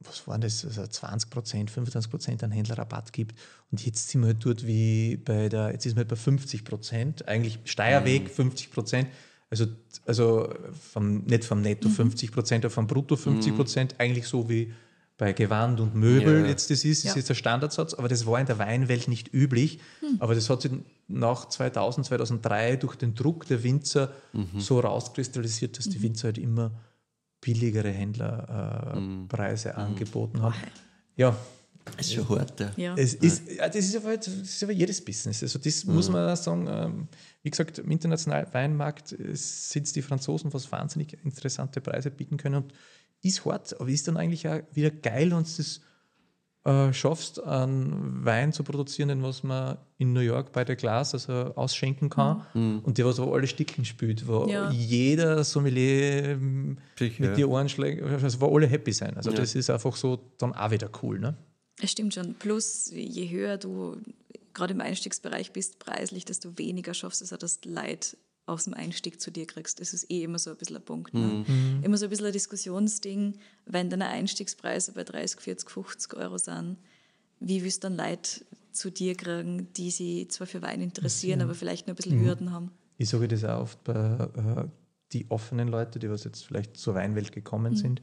Speaker 4: was war das, also 20 Prozent, 25 Prozent an Händlerrabatt gibt. Und jetzt sind wir halt dort wie bei der, jetzt ist man halt bei 50 Prozent, eigentlich Steierweg 50 Prozent. Also, also vom, nicht vom Netto 50 Prozent, aber vom Brutto 50 Prozent, eigentlich so wie bei Gewand und Möbel
Speaker 2: Ja.
Speaker 4: jetzt das ist, das
Speaker 3: Ja.
Speaker 4: ist jetzt der Standardsatz, aber das war in der Weinwelt nicht üblich. Aber das hat sich nach 2000, 2003 durch den Druck der Winzer so rauskristallisiert, dass die Winzer halt immer billigere Händlerpreise äh, Preise angeboten haben. Ja,
Speaker 2: Das ist schon hart, ja.
Speaker 3: ja.
Speaker 4: es ist, ja, das, ist aber, das ist aber jedes Business. Also das muss man auch sagen, ähm, wie gesagt, im internationalen Weinmarkt äh, sind es die Franzosen, was wahnsinnig interessante Preise bieten können und ist hart, aber ist dann eigentlich auch wieder geil, wenn du das äh, schaffst, einen Wein zu produzieren, den was man in New York bei der Glas also ausschenken kann und der was aber alle Stickeln spielt, wo
Speaker 3: Ja.
Speaker 4: jeder Sommelier ähm,
Speaker 2: Sicher,
Speaker 4: mit die Ohren schlägt, also wo alle happy sein. Also
Speaker 2: Ja.
Speaker 4: das ist einfach so dann auch wieder cool, ne?
Speaker 3: Es stimmt schon. Plus, je höher du gerade im Einstiegsbereich bist, preislich, desto weniger schaffst du es, auch, dass Leid aus dem Einstieg zu dir kriegst. Das ist eh immer so ein bisschen ein Punkt. Ne? Immer so ein bisschen ein Diskussionsding, wenn deine Einstiegspreise bei 30, 40, 50 Euro sind, wie willst du dann Leute zu dir kriegen, die sich zwar für Wein interessieren, aber vielleicht nur ein bisschen Hürden haben?
Speaker 4: Ich sage das auch oft bei äh, die offenen Leute, die was jetzt vielleicht zur Weinwelt gekommen sind,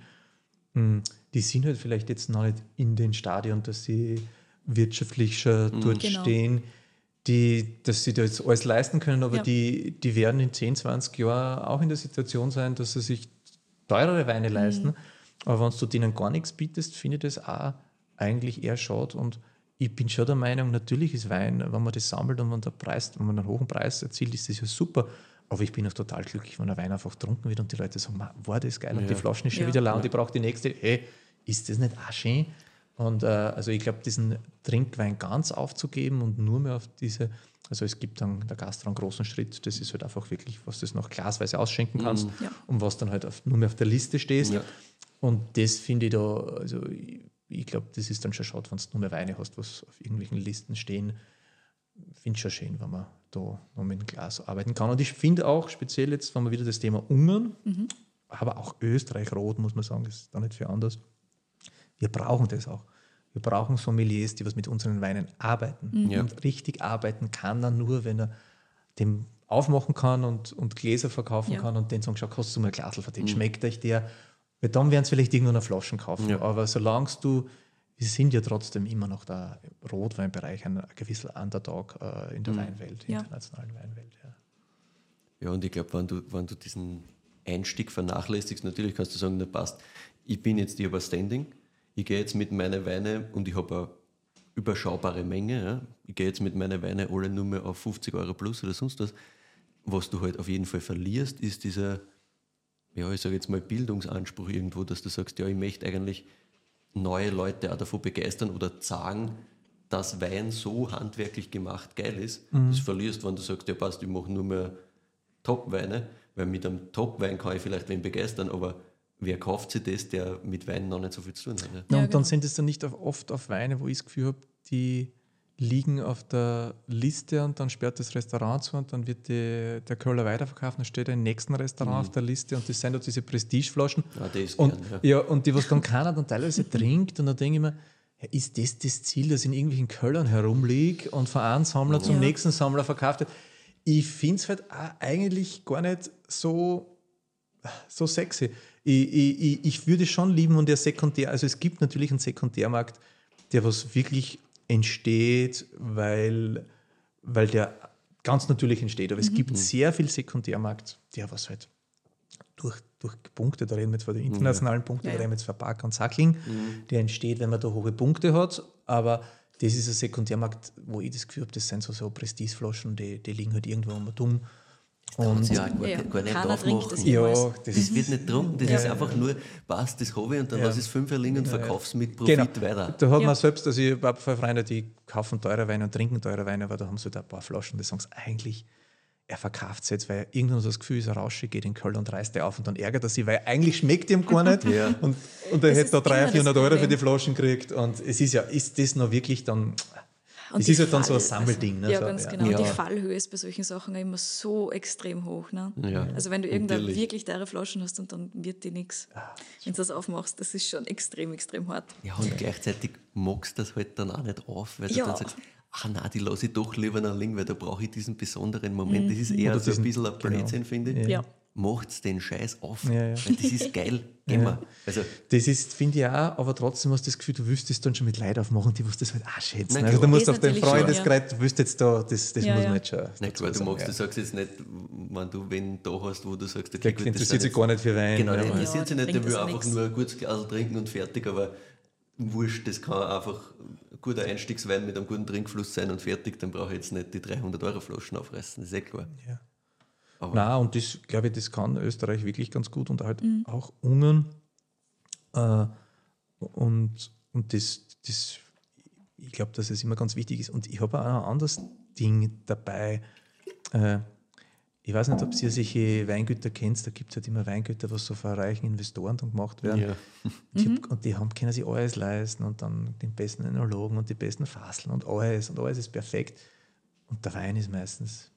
Speaker 4: mh, die sind halt vielleicht jetzt noch nicht in den Stadion, dass sie wirtschaftlich schon dort
Speaker 3: Genau.
Speaker 4: stehen, die, dass sie das alles leisten können, aber
Speaker 3: Ja.
Speaker 4: die, die werden in 10, 20 Jahren auch in der Situation sein, dass sie sich teurere Weine leisten. Aber wenn du denen gar nichts bietest, finde ich das auch eigentlich eher schade. Und ich bin schon der Meinung, natürlich ist Wein, wenn man das sammelt und wenn der Preis, wenn man einen hohen Preis erzielt, ist das ja super. Aber ich bin auch total glücklich, wenn der Wein einfach getrunken wird und die Leute sagen, war das geil und
Speaker 2: Ja.
Speaker 4: die Flaschen ist schon
Speaker 3: Ja.
Speaker 4: wieder leer und ich brauche die nächste. Hey, ist das nicht auch schön? Und äh, also ich glaube, diesen Trinkwein ganz aufzugeben und nur mehr auf diese, also es gibt dann der Gastro einen großen Schritt, das ist halt einfach wirklich, was du noch glasweise ausschenken kannst
Speaker 3: Ja.
Speaker 4: und was dann halt auf, nur mehr auf der Liste stehst.
Speaker 2: Ja.
Speaker 4: Und das finde ich da, also ich, ich glaube, das ist dann schon schade, wenn du nur mehr Weine hast, was auf irgendwelchen Listen stehen. Finde ich schon schön, wenn man da noch mit dem Glas arbeiten kann. Und ich finde auch, speziell jetzt, wenn wir wieder das Thema Ungarn, aber auch Österreich rot, muss man sagen, das ist da nicht viel anders. Wir brauchen das auch. Wir brauchen Sommeliers, die was mit unseren Weinen arbeiten.
Speaker 2: Ja.
Speaker 4: Und richtig arbeiten kann er nur, wenn er dem aufmachen kann und, und Gläser verkaufen
Speaker 3: Ja.
Speaker 4: kann und den sagen, schau, kostet du mal ein Glasl von dem, schmeckt euch der? Weil dann werden sie vielleicht irgendwann eine Flaschen kaufen.
Speaker 2: Ja.
Speaker 4: Aber solange du, wir sind ja trotzdem immer noch der Rotweinbereich, ein, gewisser Underdog äh, in der Weinwelt,
Speaker 3: Ja.
Speaker 4: internationalen Weinwelt. Ja.
Speaker 2: Ja, und ich glaube, wenn du, wenn du diesen Einstieg vernachlässigst, natürlich kannst du sagen, na passt, ich bin jetzt hier aber Standing, ich gehe jetzt mit meinen Weinen und ich habe eine überschaubare Menge, ja. ich gehe jetzt mit meinen Weinen alle nur mehr auf 50 Euro plus oder sonst was. Was du halt auf jeden Fall verlierst, ist dieser, ja, ich sage jetzt mal Bildungsanspruch irgendwo, dass du sagst, ja, ich möchte eigentlich neue Leute auch davon begeistern oder sagen, dass Wein so handwerklich gemacht geil ist. Das verlierst, wenn du sagst, ja passt, ich mache nur mehr Top-Weine, weil mit einem Top-Wein kann ich vielleicht wen begeistern, aber wer kauft sich das, der mit Wein noch nicht so viel zu tun hat? Ja?
Speaker 4: Ja,
Speaker 3: Ja,
Speaker 4: und dann
Speaker 3: genau.
Speaker 4: sind es dann nicht oft auf Weine, wo ich das Gefühl habe, die liegen auf der Liste und dann sperrt das Restaurant zu und dann wird die, der Köller weiterverkauft, dann steht er im nächsten Restaurant auf der Liste und das sind halt diese Prestigeflaschen.
Speaker 2: Ja, das
Speaker 4: Und,
Speaker 2: gern,
Speaker 4: ja. und die, was dann keiner dann teilweise trinkt und dann denke ich mir, ja, ist das das Ziel, dass in irgendwelchen Köllern herumliegt und von einem Sammler zum
Speaker 3: Ja.
Speaker 4: nächsten Sammler verkauft wird? Ich finde es halt auch eigentlich gar nicht so so sexy. Ich, ich, ich, würde schon lieben und der Sekundär, also es gibt natürlich einen Sekundärmarkt, der was wirklich entsteht, weil, weil der ganz natürlich entsteht. Aber es gibt sehr viel Sekundärmarkt, der was halt durch, durch Punkte, da reden wir jetzt von den internationalen Punkten,
Speaker 3: Ja,
Speaker 4: da
Speaker 3: ja.
Speaker 4: reden wir jetzt von Park und Sackling, der entsteht, wenn man da hohe Punkte hat, aber das ist ein Sekundärmarkt, wo ich das Gefühl habe, das sind so, so Prestigeflaschen, die, die liegen halt irgendwo um dumm. Und
Speaker 2: ja, gar,
Speaker 3: Ja,
Speaker 2: gar nicht aufmachen.
Speaker 3: das
Speaker 4: ja, das
Speaker 2: Das wird nicht getrunken, das
Speaker 4: Ja,
Speaker 2: ist
Speaker 4: ja.
Speaker 2: einfach nur, passt, das habe ich und dann
Speaker 4: Ja.
Speaker 2: lass ich es fünf liegen und verkauf's mit Profit
Speaker 4: Genau.
Speaker 2: weiter.
Speaker 4: Da hat
Speaker 3: Ja.
Speaker 4: man selbst, also ich habe Freunde, die kaufen teure Weine und trinken teure Weine, aber da haben sie halt ein paar Flaschen, die sagen sie eigentlich, er verkauft es jetzt, weil irgendwann so das Gefühl ist, er rauschig, geht in Köln und reißt er auf und dann ärgert er sich, weil eigentlich schmeckt ihm gar nicht
Speaker 2: Ja.
Speaker 4: und, und er
Speaker 3: Das
Speaker 4: hätte da
Speaker 3: immer
Speaker 4: 300,
Speaker 3: das
Speaker 4: 400 Euro für die Flaschen gekriegt und es ist ja, ist das noch wirklich dann,
Speaker 3: Und
Speaker 4: es
Speaker 3: die
Speaker 4: ist halt dann so ein
Speaker 3: Fall-
Speaker 4: Sammelding. Ne?
Speaker 3: Ja,
Speaker 4: so,
Speaker 3: ganz genau.
Speaker 2: Ja.
Speaker 3: Und die Fallhöhe ist bei solchen Sachen immer so extrem hoch. Ne?
Speaker 2: Ja,
Speaker 3: Also wenn du irgendeine
Speaker 2: natürlich.
Speaker 3: wirklich teure Flaschen hast und dann wird die nichts. Wenn du das aufmachst, das ist schon extrem, extrem hart.
Speaker 2: Ja, und gleichzeitig magst du das halt dann auch nicht auf, weil du dann sagst, ah nein, die lasse ich doch lieber noch liegen, weil da brauche ich diesen besonderen Moment. Das ist eher
Speaker 4: Oder
Speaker 2: so ein bisschen ein
Speaker 4: genau.
Speaker 2: Blödsinn, finde ich.
Speaker 3: Ja.
Speaker 2: Macht's den Scheiß auf,
Speaker 4: Ja, ja.
Speaker 2: weil das ist geil. Geh mal. Also,
Speaker 4: Das ist, finde ich auch, aber trotzdem hast du das Gefühl, du willst das dann schon mit Leid aufmachen, die was das halt auch schätzen.
Speaker 2: Na
Speaker 4: Also du musst auf
Speaker 3: schon,
Speaker 4: Freundeskreis, du willst jetzt da, das, das
Speaker 3: Ja,
Speaker 4: muss
Speaker 3: ja.
Speaker 4: man jetzt schon.
Speaker 2: na klar, du
Speaker 4: sagen,
Speaker 2: magst,
Speaker 4: ja.
Speaker 2: du sagst jetzt nicht, wenn du wen da hast, wo du sagst, okay,
Speaker 4: Der
Speaker 2: gut, das
Speaker 4: interessiert sich gar nicht für Wein.
Speaker 2: Genau, der
Speaker 4: ja.
Speaker 2: interessiert
Speaker 3: Ja,
Speaker 2: sich nicht, der will einfach nur ein gutes Glas trinken und fertig, aber wurscht, das kann einfach ein guter Einstiegswein mit einem guten Trinkfluss sein und fertig, dann brauche ich jetzt nicht die 300 Euro Flaschen aufreißen, das ist eh klar.
Speaker 4: Ja.
Speaker 2: Aber
Speaker 4: Na und das, glaube ich, das kann Österreich wirklich ganz gut und halt auch Ungarn. Äh, und und das, das, ich glaube, dass es immer ganz wichtig ist. Und ich habe auch ein anderes Ding dabei. Äh, ich weiß nicht, ob ihr solche Weingüter kennt, da gibt es halt immer Weingüter, was so von reichen Investoren dann gemacht werden.
Speaker 2: ja.
Speaker 4: Ich hab, und die haben, können sich alles leisten und dann den besten Enologen und die besten Fasseln und alles und alles ist perfekt. Und der Wein ist meistens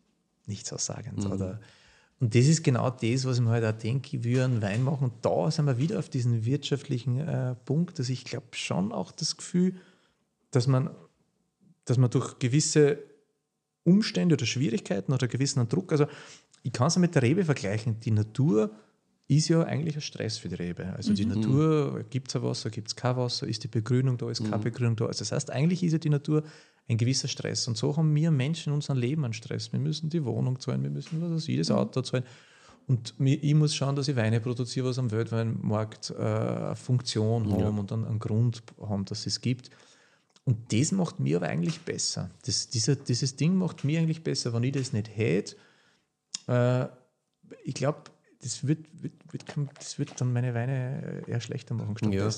Speaker 4: nichts aussagend. Oder, und das ist genau das, was ich mir halt auch denke, ich will einen Wein machen. Und da sind wir wieder auf diesen wirtschaftlichen äh, Punkt, dass ich glaube schon auch das Gefühl, dass man, dass man durch gewisse Umstände oder Schwierigkeiten oder gewissen Druck, also ich kann es ja mit der Rebe vergleichen, die Natur ist ja eigentlich ein Stress für die Rebe. Also die Natur, gibt es Wasser, gibt es kein Wasser, ist die Begrünung da, ist keine Begrünung da. Also das heißt, eigentlich ist ja die Natur ein gewisser Stress. Und so haben wir Menschen in unserem Leben einen Stress. Wir müssen die Wohnung zahlen, wir müssen was weiß ich, das Auto zahlen. Und ich muss schauen, dass ich Weine produziere, was am Weltweinmarkt äh, eine Funktion haben und einen, einen Grund haben, dass es gibt. Und das macht mir aber eigentlich besser. Das, dieser, dieses Ding macht mir eigentlich besser. Wenn ich das nicht hätte, Äh, ich glaube, das wird, wird, wird, das wird dann meine Weine eher schlechter machen,
Speaker 2: Ja.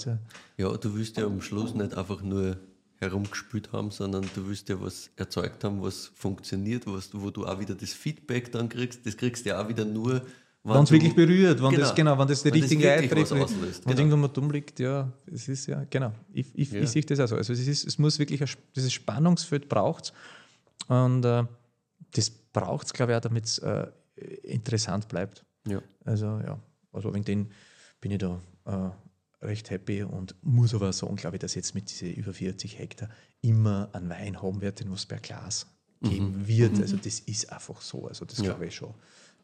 Speaker 2: Ja, du willst ja am Schluss nicht einfach nur herumgespielt haben, sondern du willst ja was erzeugt haben, was funktioniert, was, wo du auch wieder das Feedback dann kriegst. Das kriegst du ja auch wieder nur,
Speaker 4: Wenn es wirklich berührt, wenn das, genau, wenn das der
Speaker 2: Wenn das
Speaker 4: richtige
Speaker 2: wirklich
Speaker 4: eintrifft, wenn
Speaker 2: genau.
Speaker 4: irgendwo mal dumm liegt, ja, es ist ja, genau. Ich, ich,
Speaker 2: Ja.
Speaker 4: ich sehe das auch so. Also es, ist, es muss wirklich, ein, dieses Spannungsfeld braucht und äh, das braucht es, glaube ich, auch, damit es äh, interessant bleibt.
Speaker 2: Ja.
Speaker 4: Also ja, also wegen den bin ich da äh, recht happy und muss aber sagen, glaube ich, dass jetzt mit diesen über 40 Hektar immer einen Wein haben wird, den was per Glas geben wird. Also das ist einfach so. Also das
Speaker 2: Ja.
Speaker 4: glaube ich schon.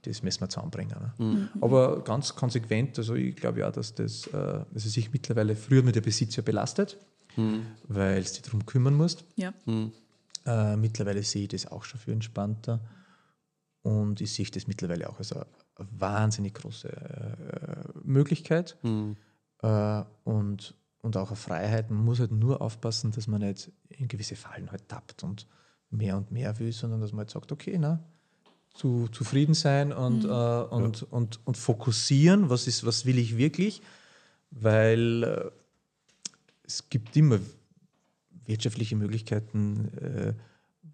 Speaker 4: Das müssen wir zusammenbringen. Ne? Aber ganz konsequent, also ich glaube ja, dass das äh, also sich mittlerweile früher mit der Besitz ja belastet, weil es dich darum kümmern musst.
Speaker 3: Ja.
Speaker 4: Äh, mittlerweile sehe ich das auch schon viel entspannter und ich sehe das mittlerweile auch als eine wahnsinnig große äh, Möglichkeit äh, und, und auch eine Freiheit. Man muss halt nur aufpassen, dass man nicht in gewisse Fallen halt tappt und mehr und mehr will, sondern dass man halt sagt, okay, na, zu, zufrieden sein und, äh, und, und, und fokussieren, was, ist, was will ich wirklich, weil äh, es gibt immer wirtschaftliche Möglichkeiten, äh,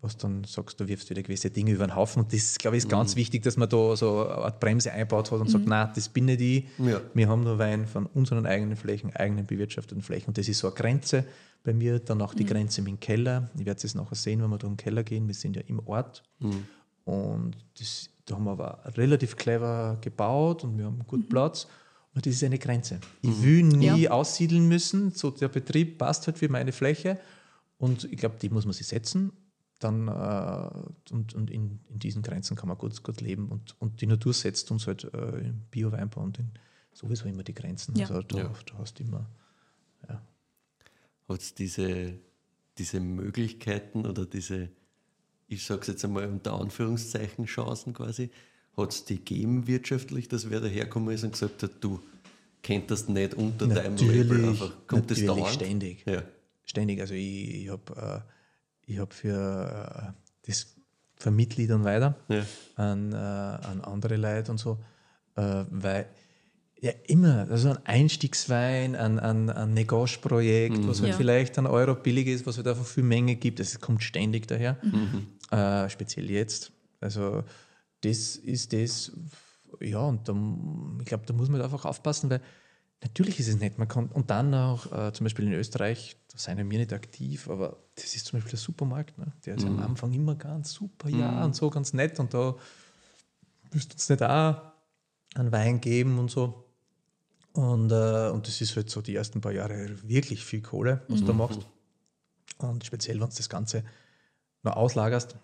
Speaker 4: was dann sagst, du wirfst wieder gewisse Dinge über den Haufen. Und das, glaube ich, ist ganz wichtig, dass man da so eine Art Bremse einbaut hat und sagt, na, das bin nicht ich.
Speaker 2: Ja.
Speaker 4: Wir haben nur Wein von unseren eigenen Flächen, eigenen bewirtschafteten Flächen. Und das ist so eine Grenze bei mir. Dann auch die Grenze mit dem Keller. Ich werde es nachher sehen, wenn wir da im Keller gehen. Wir sind ja im Ort. Und das, da haben wir aber relativ clever gebaut und wir haben gut Platz. Und das ist eine Grenze. Ich will nie
Speaker 3: Ja.
Speaker 4: aussiedeln müssen. So der Betrieb passt halt für meine Fläche. Und ich glaube, die muss man sich setzen. Dann, äh, und und in, in diesen Grenzen kann man gut, gut leben. Und, und die Natur setzt uns halt äh, im Bio-Weinbau und in sowieso immer die Grenzen.
Speaker 3: Ja.
Speaker 4: Also da,
Speaker 2: Ja.
Speaker 4: da hast du immer.
Speaker 2: Hat es diese, diese Möglichkeiten oder diese, ich sage es jetzt einmal unter Anführungszeichen, Chancen quasi, hat es die gegeben wirtschaftlich, dass wer dahergekommen ist und gesagt hat, du könntest nicht unter deinem Label
Speaker 4: Natürlich,
Speaker 2: einfach, kommt das
Speaker 4: natürlich
Speaker 2: dauernd?
Speaker 4: ständig.
Speaker 2: Ja.
Speaker 4: ständig. Also ich, ich habe äh, ich hab für äh, das vermittle ich dann weiter
Speaker 2: Ja.
Speaker 4: an, äh, an andere Leute und so, äh, weil ja immer, also ein Einstiegswein, ein, ein, ein Negage-Projekt, was halt
Speaker 3: Ja.
Speaker 4: vielleicht ein Euro billig ist, was halt einfach viel Menge gibt, das kommt ständig daher, äh, speziell jetzt. Also das ist das, ja, und da, ich glaube, da muss man einfach aufpassen, weil natürlich ist es nicht, man kann, und dann auch äh, zum Beispiel in Österreich, da sind wir nicht aktiv, aber das ist zum Beispiel der Supermarkt, ne? der ist am Anfang immer ganz super, ja, und so ganz nett und da müsst uns nicht auch einen Wein geben und so. Und, äh, und das ist halt so die ersten paar Jahre wirklich viel Kohle, was du da machst. Und speziell, wenn du das Ganze noch auslagerst.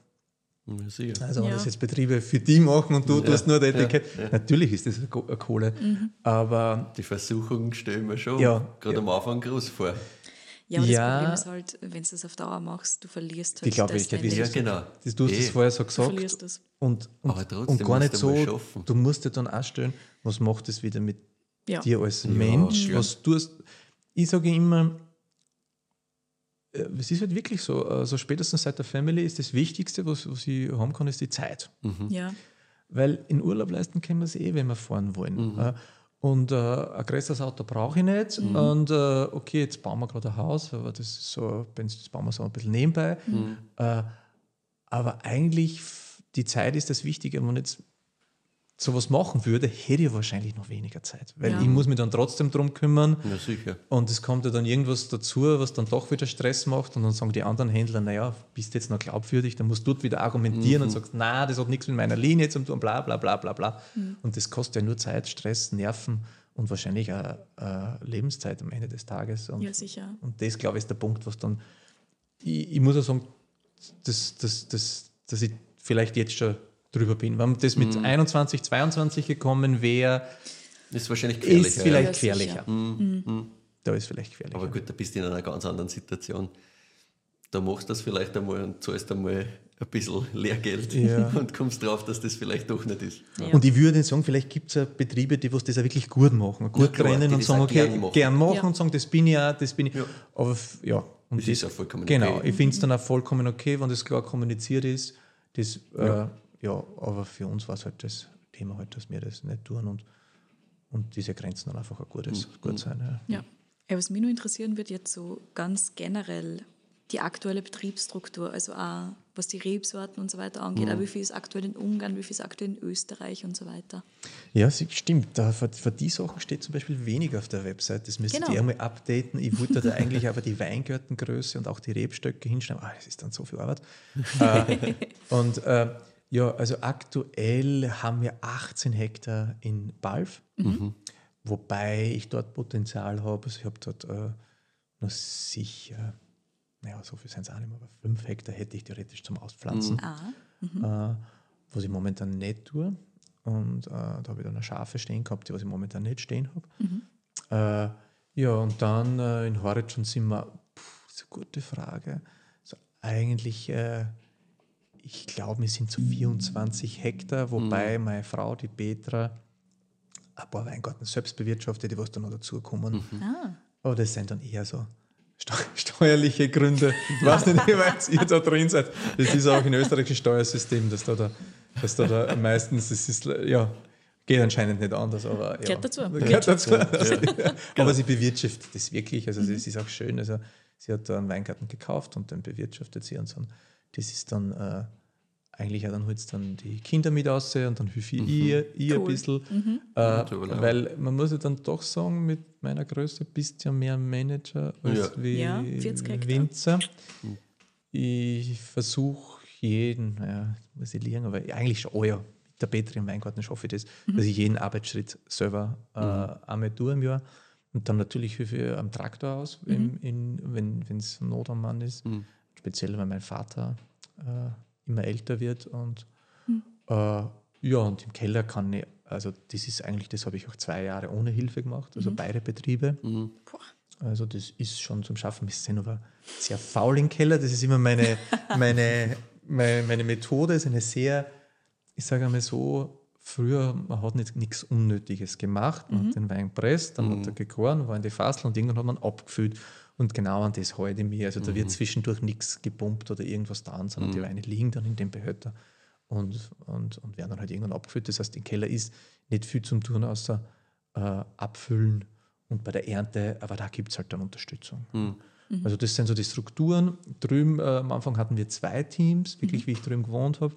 Speaker 2: Ja, sicher.
Speaker 4: Also wenn
Speaker 3: Ja.
Speaker 4: das jetzt Betriebe für die machen und du
Speaker 2: Ja,
Speaker 4: tust nur
Speaker 2: ja,
Speaker 4: Etikett.
Speaker 2: ja.
Speaker 4: Natürlich ist das eine Ko- eine Kohle. Aber
Speaker 2: Die Versuchung stellen wir schon
Speaker 4: Ja.
Speaker 2: gerade
Speaker 4: Ja.
Speaker 2: am Anfang groß vor.
Speaker 3: Ja, aber
Speaker 4: Ja.
Speaker 3: das Problem ist halt, wenn du das auf Dauer machst, du verlierst halt
Speaker 4: Die Glaubwürdigkeit,
Speaker 2: Ja, genau.
Speaker 4: das, du hast
Speaker 2: Eh.
Speaker 4: es vorher so
Speaker 3: Du
Speaker 4: gesagt.
Speaker 3: verlierst das.
Speaker 4: Und, und,
Speaker 2: Aber trotzdem
Speaker 4: und gar nicht
Speaker 2: du
Speaker 4: so,
Speaker 2: schaffen.
Speaker 4: du musst dir dann auch stellen, was macht das wieder mit
Speaker 3: Ja.
Speaker 4: dir als Mensch? Was tust Ich sage immer, es ist halt wirklich so, also spätestens seit der Family ist das Wichtigste, was, was ich haben kann, ist die Zeit.
Speaker 3: Ja.
Speaker 4: Weil in Urlaub leisten können wir es eh, wenn wir fahren wollen. Äh, Und äh, ein größeres Auto brauche ich nicht. Und äh, okay, jetzt bauen wir gerade ein Haus, aber das ist so, das bauen wir so ein bisschen nebenbei. Äh, aber eigentlich, die Zeit ist das Wichtige. Wenn man jetzt sowas machen würde, hätte ich wahrscheinlich noch weniger Zeit. Weil
Speaker 3: Ja.
Speaker 4: ich muss mich dann trotzdem drum kümmern.
Speaker 2: Ja, sicher.
Speaker 4: Und es kommt ja dann irgendwas dazu, was dann doch wieder Stress macht. Und dann sagen die anderen Händler, naja, bist du jetzt noch glaubwürdig, dann musst du wieder argumentieren und sagst, na, das hat nichts mit meiner Linie zu tun, bla bla bla bla bla. Und das kostet ja nur Zeit, Stress, Nerven und wahrscheinlich auch äh, Lebenszeit am Ende des Tages. Und,
Speaker 3: Ja, sicher.
Speaker 4: und das, glaube ich, ist der Punkt, was dann, ich, ich muss auch sagen, dass, dass, dass, dass ich vielleicht jetzt schon drüber bin. Wenn das mit 21, 22 gekommen wäre,
Speaker 2: Ist wahrscheinlich gefährlich.
Speaker 4: ist vielleicht
Speaker 3: Ja, sicher.
Speaker 4: gefährlicher. Da ist vielleicht gefährlicher.
Speaker 2: Aber gut, da bist du in einer ganz anderen Situation. Da machst du das vielleicht einmal und zahlst einmal ein bisschen Lehrgeld
Speaker 4: Ja.
Speaker 2: und kommst drauf, dass das vielleicht doch nicht ist.
Speaker 3: Ja.
Speaker 4: Und ich würde sagen, vielleicht gibt es ja Betriebe, die was das auch wirklich gut machen, gut
Speaker 2: klar,
Speaker 4: trennen und
Speaker 2: das
Speaker 4: sagen,
Speaker 2: auch
Speaker 4: okay,
Speaker 2: gern machen.
Speaker 4: gern machen
Speaker 3: Ja.
Speaker 4: und sagen, das bin ich auch, das bin ich.
Speaker 2: Ja.
Speaker 4: Aber ja, und
Speaker 2: Das ist ja vollkommen
Speaker 4: Genau,
Speaker 2: okay.
Speaker 4: ich finde es dann auch vollkommen okay, wenn das klar kommuniziert ist. Das, äh, ja, aber für uns war es halt das Thema halt, dass wir das nicht tun und, und diese Grenzen dann einfach ein gutes, gut sein. Ja.
Speaker 3: Ja. ja. Was mich nur interessieren wird, jetzt so ganz generell die aktuelle Betriebsstruktur, also auch was die Rebsorten und so weiter angeht, auch wie viel ist aktuell in Ungarn, wie viel ist aktuell in Österreich und so weiter.
Speaker 4: Ja, stimmt. Da, für, für die Sachen steht zum Beispiel wenig auf der Website. Das müsste
Speaker 3: Genau.
Speaker 4: ich einmal updaten. Ich wollte da eigentlich aber die Weingärtengröße und auch die Rebstöcke hinschreiben. Ah, das ist dann so viel Arbeit. äh, und äh, ja, also aktuell haben wir 18 Hektar in Balf, wobei ich dort Potenzial habe. Also ich habe dort äh, noch sicher, naja, so viel sind es auch nicht mehr, aber 5 Hektar hätte ich theoretisch zum Auspflanzen
Speaker 3: Ah,
Speaker 4: äh, was ich momentan nicht tue. Und äh, da habe ich dann eine Schafe stehen gehabt, die was ich momentan nicht stehen habe. Äh, ja, und dann äh, in Horizon sind wir, das ist eine gute Frage. So eigentlich, äh, ich glaube, wir sind so 24 Hektar, wobei meine Frau, die Petra, ein paar Weingarten selbst bewirtschaftet, die was dann noch dazukommen.
Speaker 3: ah.
Speaker 4: Aber das sind dann eher so steu- steuerliche Gründe. Ich weiß nicht, wie weit ihr da drin seid. Das ist auch im österreichischen Steuersystem, dass da, da, dass da, da meistens, das ist, ja, geht anscheinend nicht anders, aber ja.
Speaker 3: Gehört dazu.
Speaker 4: Gehört dazu. Aber sie bewirtschaftet das wirklich, also es ist auch schön. Also sie hat da einen Weingarten gekauft und den bewirtschaftet sie und so. Das ist dann äh, eigentlich ja, dann holt dann die Kinder mit raus und dann hilfe ich ihr, ihr ein
Speaker 3: Cool.
Speaker 4: bisschen. Äh,
Speaker 2: toll, ja.
Speaker 4: weil man muss ja dann doch sagen, mit meiner Größe bist du ja mehr Manager als
Speaker 2: Ja.
Speaker 4: wie
Speaker 3: Ja, 40 Hektar.
Speaker 4: Winzer. Ich versuche jeden, naja, muss ich liegen, aber eigentlich schon, oh ja, mit der Petri im Weingarten schaffe ich das, dass ich jeden Arbeitsschritt selber äh, einmal tue im Jahr. Und dann natürlich hilfe ich am Traktor aus, im, in, wenn es Not am Mann ist. Speziell, weil mein Vater äh, immer älter wird. Und äh, ja, und im Keller kann ich, also das ist eigentlich, das habe ich auch zwei Jahre ohne Hilfe gemacht, also beide Betriebe.
Speaker 2: Mhm.
Speaker 4: Also das ist schon zum Schaffen. Wir sind aber sehr faul im Keller. Das ist immer meine, meine, meine, meine Methode. ist eine sehr, ich sage einmal so, früher, man hat nicht nichts Unnötiges gemacht. Man hat den Wein gepresst, dann hat er gegoren, war in die Fassel und irgendwann hat man abgefüllt. Und genau an das halte ich mich. Also da wird zwischendurch nichts gepumpt oder irgendwas dran, sondern die Weine liegen dann in dem Behälter und, und, und werden dann halt irgendwann abgefüllt. Das heißt, im Keller ist nicht viel zum tun, außer äh, abfüllen und bei der Ernte, aber da gibt es halt dann Unterstützung. Also das sind so die Strukturen. Drüben, äh, am Anfang hatten wir zwei Teams, wirklich wie ich drüben gewohnt habe.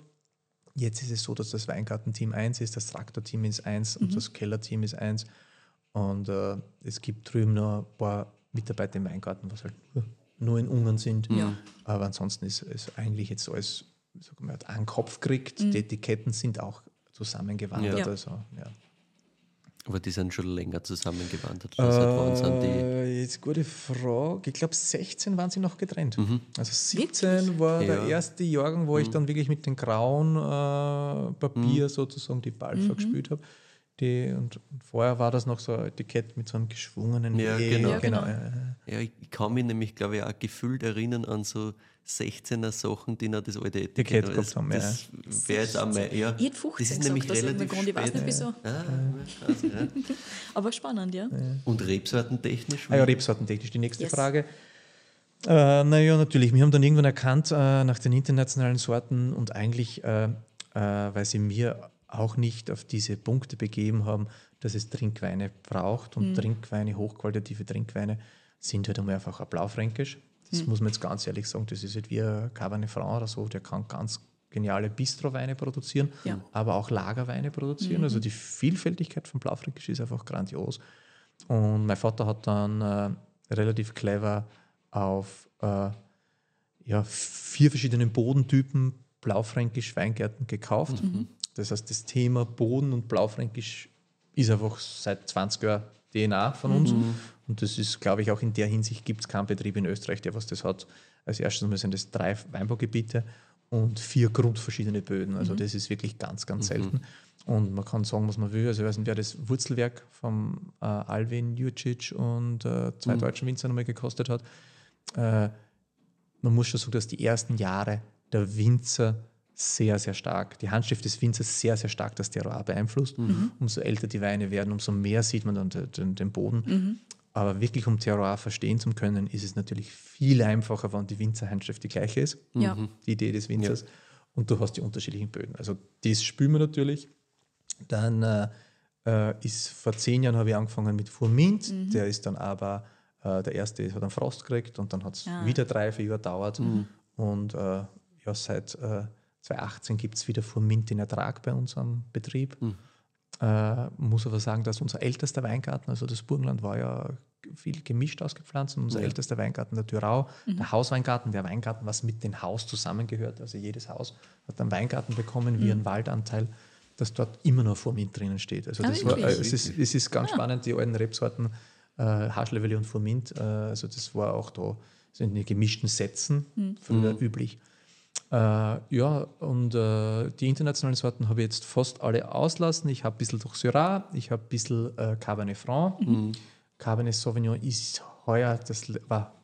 Speaker 4: Jetzt ist es so, dass das Weingartenteam 1 ist, das Traktorteam ist 1 und das Kellerteam ist 1. Und äh, es gibt drüben noch ein paar Mitarbeiter im Weingarten, was halt nur, in Ungarn sind.
Speaker 3: Ja.
Speaker 4: Aber ansonsten ist es eigentlich jetzt alles, sag mal, hat einen Kopf gekriegt. Die Etiketten sind auch zusammengewandert.
Speaker 3: Ja.
Speaker 4: Also, ja.
Speaker 2: Aber die sind schon länger zusammengewandert. Seit wann sind die?
Speaker 4: Äh, jetzt gute Frage. Ich glaube, 16 waren sie noch getrennt. Also 17 war der
Speaker 2: Ja.
Speaker 4: erste Jahrgang, wo ich dann wirklich mit dem grauen äh, Papier sozusagen die Balfa gespielt habe. Die, und, und vorher war das noch so ein Etikett mit so einem geschwungenen
Speaker 2: Ja,
Speaker 4: E.
Speaker 2: genau.
Speaker 3: Ja, genau.
Speaker 4: ja, ja.
Speaker 2: Ja, ich kann mich nämlich, glaube ich, auch gefühlt erinnern an so 16er Sachen, die noch das alte Etikett das,
Speaker 4: haben, ja.
Speaker 2: Das wäre jetzt auch mal, ja.
Speaker 3: Ich hätte 15
Speaker 2: das ist nämlich
Speaker 3: gesagt,
Speaker 2: relativ
Speaker 3: Grund. Ich weiß nicht wieso.
Speaker 2: Ah, krass, ja.
Speaker 3: Aber spannend, ja.
Speaker 2: Und rebsortentechnisch?
Speaker 4: Ah ja, rebsortentechnisch. Die nächste
Speaker 3: Yes.
Speaker 4: Frage. Äh, naja, natürlich. Wir haben dann irgendwann erkannt äh, nach den internationalen Sorten und eigentlich, äh, äh, weil sie mir auch nicht auf diese Punkte begeben haben, dass es Trinkweine braucht und Trinkweine, hochqualitative Trinkweine, sind halt einfach ein Blaufränkisch. Das muss man jetzt ganz ehrlich sagen. Das ist halt wie ein Cabernet Franc oder so, der kann ganz geniale Bistroweine produzieren,
Speaker 3: Ja.
Speaker 4: aber auch Lagerweine produzieren. Also die Vielfältigkeit von Blaufränkisch ist einfach grandios. Und mein Vater hat dann äh, relativ clever auf äh, ja, vier verschiedenen Bodentypen Blaufränkisch Weingärten gekauft. Das heißt, das Thema Boden und Blaufränkisch ist einfach seit 20 Jahren DNA von uns. Und das ist, glaube ich, auch in der Hinsicht gibt es keinen Betrieb in Österreich, der was das hat. Als erstes mal sind das drei Weinbaugebiete und vier grundverschiedene Böden. Also das ist wirklich ganz, ganz selten. Und man kann sagen, was man will. Also ich weiß nicht, wer das Wurzelwerk vom äh, Alvin Jurcic und äh, zwei deutschen Winzer nochmal gekostet hat. Äh, man muss schon sagen, dass die ersten Jahre der Winzer sehr, sehr stark, die Handschrift des Winzers sehr, sehr stark das Terroir beeinflusst. Umso älter die Weine werden, umso mehr sieht man dann den, den, den Boden. Aber wirklich, um Terroir verstehen zu können, ist es natürlich viel einfacher, wenn die Winzerhandschrift die gleiche ist
Speaker 3: Ja.
Speaker 4: die Idee des Winzers. und du hast die unterschiedlichen Böden. Also das spüren wir natürlich. Dann äh, äh, ist vor zehn Jahren habe ich angefangen mit Furmint, mhm. der ist dann aber äh, der erste hat einen Frost gekriegt und dann hat es ah. wieder drei, vier Jahre gedauert. Mhm. Und äh, ja, seit 2018 gibt es wieder Furmint in Ertrag bei uns am Betrieb. Mhm. Äh, muss aber sagen, dass unser ältester Weingarten, also das Burgenland war ja viel gemischt ausgepflanzt. Und unser ja. ältester Weingarten, der Thürau, mhm. der Hausweingarten, der Weingarten, was mit dem Haus zusammengehört. Also jedes Haus hat einen Weingarten bekommen, wie mhm. einen Waldanteil, dass dort immer noch Furmint drinnen steht. Also ah, das war, äh, es, ist, es ist ganz ah. spannend, die alten Rebsorten äh, Haschlevelle und Furmint, äh, also das war auch da sind in den gemischten Sätzen mhm. früher mhm. üblich. Äh, ja, und äh, die internationalen Sorten habe ich jetzt fast alle auslassen. Ich habe ein bisschen durch Syrah, ich habe ein bisschen äh, Cabernet Franc. Mhm. Cabernet Sauvignon ist heuer das, war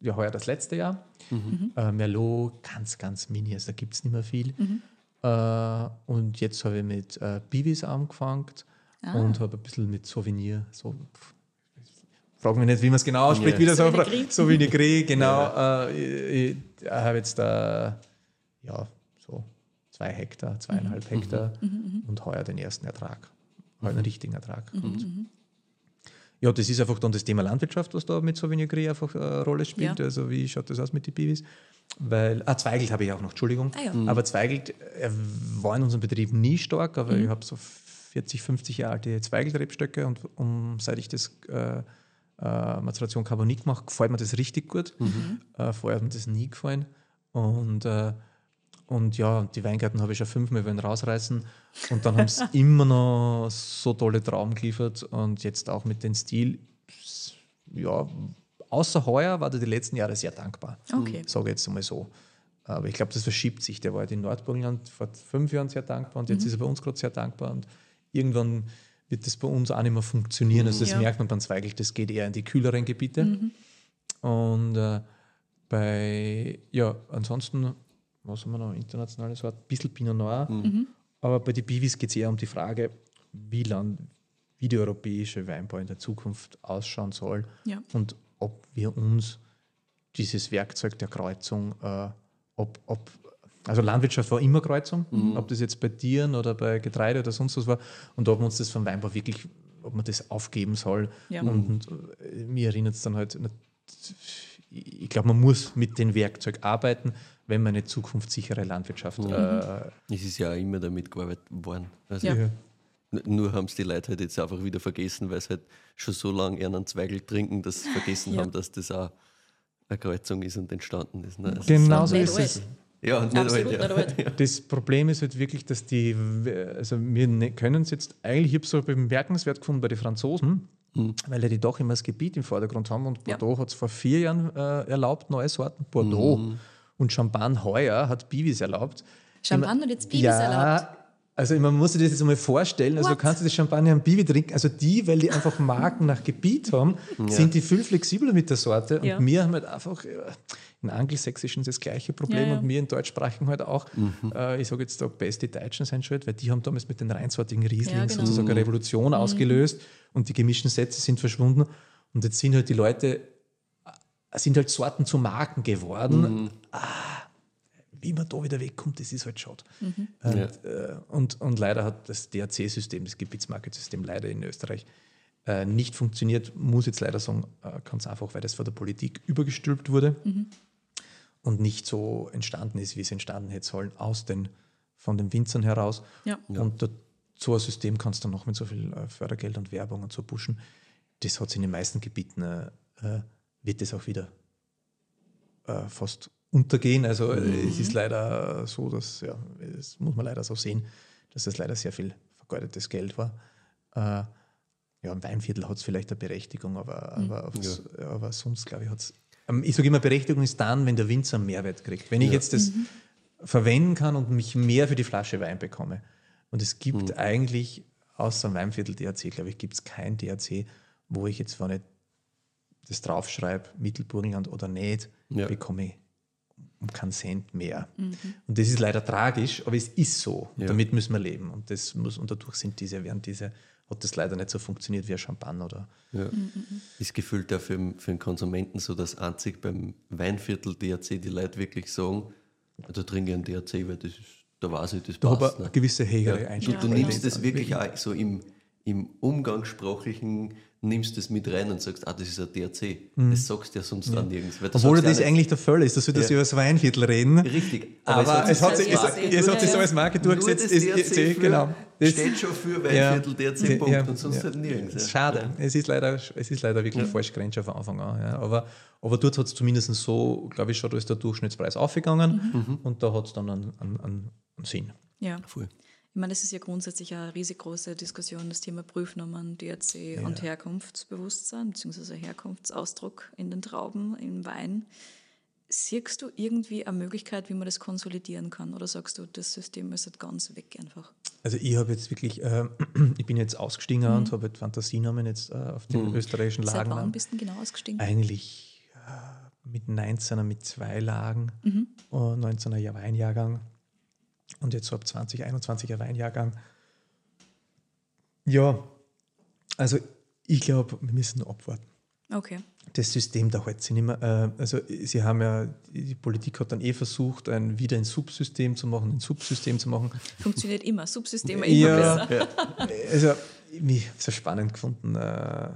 Speaker 4: ja, heuer das letzte Jahr. Mhm. Äh, Merlot ganz, ganz mini, also da gibt es nicht mehr viel. Mhm. Äh, und jetzt habe ich mit äh, Bivis angefangen ah. und habe ein bisschen mit Souvenir, so frage mich nicht, wie man es genau ausspricht, ja. wie das so so wie eine Grey, genau. Ja. Äh, ich, ich habe jetzt da ja, so zwei Hektar, zweieinhalb mhm. Hektar mhm. mhm, mhm. und heuer den ersten Ertrag, heuer einen richtigen Ertrag. Mhm. ja, das ist einfach dann das Thema Landwirtschaft, was da mit Sauvignon Gris einfach eine Rolle spielt. Ja. Also wie schaut das aus mit den Bivis? Weil, ah, Zweigelt habe ich auch noch, Entschuldigung. Ah, ja. Aber Zweigelt er war in unserem Betrieb nie stark, aber ich habe so 40, 50 Jahre alte Zweigelt-Rebstöcke und um, seit ich das äh, äh, Mazeration Carbonique gemacht, gefällt mir das richtig gut. Mhm. Äh, vorher hat mir das nie gefallen. Und, äh, und ja, die Weingärten habe ich schon fünfmal wollen rausreißen. Und dann haben sie immer noch so tolle Trauben geliefert. Und jetzt auch mit dem Stil, ja, außer heuer war der die letzten Jahre sehr dankbar. Okay. Sage jetzt einmal so. Aber ich glaube, das verschiebt sich. Der war halt in Nordburgenland vor fünf Jahren sehr dankbar und jetzt mhm. ist er bei uns gerade sehr dankbar. Und irgendwann wird das bei uns auch nicht mehr funktionieren. Also das ja. merkt man beim Zweigelt, das geht eher in die kühleren Gebiete. Mhm. Und äh, bei, ja, ansonsten, was haben wir noch, internationales Wort, ein bisschen Pinot Noir. Mhm. mhm. Aber bei den Bivis geht es eher um die Frage, wie, lang, wie der europäische Weinbau in der Zukunft ausschauen soll ja. und ob wir uns dieses Werkzeug der Kreuzung, äh, ob, ob also Landwirtschaft war immer Kreuzung, mhm. ob das jetzt bei Tieren oder bei Getreide oder sonst was war. Und ob man uns das vom Weinbau wirklich, ob man das aufgeben soll. Ja. Und, und äh, mir erinnert es dann halt, ich glaube, man muss mit dem Werkzeug arbeiten, wenn man eine zukunftssichere Landwirtschaft. Mhm. Äh,
Speaker 2: es ist ja auch immer damit gearbeitet worden. Also ja. Nur haben es die Leute halt jetzt einfach wieder vergessen, weil sie halt schon so lange einen Zweigel trinken, dass sie vergessen ja. haben, dass das auch eine Kreuzung ist und entstanden ist. Ne?
Speaker 4: Also genau so ist es. Ja, nicht Absolut alt, ja. Das Problem ist halt wirklich, dass die, also wir ne, können es jetzt, eigentlich, ich habe es so bemerkenswert gefunden bei den Franzosen, mhm. weil ja die doch immer das Gebiet im Vordergrund haben und Bordeaux ja. hat es vor vier Jahren äh, erlaubt, neue Sorten, Bordeaux. Mhm. Und Champagne heuer hat Bivis erlaubt.
Speaker 3: Champagne hat jetzt Bivis ja, erlaubt?
Speaker 4: Also man muss sich das jetzt einmal vorstellen, also What? kannst du das Champagner am Bibi trinken, also die, weil die einfach Marken nach Gebiet haben, ja. sind die viel flexibler mit der Sorte und ja. wir haben halt einfach, in Angelsächsischen das gleiche Problem ja, und wir in Deutschsprachigen halt auch. Mhm. Äh, ich sage jetzt da, beste Deutschen sein schuld, weil die haben damals mit den reinsortigen Rieslingen ja, genau. sozusagen eine Revolution mhm. ausgelöst und die gemischten Sätze sind verschwunden. Und jetzt sind halt die Leute, äh, sind halt Sorten zu Marken geworden. Mhm. Ah, wie man da wieder wegkommt, das ist halt schade. Mhm. Und, ja. äh, und, und, leider hat das DRC-System, das Gebietsmarketsystem, leider in Österreich äh, nicht funktioniert. Muss jetzt leider sagen, äh, ganz einfach, weil das von der Politik übergestülpt wurde. Mhm und nicht so entstanden ist, wie es entstanden hätte sollen, aus den, von den Winzern heraus. Ja. Und da, so ein System kannst du noch mit so viel äh, Fördergeld und Werbung und so pushen. Das hat es in den meisten Gebieten, äh, äh wird das auch wieder äh, fast untergehen. Also äh, mhm. es ist leider so, dass, ja, das muss man leider so sehen, dass das leider sehr viel vergeudetes Geld war. Äh, ja, im Weinviertel hat es vielleicht eine Berechtigung, aber, mhm. aber, ja. aber sonst, glaube ich, hat es ich sage immer, Berechtigung ist dann, wenn der Winzer einen Mehrwert kriegt. Wenn ich jetzt das mhm. verwenden kann und mich mehr für die Flasche Wein bekomme. Und es gibt mhm. eigentlich, außer dem Weinviertel DRC, glaube ich, gibt es kein DRC, wo ich jetzt, wenn ich das draufschreibe, Mittelburgenland oder nicht, ja. bekomme ich um keinen Cent mehr. Mhm. Und das ist leider tragisch, aber es ist so. Ja. Damit müssen wir leben. Und, das muss, und dadurch sind diese, werden diese hat das leider nicht so funktioniert wie ein Champagner. Oder
Speaker 2: ja. Mhm. Ist gefühlt auch für, für den Konsumenten so, dass einzig beim Weinviertel DRC die Leute wirklich sagen, Da trinke ich einen DRC, weil das ist, da weiß ich, das
Speaker 4: Da
Speaker 2: passt.
Speaker 4: habe ich
Speaker 2: ne?
Speaker 4: eine gewisse hegere
Speaker 2: Ja, du,
Speaker 4: Einstellung.
Speaker 2: du nimmst das
Speaker 4: Ja,
Speaker 2: wirklich auch so im, im Umgangssprachlichen, nimmst das mit rein und sagst, ah, das ist ein DRC. Das sagst du ja sonst nirgends. weil du
Speaker 4: Mhm. Obwohl das
Speaker 2: ja
Speaker 4: eigentlich der Fall ist, dass wir das
Speaker 2: Ja.
Speaker 4: über das Weinviertel reden.
Speaker 2: Richtig.
Speaker 4: Aber es hat
Speaker 3: sich-
Speaker 4: es,
Speaker 3: es-
Speaker 4: es hat sich so
Speaker 3: ja.
Speaker 4: als Marke durchgesetzt.
Speaker 2: das
Speaker 4: Es-
Speaker 2: DRC
Speaker 4: es-
Speaker 2: für,
Speaker 4: genau. Das-
Speaker 2: steht schon für Weinviertel DRC Punkt
Speaker 4: Ja,
Speaker 2: und sonst
Speaker 4: ja.
Speaker 2: halt nirgends. Ja.
Speaker 4: schade. Es, ist leider, es ist leider wirklich falsch grenzt von Anfang an. Ja. Aber, aber dort hat es zumindest so, glaube ich, schon, da ist der Durchschnittspreis aufgegangen und da hat es dann einen, einen, einen Sinn.
Speaker 3: Ja.
Speaker 2: Voll.
Speaker 3: Ich meine, das ist ja grundsätzlich eine riesig große Diskussion, das Thema Prüfnummern, DRC und Herkunftsbewusstsein, beziehungsweise Herkunftsausdruck in den Trauben, im Wein. Siehst du irgendwie eine Möglichkeit, wie man das konsolidieren kann? Oder sagst du, das System ist halt ganz weg einfach?
Speaker 4: Also ich habe jetzt wirklich, äh, ich bin jetzt ausgestiegen und habe jetzt Fantasienamen jetzt äh, auf den österreichischen
Speaker 3: Seit wann
Speaker 4: Lagen.
Speaker 3: bist du denn genau ausgestiegen?
Speaker 4: Eigentlich äh, mit 19er mit zwei Lagen, und 19er Jahr Weinjahrgang und jetzt so ab 2021er Weinjahrgang. Ja, also ich glaube, wir müssen abwarten.
Speaker 3: Okay.
Speaker 4: Das System da sich nicht mehr. Äh, also sie haben ja, die Politik hat dann eh versucht, ein, wieder ein Subsystem zu machen, ein Subsystem zu machen.
Speaker 3: Funktioniert immer. Subsysteme immer
Speaker 4: Ja.
Speaker 3: besser.
Speaker 4: Also, ich habe es spannend gefunden, äh,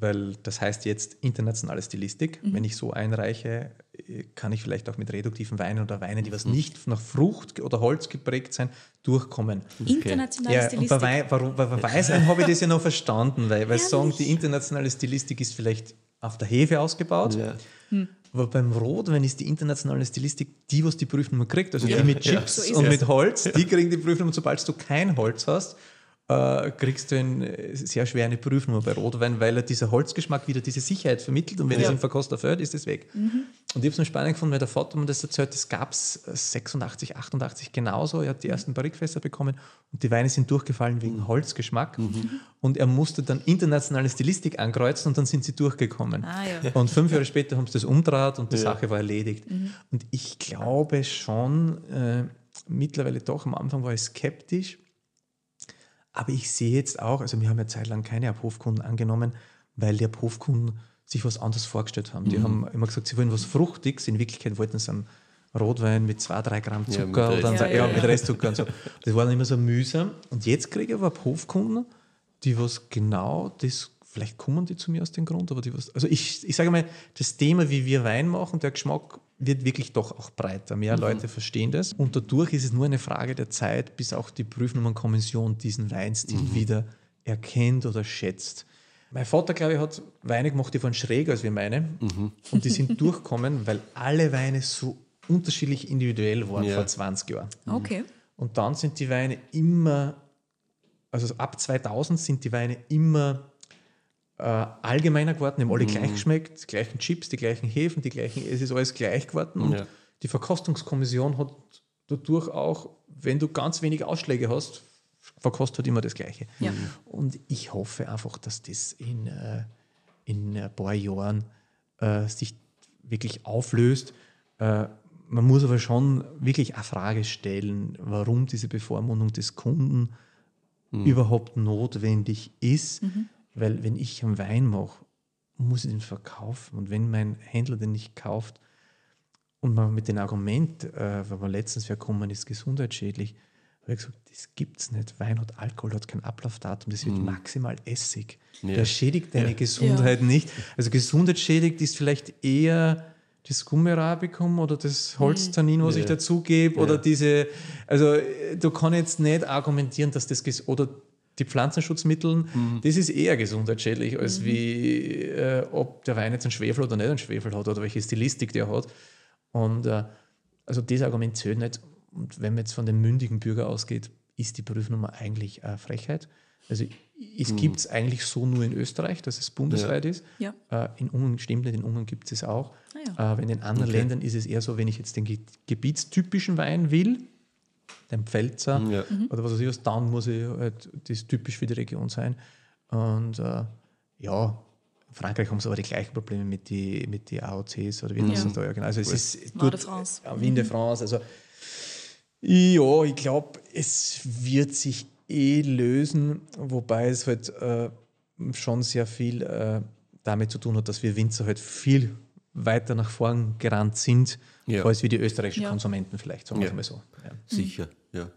Speaker 4: weil das heißt jetzt internationale Stilistik. Wenn ich so einreiche, äh, kann ich vielleicht auch mit reduktiven Weinen oder Weinen, die was nicht nach Frucht oder Holz geprägt sind, durchkommen.
Speaker 3: Internationale
Speaker 4: Ja, und
Speaker 3: Stilistik.
Speaker 4: bei, warum, bei Weißwein habe ich das ja noch verstanden, weil, weil sie sagen, die internationale Stilistik ist vielleicht auf der Hefe ausgebaut.
Speaker 2: Ja.
Speaker 4: Aber beim Rotwein ist die internationale Stilistik die, was die Prüfnummer kriegt. Also
Speaker 2: Ja,
Speaker 4: die mit
Speaker 2: ja.
Speaker 4: Chips
Speaker 3: So
Speaker 4: und
Speaker 3: es.
Speaker 4: mit Holz, die kriegen die Prüfnummer. Sobald du kein Holz hast, äh, kriegst du ein, äh, sehr schwer eine Prüfnummer bei Rotwein, weil er dieser Holzgeschmack wieder diese Sicherheit vermittelt und wenn
Speaker 3: Ja.
Speaker 4: es im Verkoster fällt, ist es weg.
Speaker 3: Mhm.
Speaker 4: Und ich habe es mir spannend gefunden, weil der Vater mir das erzählt, das gab es 86, 88 genauso. Er hat die ersten Barrikfässer bekommen und die Weine sind durchgefallen wegen Holzgeschmack. Und er musste dann internationale Stilistik ankreuzen und dann sind sie durchgekommen.
Speaker 3: Ah, ja.
Speaker 4: Und fünf Jahre später haben sie das umdraht und die
Speaker 2: Ja.
Speaker 4: Sache war erledigt. Und ich glaube schon, äh, mittlerweile doch, am Anfang war ich skeptisch, aber ich sehe jetzt auch, also wir haben ja zeitlang keine Abhofkunden angenommen, weil die Abhofkunden sich was anderes vorgestellt haben. Die haben immer gesagt, sie wollen was Fruchtiges, in Wirklichkeit wollten sie einen Rotwein mit zwei, drei Gramm
Speaker 2: Ja,
Speaker 4: Zucker oder
Speaker 2: Restzucker.
Speaker 4: ja,
Speaker 3: Ja,
Speaker 4: mit
Speaker 3: ja.
Speaker 4: Restzucker und so. Das war dann immer so mühsam. Und jetzt kriege ich aber Abhofkunden, die was genau das, vielleicht kommen die zu mir aus dem Grund, aber die was, also ich, ich sage mal, das Thema, wie wir Wein machen, der Geschmack wird wirklich doch auch breiter. Mehr Leute verstehen das. Und dadurch ist es nur eine Frage der Zeit, bis auch die Prüfnummernkommission diesen Weinstil wieder erkennt oder schätzt. Mein Vater, glaube ich, hat Weine gemacht, die waren schräger als wir meine. Und die sind durchgekommen, weil alle Weine so unterschiedlich individuell waren
Speaker 2: Ja.
Speaker 4: vor 20 Jahren.
Speaker 3: Okay.
Speaker 4: Und dann sind die Weine immer, also ab 2000 sind die Weine immer äh, allgemeiner geworden, die haben alle gleich geschmeckt, die gleichen Chips, die gleichen Hefen, die gleichen, es ist alles gleich geworden. Und
Speaker 2: Ja.
Speaker 4: die Verkostungskommission hat dadurch auch, wenn du ganz wenig Ausschläge hast, verkostet halt immer das Gleiche.
Speaker 3: Ja.
Speaker 4: Und ich hoffe einfach, dass das in, äh, in ein paar Jahren äh, sich wirklich auflöst. Äh, man muss aber schon wirklich eine Frage stellen, warum diese Bevormundung des Kunden überhaupt notwendig ist. Weil wenn ich einen Wein mache, muss ich den verkaufen. Und wenn mein Händler den nicht kauft und man mit dem Argument, äh, weil man letztens verkommen ist, gesundheitsschädlich, habe ich gesagt, das gibt's nicht. Wein hat Alkohol, hat kein Ablaufdatum, das wird maximal Essig.
Speaker 2: Ja.
Speaker 4: Der schädigt deine
Speaker 2: Ja.
Speaker 4: Gesundheit nicht. Also gesundheitsschädigt ist vielleicht eher das Gummirabicum oder das Holztannin, was
Speaker 2: Ja.
Speaker 4: ich dazugebe,
Speaker 2: Ja.
Speaker 4: oder diese, also äh, du kannst jetzt nicht argumentieren, dass das, oder die Pflanzenschutzmittel, das ist eher gesundheitsschädlich, als wie äh, ob der Wein jetzt einen Schwefel oder nicht einen Schwefel hat oder welche Stilistik der hat. Und äh, also das Argument zählt nicht. Und wenn man jetzt von dem mündigen Bürger ausgeht, ist die Prüfnummer eigentlich eine Frechheit. Also es gibt es eigentlich so nur in Österreich, dass es bundesweit ist.
Speaker 3: Ja.
Speaker 4: Äh, in Ungarn stimmt nicht, in Ungarn gibt es es auch.
Speaker 3: Ah
Speaker 4: Äh, in den anderen
Speaker 2: Okay.
Speaker 4: Ländern ist es eher so, wenn ich jetzt den ge gebietstypischen Wein will, den Pfälzer
Speaker 2: Ja.
Speaker 4: oder was weiß ich was, dann muss ich halt das typisch für die Region sein. Und äh, ja, in Frankreich haben sie aber die gleichen Probleme mit den mit die AOCs oder wie das
Speaker 3: Ja.
Speaker 4: da genau. Also es ist dort-
Speaker 3: France.
Speaker 4: Ja, Vin de France. Also ja, ich glaube, es wird sich eh lösen, wobei es halt äh, schon sehr viel äh, damit zu tun hat, dass wir Winzer halt viel weiter nach vorn gerannt sind,
Speaker 2: Ja.
Speaker 4: als wie die österreichischen
Speaker 3: Ja.
Speaker 4: Konsumenten vielleicht, sagen wir
Speaker 2: Ja.
Speaker 4: es mal so. Ja.
Speaker 2: Sicher, ja.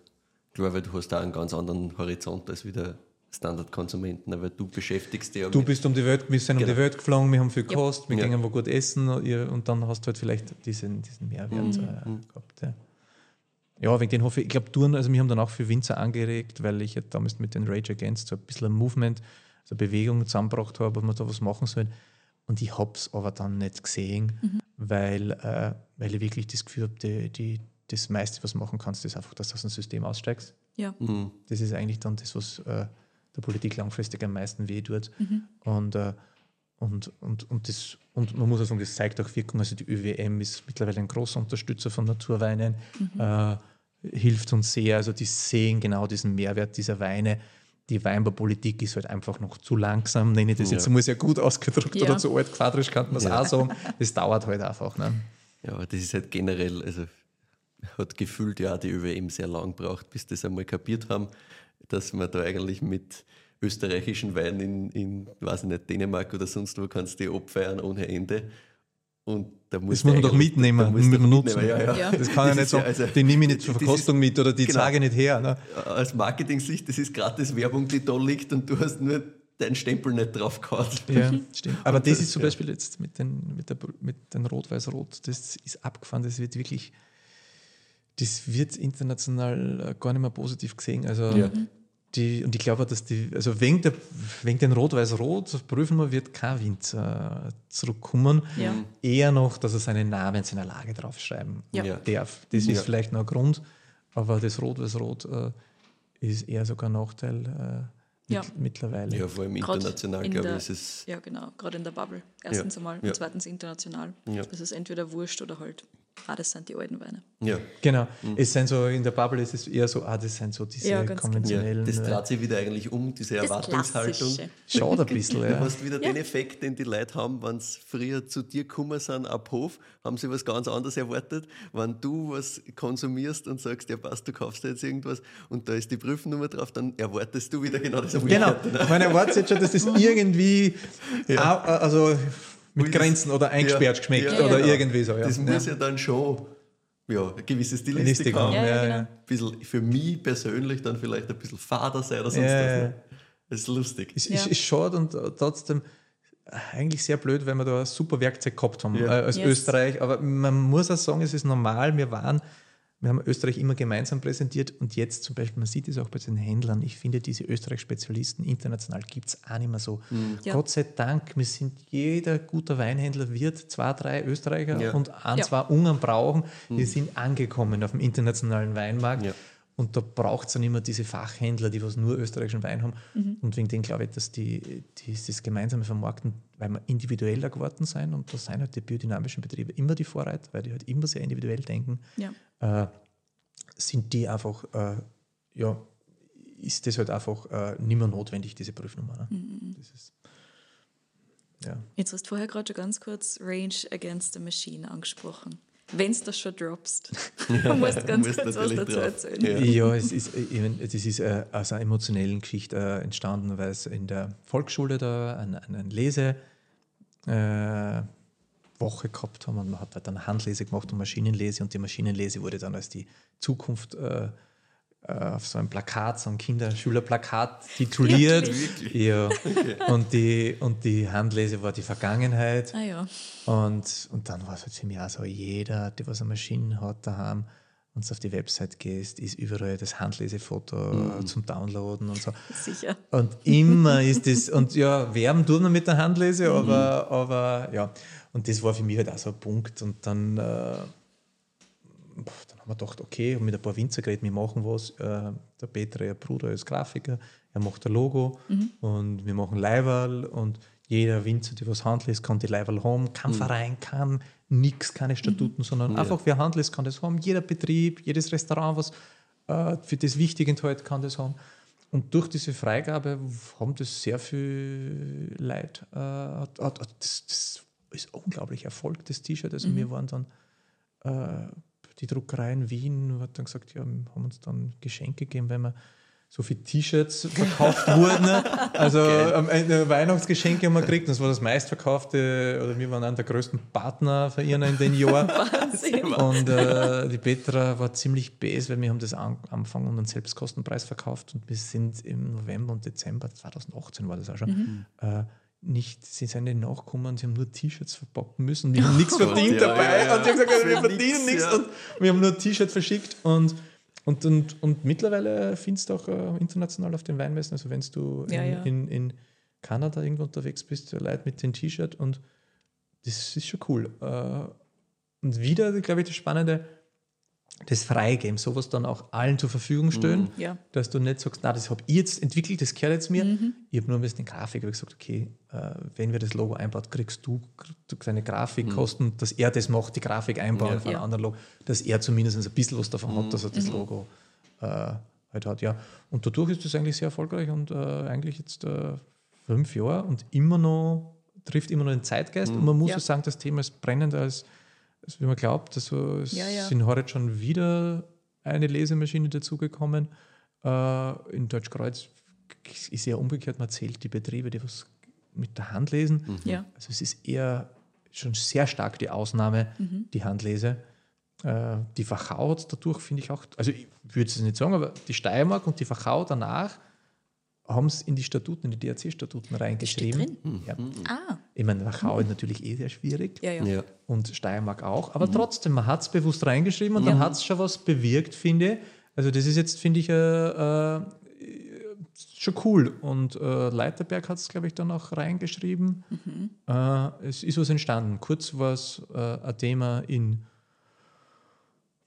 Speaker 2: Klar, weil du hast da einen ganz anderen Horizont als wie der Standardkonsumenten, weil du beschäftigst dich ja
Speaker 4: Du
Speaker 2: mit,
Speaker 4: bist um die Welt, wir sind um
Speaker 2: Genau.
Speaker 4: die Welt geflogen, wir haben viel gekostet, wir
Speaker 2: Ja.
Speaker 4: gehen wo gut essen und dann hast du halt vielleicht diesen, diesen Mehrwert
Speaker 2: Mhm.
Speaker 4: äh, gehabt. Ja. ja, wegen den hoffe ich, ich glaube, Touren, also wir haben dann auch für Winzer angeregt, weil ich ja damals mit den Rage Against so ein bisschen ein Movement, so eine Bewegung zusammengebracht habe, ob man da was machen soll. Und ich habe es aber dann nicht gesehen, weil, äh, weil ich wirklich das Gefühl habe, die, die, das meiste, was du machen kannst, ist einfach, dass du aus dem System aussteigst.
Speaker 3: Ja.
Speaker 2: Mhm.
Speaker 4: Das ist eigentlich dann das, was äh, der Politik langfristig am meisten weh tut. Und, äh, und, und, und, das, und man muss auch sagen, das zeigt auch Wirkung. Also die ÖWM ist mittlerweile ein großer Unterstützer von Naturweinen, äh, hilft uns sehr. Also die sehen genau diesen Mehrwert dieser Weine. Die Weinbaupolitik ist halt einfach noch zu langsam, nenne ich das jetzt
Speaker 2: Ja.
Speaker 4: mal sehr gut ausgedrückt
Speaker 3: Ja.
Speaker 4: oder zu alt quadrisch kann man es
Speaker 2: Ja.
Speaker 4: auch sagen. Das dauert halt einfach. Ne?
Speaker 2: Ja, aber das ist halt generell, also hat gefühlt ja die ÖWM sehr lang braucht, bis das einmal kapiert haben, dass man da eigentlich mit österreichischen Wein in, in weiß ich nicht, Dänemark oder sonst wo kannst du die abfeiern ohne Ende. Und da muss
Speaker 4: Das muss man doch mitnehmen,
Speaker 2: da muss man
Speaker 4: nutzen.
Speaker 2: mitnehmen, Ja, ja.
Speaker 3: Ja.
Speaker 4: Das kann ja
Speaker 2: Das
Speaker 4: nicht
Speaker 2: ja
Speaker 4: sagen,
Speaker 2: also-
Speaker 4: die nehme ich nicht zur
Speaker 2: das
Speaker 4: Verkostung
Speaker 2: ist-
Speaker 4: mit oder die
Speaker 2: genau.
Speaker 4: zeige ich nicht her. Ne?
Speaker 2: Aus Marketing-Sicht, das ist gratis Werbung, die da liegt und du hast nur deinen Stempel nicht drauf gehauen.
Speaker 4: Ja, stimmt. Aber das ist zum
Speaker 2: ja.
Speaker 4: Beispiel jetzt mit den, mit, der, mit den Rot-Weiß-Rot, das ist abgefahren, das wird wirklich, das wird international äh, gar nicht mehr positiv gesehen. Also
Speaker 2: Ja.
Speaker 4: Die, und ich glaube, dass die, also wegen, der, wegen den Rot-Weiß-Rot prüfen wir, wird kein Winzer zurückkommen.
Speaker 3: Ja.
Speaker 4: Eher noch, dass er seinen Namen in seiner Lage draufschreiben
Speaker 3: Ja.
Speaker 4: Darf. Das
Speaker 2: Ja.
Speaker 4: ist vielleicht noch ein Grund, aber das Rot-Weiß-Rot äh, ist eher sogar ein Nachteil äh,
Speaker 3: Ja.
Speaker 4: mit, mittlerweile.
Speaker 2: Ja, vor allem international,
Speaker 3: in
Speaker 2: glaube ich, ist es.
Speaker 3: Ja, genau, gerade in der Bubble. Erstens einmal
Speaker 2: Ja.
Speaker 3: und zweitens international.
Speaker 2: Ja.
Speaker 3: Das ist entweder wurscht oder halt, ah, das sind die alten Weine.
Speaker 2: Ja,
Speaker 4: Genau. Es sind so in der Bubble ist es eher so, ah, das sind so diese
Speaker 3: Ja, ganz genau.
Speaker 2: ja,
Speaker 4: konventionellen.
Speaker 2: das
Speaker 4: äh,
Speaker 2: dreht sich wieder eigentlich um, diese Erwartungshaltung.
Speaker 4: Schaut ein bisschen,
Speaker 2: Du
Speaker 4: ja.
Speaker 2: hast wieder den Effekt, den die Leute haben, wenn sie früher zu dir gekommen sind ab Hof, haben sie was ganz anderes erwartet. Wenn du was konsumierst und sagst, ja passt, du kaufst jetzt irgendwas und da ist die Prüfnummer drauf, dann erwartest du wieder genau das
Speaker 4: Genau.
Speaker 2: Umgekehrte. ne?
Speaker 4: Man erwartet jetzt schon, dass das irgendwie
Speaker 2: Ja.
Speaker 4: also mit Grenzen oder eingesperrt
Speaker 2: Ja,
Speaker 4: geschmeckt
Speaker 2: ja,
Speaker 4: oder
Speaker 2: genau.
Speaker 4: irgendwie so. Ja.
Speaker 2: Das muss ja dann schon ja, eine gewisse Stilistik
Speaker 4: Stilistik
Speaker 2: haben.
Speaker 3: Ja,
Speaker 4: Ja,
Speaker 3: ja,
Speaker 4: ja,
Speaker 3: genau.
Speaker 4: ja.
Speaker 2: Ein bisschen für mich persönlich dann vielleicht ein bisschen fader sein oder sonst
Speaker 4: Ja,
Speaker 2: was. Ne? Das ist lustig.
Speaker 4: Es
Speaker 3: Ja.
Speaker 4: ist, ist schade und äh, trotzdem eigentlich sehr blöd, weil wir da ein super Werkzeug gehabt haben
Speaker 2: Ja.
Speaker 4: äh, als
Speaker 3: Yes.
Speaker 4: Österreich. Aber man muss auch sagen, es ist normal. Wir waren, wir haben Österreich immer gemeinsam präsentiert und jetzt zum Beispiel, man sieht es auch bei den Händlern, ich finde, diese Österreich-Spezialisten international gibt es auch nicht mehr so.
Speaker 3: Ja.
Speaker 4: Gott sei Dank, wir sind, jeder guter Weinhändler wird zwei, drei Österreicher
Speaker 2: Ja.
Speaker 4: und ein,
Speaker 3: Ja.
Speaker 4: zwei Ungarn brauchen. Wir sind angekommen auf dem internationalen Weinmarkt. Und da braucht es dann immer diese Fachhändler, die was nur österreichischen Wein haben. Und wegen dem glaube ich, dass die, die das gemeinsame Vermarkten, weil wir individueller geworden sind und da sind halt die biodynamischen Betriebe immer die Vorreiter, weil die halt immer sehr individuell denken,
Speaker 3: Ja.
Speaker 4: äh, sind die einfach, äh, ja, ist das halt einfach äh, nicht mehr notwendig, diese Prüfnummer. Ne? Das ist, ja.
Speaker 3: Jetzt hast du vorher gerade schon ganz kurz Range Against the Machine angesprochen. Wenn du das schon droppst, du musst ganz
Speaker 2: musst
Speaker 3: kurz was dazu
Speaker 2: drauf.
Speaker 3: erzählen.
Speaker 2: Ja.
Speaker 4: Ja, es ist, äh, ich mein, das ist äh, aus einer emotionellen Geschichte äh, entstanden, weil es in der Volksschule da eine, eine Lese äh, Woche gehabt haben und man hat halt eine Handlese gemacht und Maschinenlese und die Maschinenlese wurde dann als die Zukunft auf so einem Plakat, so ein Kinder-Schüler-Plakat tituliert.
Speaker 3: Wirklich?
Speaker 4: Ja. Und, die, und die Handlese war die Vergangenheit.
Speaker 3: Ah ja.
Speaker 4: Und, und dann war es halt für mich auch so, jeder, der was eine Maschine hat daheim, wenn du auf die Website gehst, ist überall das Handlesefoto zum Downloaden und so.
Speaker 3: Sicher.
Speaker 4: Und immer ist das, und ja, werben tun wir mit der Handlese, aber, aber ja, und das war für mich halt auch so ein Punkt. Und dann, äh, pf, dann haben wir gedacht, okay, und mit ein paar Winzer geredet, wir machen was. Äh, der Peter, ihr Bruder, ist Grafiker, er macht ein Logo und wir machen Leiberl und jeder Winzer, der was handelt, kann die Leiberl haben. Kein Verein, kann nichts, keine Statuten, sondern einfach wer handelt, kann das haben. Jeder Betrieb, jedes Restaurant, was äh, für das wichtig enthält, kann das haben. Und durch diese Freigabe haben das sehr viel Leute, äh, das, das ist unglaublich Erfolg, das T-Shirt. Also wir waren dann, äh, die Druckerei in Wien hat dann gesagt, ja, haben uns dann Geschenke gegeben, weil wir so viele T-Shirts verkauft wurden. Also am Ende Weihnachtsgeschenke haben wir gekriegt. Das war das meistverkaufte, oder wir waren einer der größten Partner für ihn in den Jahren. und äh, die Petra war ziemlich bes, weil wir haben das am Anfang und einen Selbstkostenpreis verkauft und wir sind im November und Dezember 2018 war das auch schon. Mhm. Äh, nicht, sie sind nicht nachgekommen, sie haben nur T-Shirts verpacken müssen. Wir haben nichts verdient ja, dabei. Ja, ja. Und sie haben gesagt, wir verdienen nichts. Und wir haben nur T-Shirts verschickt und und, und, und mittlerweile findest du auch äh, international auf den Weinmessen, also wenn du in, ja, ja. in, in Kanada irgendwo unterwegs bist, Leute mit dem T-Shirt und das ist schon cool. Äh, und wieder, glaube ich, das Spannende, das Freigeben, sowas dann auch allen zur Verfügung stellen, mhm. ja. dass du nicht sagst, na, das habe ich jetzt entwickelt, das gehört jetzt mir. Mhm. Ich habe nur ein bisschen Grafiker gesagt, okay, äh, wenn wir das Logo einbaut, kriegst du, seine Grafikkosten, mhm. dass er das macht, die Grafik einbauen ja. von einem anderen Logo, dass er zumindest ein bisschen was davon hat, mhm. dass er das mhm. Logo äh, halt hat. Ja. Und dadurch ist das eigentlich sehr erfolgreich und äh, eigentlich jetzt äh, fünf Jahre und immer noch trifft immer noch den Zeitgeist. Und man muss ja. sagen, das Thema ist brennender als also wie man glaubt, also es ja, ja. sind heute schon wieder eine Lesemaschine dazugekommen. Äh, in Deutschkreuz ist ja umgekehrt, man zählt die Betriebe, die was mit der Hand lesen. Mhm. Ja. Also es ist eher schon sehr stark die Ausnahme, mhm. die Handlese. Äh, die Wachau hat dadurch, finde ich auch, also ich würde es nicht sagen, aber die Steiermark und die Wachau danach haben es in die Statuten, in die DRC-Statuten reingeschrieben.
Speaker 3: Drin?
Speaker 4: Ja. Mhm. Ah. Ich meine, Wachau ist natürlich eh sehr schwierig ja, ja. und Steiermark auch, aber mhm. trotzdem, man hat es bewusst reingeschrieben und dann hat es schon was bewirkt, finde ich. Also das ist jetzt, finde ich, äh, äh, schon cool. Und äh, Leiterberg hat es, glaube ich, dann auch reingeschrieben. Mhm. Äh, es ist was entstanden. Kurz war es äh, ein Thema in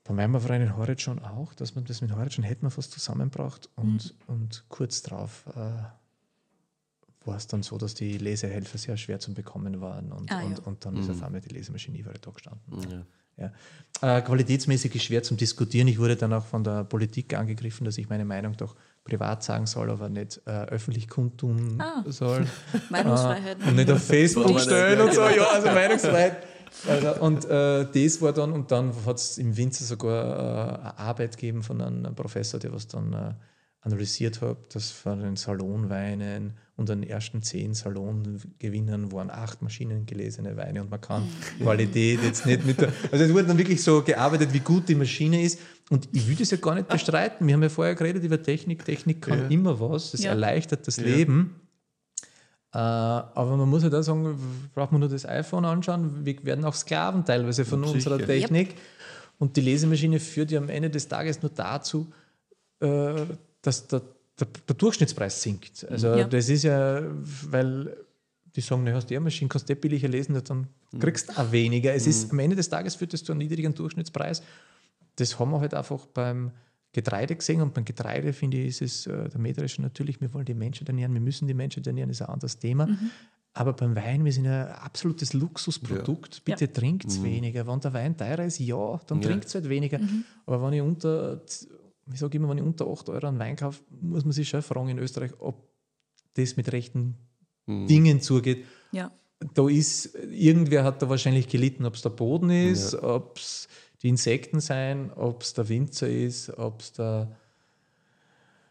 Speaker 4: beim Weimarverein in Horizon auch, dass man das mit Horizon hätte man fast zusammengebracht und, mhm. und kurz darauf äh, war es dann so, dass die Lesehelfer sehr schwer zu bekommen waren und, ah, und, ja. und dann mhm. ist auf einmal die Lesemaschine überall da gestanden. Ja. Ja. Äh, qualitätsmäßig schwer zum Diskutieren. Ich wurde dann auch von der Politik angegriffen, dass ich meine Meinung doch privat sagen soll, aber nicht äh, öffentlich kundtun ah. soll.
Speaker 3: Meinungsfreiheit.
Speaker 4: Äh, und nicht auf Facebook stellen und so. Ja, also Meinungsfreiheit. Also, und äh, das war dann, und dann hat es im Winter sogar äh, eine Arbeit gegeben von einem Professor, der was dann äh, analysiert hat, dass von den Salonweinen und den ersten zehn Salongewinnern waren acht maschinengelesene Weine und man kann Qualität jetzt nicht mit der, Also es wurde dann wirklich so gearbeitet, wie gut die Maschine ist und ich will das ja gar nicht bestreiten. Wir haben ja vorher geredet über Technik. Technik kann ja. immer was, das ja. erleichtert das ja. Leben. Äh, aber man muss halt auch sagen, braucht man nur das iPhone anschauen, wir werden auch Sklaven teilweise von Sicher. unserer Technik. Yep. Und die Lesemaschine führt ja am Ende des Tages nur dazu, äh, dass der, der, der Durchschnittspreis sinkt. Also ja. das ist ja, weil die sagen, du hast die Maschine, kannst du billiger lesen, dann mhm. kriegst du auch weniger. Es mhm. ist am Ende des Tages führt das zu einem niedrigen Durchschnittspreis. Das haben wir halt einfach beim Getreide gesehen und beim Getreide finde ich, ist es äh, der Mähdrescher natürlich, wir wollen die Menschen ernähren, wir müssen die Menschen ernähren, ist ein anderes Thema. Mhm. Aber beim Wein, wir sind ja ein absolutes Luxusprodukt. Ja. Bitte ja. trinkt es mhm. weniger. Wenn der Wein teurer ist, ja, dann ja. trinkt es halt weniger. Mhm. Aber wenn ich unter, ich sage immer, wenn ich unter 8 Euro einen Wein kaufe, muss man sich schon fragen in Österreich, ob das mit rechten mhm. Dingen zugeht.
Speaker 3: Ja.
Speaker 4: Da ist, irgendwer hat da wahrscheinlich gelitten, ob es der Boden ist, ob es die Insekten sein, ob es der Winzer ist, ob es der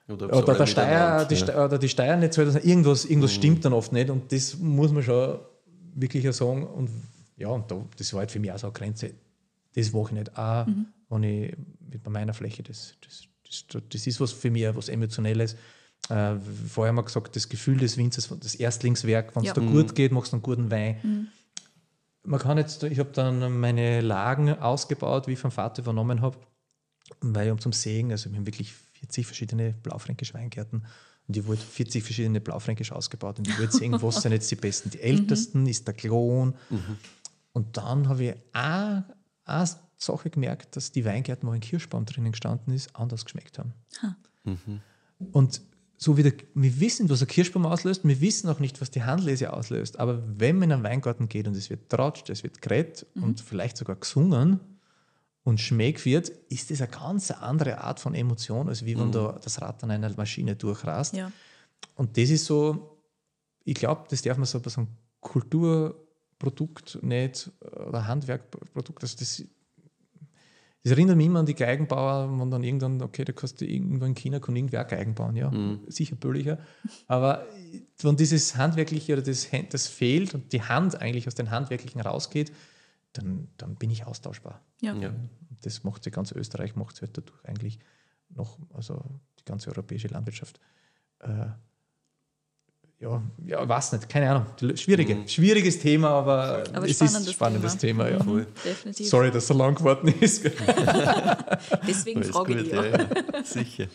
Speaker 4: oder, oder der Steier, die, ja. oder die Steier nicht so, irgendwas, irgendwas mhm. stimmt dann oft nicht und das muss man schon wirklich sagen und ja, und da, das war halt für mich auch so eine Grenze, das mache ich nicht. Auch mhm. wenn ich mit bei meiner Fläche, das, das, das, das ist was für mich, was Emotionelles. Äh, vorher haben wir gesagt, das Gefühl des Winzers, das Erstlingswerk, wenn es ja. da mhm. gut geht, machst du einen guten Wein. Mhm man kann jetzt, ich habe dann meine Lagen ausgebaut, wie ich vom Vater übernommen habe, weil um zum Sägen, also wir haben wirklich 40 verschiedene blaufränkische Weingärten und ich wurde 40 verschiedene blaufränkisch ausgebaut und ich wollte sehen, was sind jetzt die besten. Die mhm. ältesten ist der Klon. Mhm. Und dann habe ich eine, eine Sache gemerkt, dass die Weingärten, wo ein Kirschbaum drinnen gestanden ist, anders geschmeckt haben. Mhm. Und so wie der, wir wissen, was ein Kirschbaum auslöst, wir wissen auch nicht, was die Handlese auslöst. Aber wenn man in einen Weingarten geht und es wird tratscht, es wird gerät mhm. und vielleicht sogar gesungen und schmeckt wird, ist das eine ganz andere Art von Emotion, als wie wenn mhm. da das Rad an einer Maschine durchrast. Ja. Und das ist so, ich glaube, das darf man so bei so einem Kulturprodukt nicht oder Handwerkprodukt, also das das erinnert mich immer an die Geigenbauer, wenn dann irgendwann, okay, da kannst du irgendwo in China kann irgendwer Geigen bauen, ja, sicher billiger. Aber wenn dieses Handwerkliche oder das, Hand- das fehlt und die Hand eigentlich aus den Handwerklichen rausgeht, dann, dann bin ich austauschbar.
Speaker 3: Ja.
Speaker 2: Ja.
Speaker 4: Das macht sie ganz Österreich, macht es halt dadurch eigentlich noch, also die ganze europäische Landwirtschaft. Äh, ja, ja, weiß nicht, keine Ahnung. Schwierige, schwieriges Thema, aber,
Speaker 3: Aber
Speaker 4: es ist ein
Speaker 3: spannendes
Speaker 4: Thema.
Speaker 3: Thema.
Speaker 4: ja.
Speaker 2: Voll.
Speaker 3: Definitiv.
Speaker 4: Sorry, dass es so lang geworden ist.
Speaker 3: Deswegen
Speaker 2: Alles
Speaker 3: frage
Speaker 2: gut,
Speaker 3: ich
Speaker 2: ja,
Speaker 3: ja.
Speaker 2: ja. Sicher.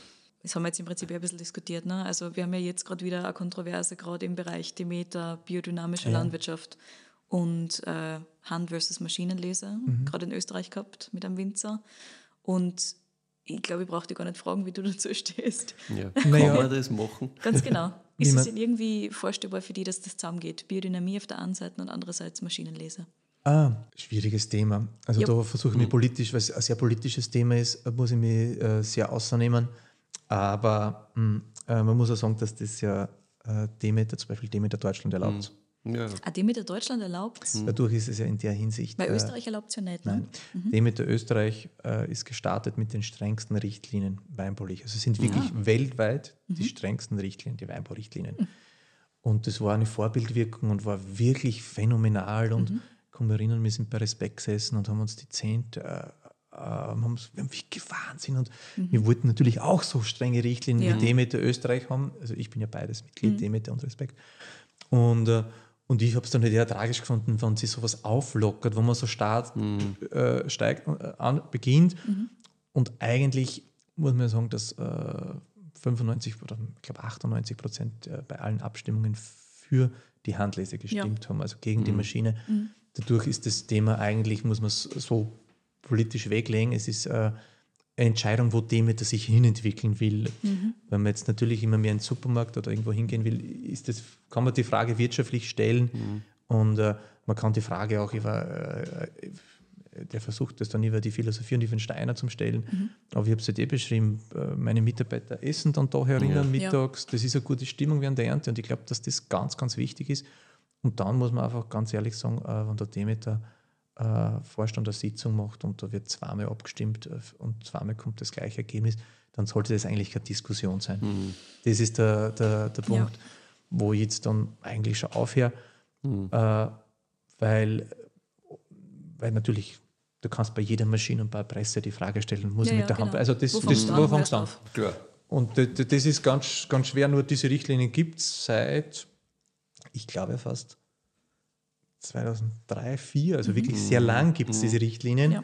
Speaker 3: Das haben wir jetzt im Prinzip ja ein bisschen diskutiert. Ne? Also wir haben ja jetzt gerade wieder eine Kontroverse, gerade im Bereich Demeter, biodynamische
Speaker 4: Ja.
Speaker 3: Landwirtschaft und äh, Hand versus Maschinenleser,
Speaker 4: Mhm.
Speaker 3: gerade in Österreich gehabt mit einem Winzer. Und ich glaube, ich brauche dich gar nicht fragen, wie du dazu stehst.
Speaker 2: Ja.
Speaker 4: Naja.
Speaker 2: Kann man das machen?
Speaker 3: Ganz genau. Ist es
Speaker 4: man-
Speaker 3: irgendwie vorstellbar für die, dass das zusammengeht? Biodynamie auf der einen Seite und andererseits Maschinenleser.
Speaker 4: Ah, schwieriges Thema. Also
Speaker 3: Ja.
Speaker 4: da versuche ich mich politisch, weil es ein sehr politisches Thema ist, muss ich mich äh, sehr außernehmen. Aber mh, äh, man muss auch sagen, dass das ja äh, Demeter, zum Beispiel Demeter Deutschland erlaubt.
Speaker 2: Ja.
Speaker 3: Ah, Demeter Deutschland erlaubt
Speaker 4: Dadurch ist es ja in der Hinsicht.
Speaker 3: Weil
Speaker 4: äh,
Speaker 3: Österreich erlaubt es ja nicht. Ne?
Speaker 4: Nein. Demeter Österreich äh, ist gestartet mit den strengsten Richtlinien weinbaulich. Also es sind wirklich weltweit die strengsten Richtlinien, die Weinbaurichtlinien. Und das war eine Vorbildwirkung und war wirklich phänomenal. Und ich kann mich erinnern, wir sind bei Respekt gesessen und haben uns die Zehnte, äh, äh, haben wir haben wirklich Wahnsinn. Und wir wollten natürlich auch so strenge Richtlinien
Speaker 3: Ja.
Speaker 4: wie Demeter Österreich haben. Also ich bin ja beides Mitglied, Demeter und Respekt. Und, äh, und ich habe es dann halt eher tragisch gefunden, wenn sie sowas auflockert, wo man so start, äh, steigt, äh, an, beginnt. Und eigentlich muss man sagen, dass äh, 95 oder ich glaube 98 Prozent äh, bei allen Abstimmungen für die Handlese gestimmt haben, also gegen die Maschine. Dadurch ist das Thema eigentlich, muss man es so politisch weglegen. Es ist äh, Entscheidung, wo Demeter sich hinentwickeln will. Wenn man jetzt natürlich immer mehr in den Supermarkt oder irgendwo hingehen will, ist das, kann man die Frage wirtschaftlich stellen und äh, man kann die Frage auch über, äh, der versucht das dann über die Philosophie und über den Steiner zum Stellen. Aber ich habe es halt eh beschrieben, äh, meine Mitarbeiter essen dann da herinnen
Speaker 2: Ja.
Speaker 4: mittags, das ist eine gute Stimmung während der Ernte und ich glaube, dass das ganz, ganz wichtig ist. Und dann muss man einfach ganz ehrlich sagen, äh, wenn der Demeter äh, Vorstand eine Sitzung macht und da wird zweimal abgestimmt äh, und zweimal kommt das gleiche Ergebnis, dann sollte das eigentlich keine Diskussion sein. Das ist der, der, der
Speaker 3: Ja.
Speaker 4: Punkt, wo ich jetzt dann eigentlich schon aufhöre, äh, weil, weil natürlich, du kannst bei jeder Maschine und bei der Presse die Frage stellen, muss
Speaker 3: Ja,
Speaker 4: ich
Speaker 3: ja,
Speaker 4: mit der Hand,
Speaker 3: genau.
Speaker 4: also das,
Speaker 3: Wo
Speaker 4: das,
Speaker 3: fängst du an,
Speaker 4: wo fängst du an?
Speaker 2: Klar.
Speaker 4: Und d- d- das ist ganz, ganz schwer, nur diese Richtlinien gibt es seit, ich glaube fast 2003, 2004, also wirklich sehr lang gibt es diese Richtlinien,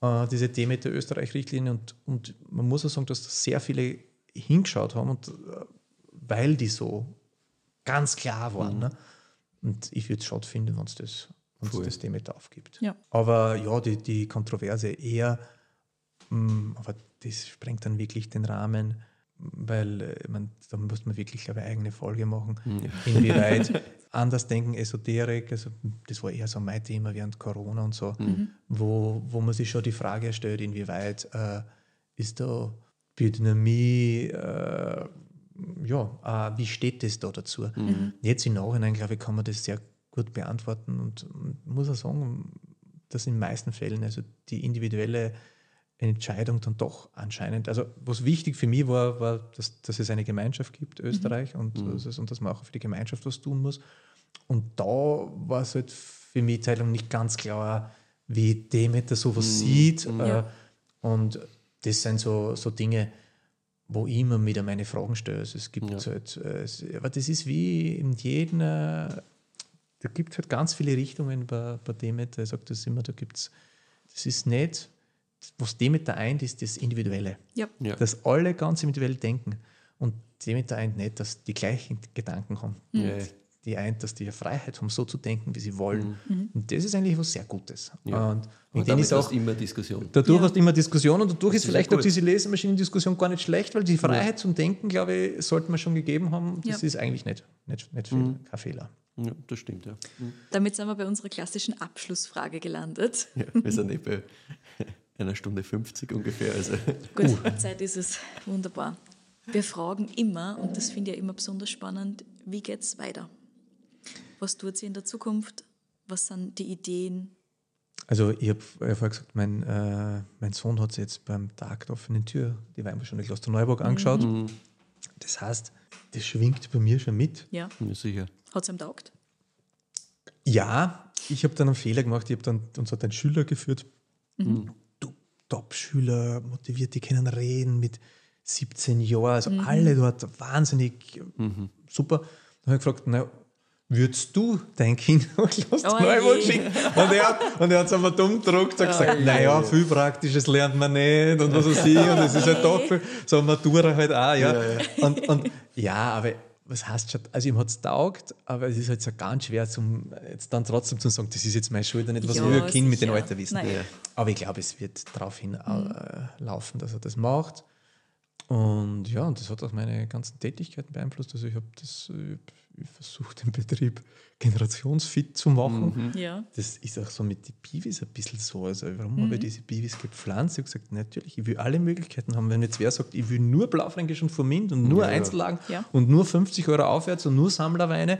Speaker 4: äh, diese Demeter Österreich-Richtlinien und, und man muss auch sagen, dass da sehr viele hingeschaut haben und äh, weil die so ganz klar waren. Ne? Und ich würde es schade finden, wenn es das, wenn's
Speaker 2: Voll.
Speaker 4: das Demeter aufgibt.
Speaker 3: Ja.
Speaker 4: Aber ja, die, die Kontroverse eher, mh, aber das sprengt dann wirklich den Rahmen, weil äh, man, da muss man wirklich, glaube ich, eine eigene Folge machen. Inwieweit Andersdenken, Esoterik, also das war eher so mein Thema während Corona und so, wo, wo man sich schon die Frage stellt, inwieweit äh, ist da Biodynamie, äh, ja, äh, wie steht das da dazu? Jetzt im Nachhinein, glaube ich, kann man das sehr gut beantworten und, und muss auch sagen, dass in den meisten Fällen also die individuelle Entscheidung dann doch anscheinend, also was wichtig für mich war, war, dass, dass es eine Gemeinschaft gibt, Österreich, und, dass es- und dass man auch für die Gemeinschaft was tun muss. Und da war es halt für mich Teilung nicht ganz klar, wie Demeter sowas sieht. Äh,
Speaker 3: Ja.
Speaker 4: und das sind so, so Dinge, wo ich immer wieder meine Fragen stelle. Also es gibt halt, äh, aber das ist wie in jedem, äh, da gibt es halt ganz viele Richtungen bei, bei Demeter. Ich sage das immer, da gibt es, das ist nicht, was Demeter eint, ist das Individuelle.
Speaker 3: Ja.
Speaker 2: Ja.
Speaker 4: Dass alle ganz individuell denken. Und Demeter eint nicht, dass die gleichen Gedanken haben.
Speaker 2: Ja.
Speaker 4: Die eint, dass die Freiheit haben, so zu denken, wie sie wollen. Und das ist eigentlich was sehr Gutes.
Speaker 2: Ja.
Speaker 4: Und,
Speaker 2: Und damit
Speaker 4: ist auch
Speaker 2: hast du immer Diskussion.
Speaker 4: Dadurch
Speaker 3: Ja.
Speaker 4: hast du immer Diskussionen und dadurch ist
Speaker 2: ist
Speaker 4: vielleicht auch diese Lesemaschinendiskussion gar nicht schlecht, weil die Freiheit zum Denken, glaube ich, sollte man schon gegeben haben. Das
Speaker 3: Ja.
Speaker 4: ist eigentlich nicht, nicht, nicht viel, kein Fehler.
Speaker 2: Ja, das stimmt, ja.
Speaker 3: Damit sind wir bei unserer klassischen Abschlussfrage gelandet.
Speaker 2: ja. Wir sind eh bei einer Stunde 50 ungefähr. Also.
Speaker 3: Gut, Zeit ist es. Wunderbar. Wir fragen immer, und das finde ich ja immer besonders spannend, wie geht es weiter? Was tut sie in der Zukunft? Was sind die Ideen?
Speaker 4: Also ich habe hab vorher gesagt, mein, äh, mein Sohn hat sich jetzt beim Tag der offenen Tür die Weinbauschule Klosterneuburg angeschaut. Das heißt, das schwingt bei mir schon mit.
Speaker 3: Ja.
Speaker 2: Ja, sicher.
Speaker 3: Hat es ihm taugt?
Speaker 4: Ja, ich habe dann einen Fehler gemacht. Ich habe dann uns hat ein Schüler geführt. Du Top-Schüler, motiviert, die können reden mit 17 Jahren, also alle dort wahnsinnig super. Dann habe ich gefragt, na, würdest du dein Kind nach
Speaker 3: je.
Speaker 4: schicken? Und er, hat- und er hat es aber dumm gedruckt und gesagt, naja, viel Praktisches lernt man nicht und was weiß ich, und es ist halt doch viel, so Matura halt auch, ja. Und, und ja, aber was heißt schon, also ihm hat es taugt, aber es ist halt so ganz schwer, zum, jetzt dann trotzdem zu sagen, das ist jetzt meine Schuld nicht, was
Speaker 3: Ja,
Speaker 4: wir Kind mit den. Alter wissen.
Speaker 3: Ja.
Speaker 4: Aber ich glaube, es wird darauf hin äh, laufen, dass er das macht. Und ja, und das hat auch meine ganzen Tätigkeiten beeinflusst. Also ich habe das, äh, ich versuche den Betrieb generationsfit zu machen.
Speaker 3: Ja.
Speaker 4: Das ist auch so mit den Biwis ein bisschen so. Also warum habe ich diese Biwis gepflanzt? Ich habe gesagt, natürlich, ich will alle Möglichkeiten haben. Wenn jetzt wer sagt, ich will nur Blaufränkisch und Formint und nur Einzellagen
Speaker 3: Ja.
Speaker 4: und nur 50 Euro aufwärts und nur Sammlerweine,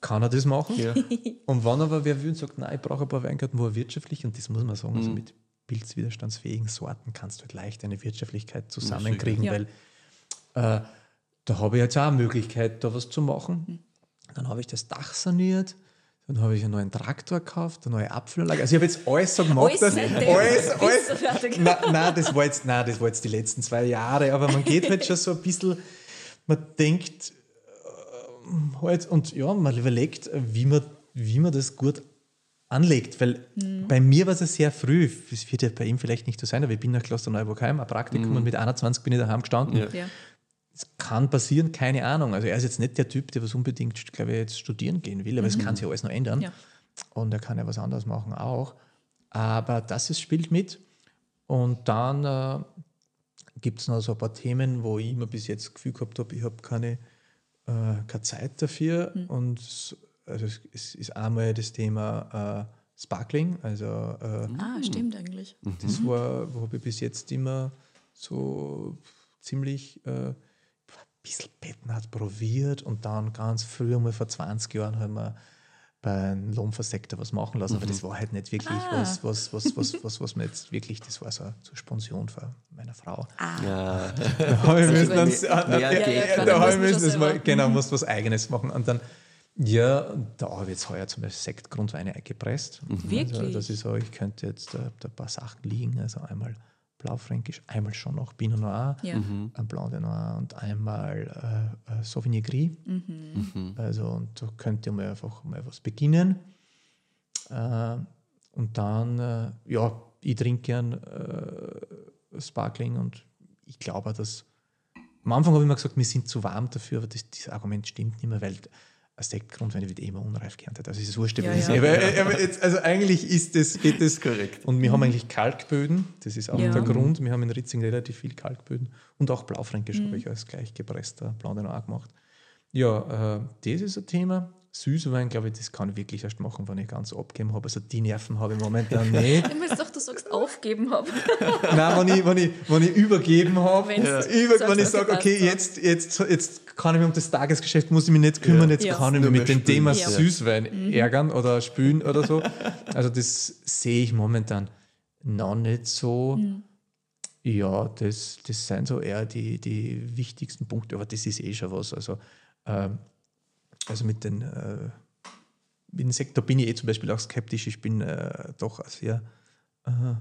Speaker 4: kann er das machen.
Speaker 2: Ja.
Speaker 4: Und wenn aber wer will und sagt, nein, ich brauche ein paar Weingärten, wo er wirtschaftlich, und das muss man sagen, also
Speaker 2: Mhm.
Speaker 4: mit pilzwiderstandsfähigen Sorten kannst du halt leicht eine Wirtschaftlichkeit zusammenkriegen,
Speaker 3: Ja.
Speaker 4: weil äh, da habe ich jetzt auch eine Möglichkeit, da was zu machen. Dann habe ich das Dach saniert, dann habe ich einen neuen Traktor gekauft, eine neue Apfelanlage. Also ich habe jetzt alles so gemacht,
Speaker 3: Alles
Speaker 4: dass alles, alles. Nein, nein, das war jetzt, nein, das war jetzt die letzten zwei Jahre, aber man geht halt schon so ein bisschen, man denkt äh, halt und ja, man überlegt, wie man, wie man das gut anlegt, weil bei mir war es ja sehr früh, es wird ja bei ihm vielleicht nicht so sein, aber ich bin nach Klosterneuburg heim, ein Praktikum und mit 21 bin ich daheim gestanden.
Speaker 2: Ja.
Speaker 3: Ja.
Speaker 4: Es kann passieren, keine Ahnung. Also er ist jetzt nicht der Typ, der was unbedingt, glaube ich, jetzt studieren gehen will, aber es kann sich alles noch ändern.
Speaker 3: Ja.
Speaker 4: Und er kann ja was anderes machen auch. Aber das ist, spielt mit. Und dann äh, gibt es noch so ein paar Themen, wo ich immer bis jetzt das Gefühl gehabt habe, ich habe keine, äh, keine Zeit dafür. Und s- also es, es ist einmal das Thema äh, Sparkling, also äh,
Speaker 3: Ah, stimmt eigentlich.
Speaker 4: das war, wo habe ich bis jetzt immer so ziemlich äh, ein bisschen Bettenart probiert und dann ganz früh, mal vor 20 Jahren, haben wir bei einem Lohnversektor was machen lassen, aber das war halt nicht wirklich
Speaker 3: Ah.
Speaker 4: was, was, was, was, was, was mir jetzt wirklich, das war so zur Sponsion von meiner Frau.
Speaker 2: Ja.
Speaker 4: Da habe ich müssen dann,
Speaker 2: Mehr
Speaker 4: ja, da
Speaker 3: dann
Speaker 4: habe ich
Speaker 3: muss man
Speaker 4: müssen,
Speaker 3: schon
Speaker 4: das mal, genau, musst was Eigenes machen und dann ja, da habe ich jetzt heuer zum Beispiel Sekt, Grundweine eingepresst. Also,
Speaker 3: Wirklich?
Speaker 4: dass ich so, ich könnte jetzt äh, da ein paar Sachen liegen, also einmal Blaufränkisch, einmal schon noch Pinot Noir,
Speaker 3: Ja.
Speaker 4: ein Blanc de Noir und einmal äh, äh, Sauvignon Gris.
Speaker 3: Mhm.
Speaker 4: Also und da könnte man einfach mal was beginnen. Äh, und dann, äh, ja, ich trinke gern äh, Sparkling und ich glaube, dass am Anfang habe ich mir gesagt, wir sind zu warm dafür, aber das, dieses Argument stimmt nicht mehr, weil ein Sektgrundwein wird eh immer unreif geerntet. Also es ist wurscht, wie
Speaker 3: Ja,
Speaker 4: das
Speaker 3: ja.
Speaker 4: ist. Aber, aber jetzt, also eigentlich ist das, geht das
Speaker 2: Korrekt.
Speaker 4: Und wir haben eigentlich Kalkböden, das ist auch
Speaker 3: Ja.
Speaker 4: der Grund. Wir haben in Ritzing relativ viel Kalkböden und auch Blaufränkisch habe ich als gleich gepresster Blanc de Noir gemacht. Ja, äh, das ist ein Thema. Süßwein, glaube ich, das kann ich wirklich erst machen, wenn ich ganz abgeben habe. Also die Nerven habe ich momentan nicht.
Speaker 3: Ich muss doch, du sagst, aufgeben habe.
Speaker 4: Nein, wenn ich, wenn ich, wenn ich übergeben habe, ja. über, wenn ich sage, okay, jetzt, jetzt, jetzt kann ich mich um das Tagesgeschäft, muss ich mich nicht kümmern, jetzt
Speaker 3: Ja.
Speaker 4: kann ich mich mit dem Thema.
Speaker 3: Ja.
Speaker 4: Süßwein ärgern oder spülen oder so. Also das sehe ich momentan noch nicht so. Ja, das, das sind so eher die, die wichtigsten Punkte, aber das ist eh schon was. Also, ähm, also mit den äh, mit dem Sektor bin ich eh zum Beispiel auch skeptisch. Ich bin äh, doch ein sehr äh,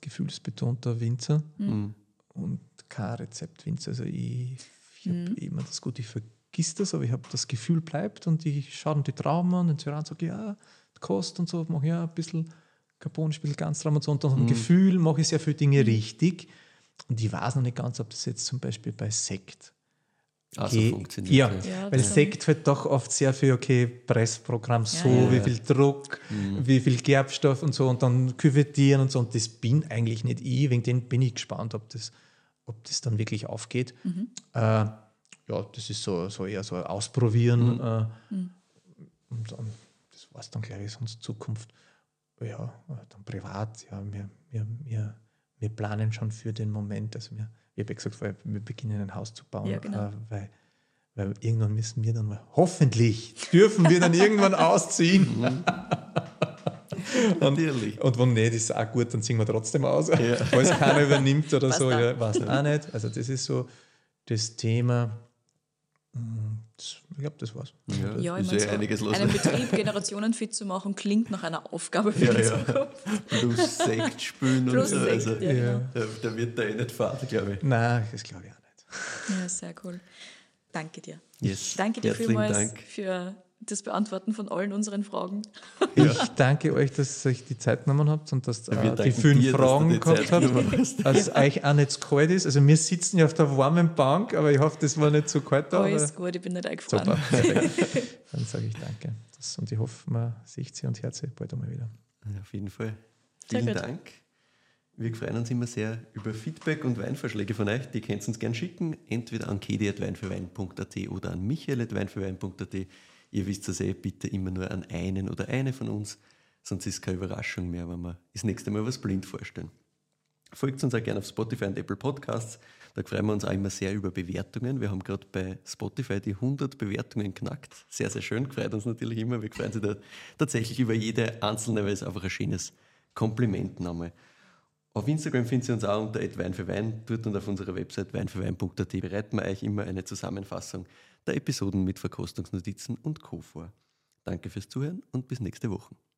Speaker 4: gefühlsbetonter Winzer
Speaker 2: Mhm.
Speaker 4: und kein Rezeptwinzer. Also ich, ich habe immer das Gute, ich vergiss das, aber ich habe das Gefühl bleibt und ich schaue dann die Trauben an und Tyrann sage, ja, Kost und so, mache ja ein bisschen Carbonisch, ein bisschen Ganztraum und so. Und dann vom Gefühl mache ich sehr viele Dinge richtig. Und ich weiß noch nicht ganz, ob das jetzt zum Beispiel bei Sekt
Speaker 2: Also
Speaker 4: geht.
Speaker 2: funktioniert.
Speaker 4: Ja,
Speaker 3: Ja,
Speaker 4: weil
Speaker 3: das-
Speaker 4: Sekt wird doch oft sehr viel, okay, Pressprogramm so,
Speaker 3: ja.
Speaker 4: wie viel Druck, wie viel Gerbstoff und so und dann küvettieren und so. Und das bin eigentlich nicht ich, wegen dem bin ich gespannt, ob das, ob das dann wirklich aufgeht. Äh, ja, das ist so, so eher so ein Ausprobieren. Äh, Und dann, das war es dann, glaube ich, sonst Zukunft. Ja, dann privat, ja, wir, wir, wir, wir planen schon für den Moment. Also wir, ich habe ja gesagt, weil wir beginnen ein Haus zu bauen,
Speaker 3: Ja, genau.
Speaker 4: äh, weil, weil irgendwann müssen wir dann mal, hoffentlich dürfen wir dann irgendwann ausziehen. Und,
Speaker 2: Natürlich.
Speaker 4: und wenn nicht, ist es auch gut, dann singen wir trotzdem aus. Falls keiner übernimmt oder so,
Speaker 3: Passt
Speaker 4: ja, weiß auch nicht. Also das ist so das Thema. Hm, das- Ich glaube, das war's.
Speaker 2: Ja,
Speaker 3: Ja, ich
Speaker 2: ist
Speaker 3: meine,
Speaker 2: ja
Speaker 3: so
Speaker 2: einiges los.
Speaker 3: einen Betrieb generationenfit zu machen, klingt nach einer Aufgabe für
Speaker 2: Ja,
Speaker 3: die
Speaker 2: ja.
Speaker 3: Zukunft.
Speaker 2: Plus Sekt spülen
Speaker 3: Plus
Speaker 2: und so.
Speaker 3: Sekt,
Speaker 2: also,
Speaker 3: ja, genau.
Speaker 2: da, da wird da eh nicht fahren, glaube ich.
Speaker 4: Nein, das glaube ich auch nicht.
Speaker 3: Ja, sehr cool. Danke dir.
Speaker 2: Yes.
Speaker 3: Danke dir
Speaker 2: Herzlichen
Speaker 3: vielmals
Speaker 2: Dank.
Speaker 3: für das Beantworten von allen unseren Fragen.
Speaker 2: Ja.
Speaker 4: Ich danke euch, dass ihr euch die Zeit genommen habt und dass
Speaker 2: Wir
Speaker 4: ihr äh, die fünf
Speaker 2: dir,
Speaker 4: Fragen
Speaker 2: die
Speaker 4: gehabt habt. Dass es euch auch nicht zu kalt ist. Also wir sitzen ja auf der warmen Bank, aber ich hoffe, das war nicht zu kalt da.
Speaker 3: Alles gut, ich bin nicht
Speaker 4: Super,
Speaker 3: eingefahren.
Speaker 4: perfekt. Dann sage ich danke. Das, und ich hoffe, man sieht sie und hört sie bald einmal wieder.
Speaker 2: Ja, Auf jeden Fall.
Speaker 3: Sehr
Speaker 2: Vielen
Speaker 3: gut.
Speaker 2: Dank. Wir freuen uns immer sehr über Feedback und Weinvorschläge von euch. Die könnt ihr uns gerne schicken, entweder an kedi.weinfürwein.at oder an michael.weinfürwein.at. Ihr wisst das eh, bitte immer nur an einen oder eine von uns, sonst ist es keine Überraschung mehr, wenn wir das nächste Mal was blind vorstellen. Folgt uns auch gerne auf Spotify und Apple Podcasts. Da freuen wir uns auch immer sehr über Bewertungen. Wir haben gerade bei Spotify die 100 Bewertungen knackt. Sehr, sehr schön. Freut uns natürlich immer. Wir freuen uns da tatsächlich über jede einzelne, weil es einfach ein schönes Kompliment nochmal. Auf Instagram findet ihr uns auch unter Wein für Wein. Dort und auf unserer Website weinfürwein.at bereiten wir euch immer eine Zusammenfassung der Episoden mit Verkostungsnotizen und Co. vor. Danke fürs Zuhören und bis nächste Woche.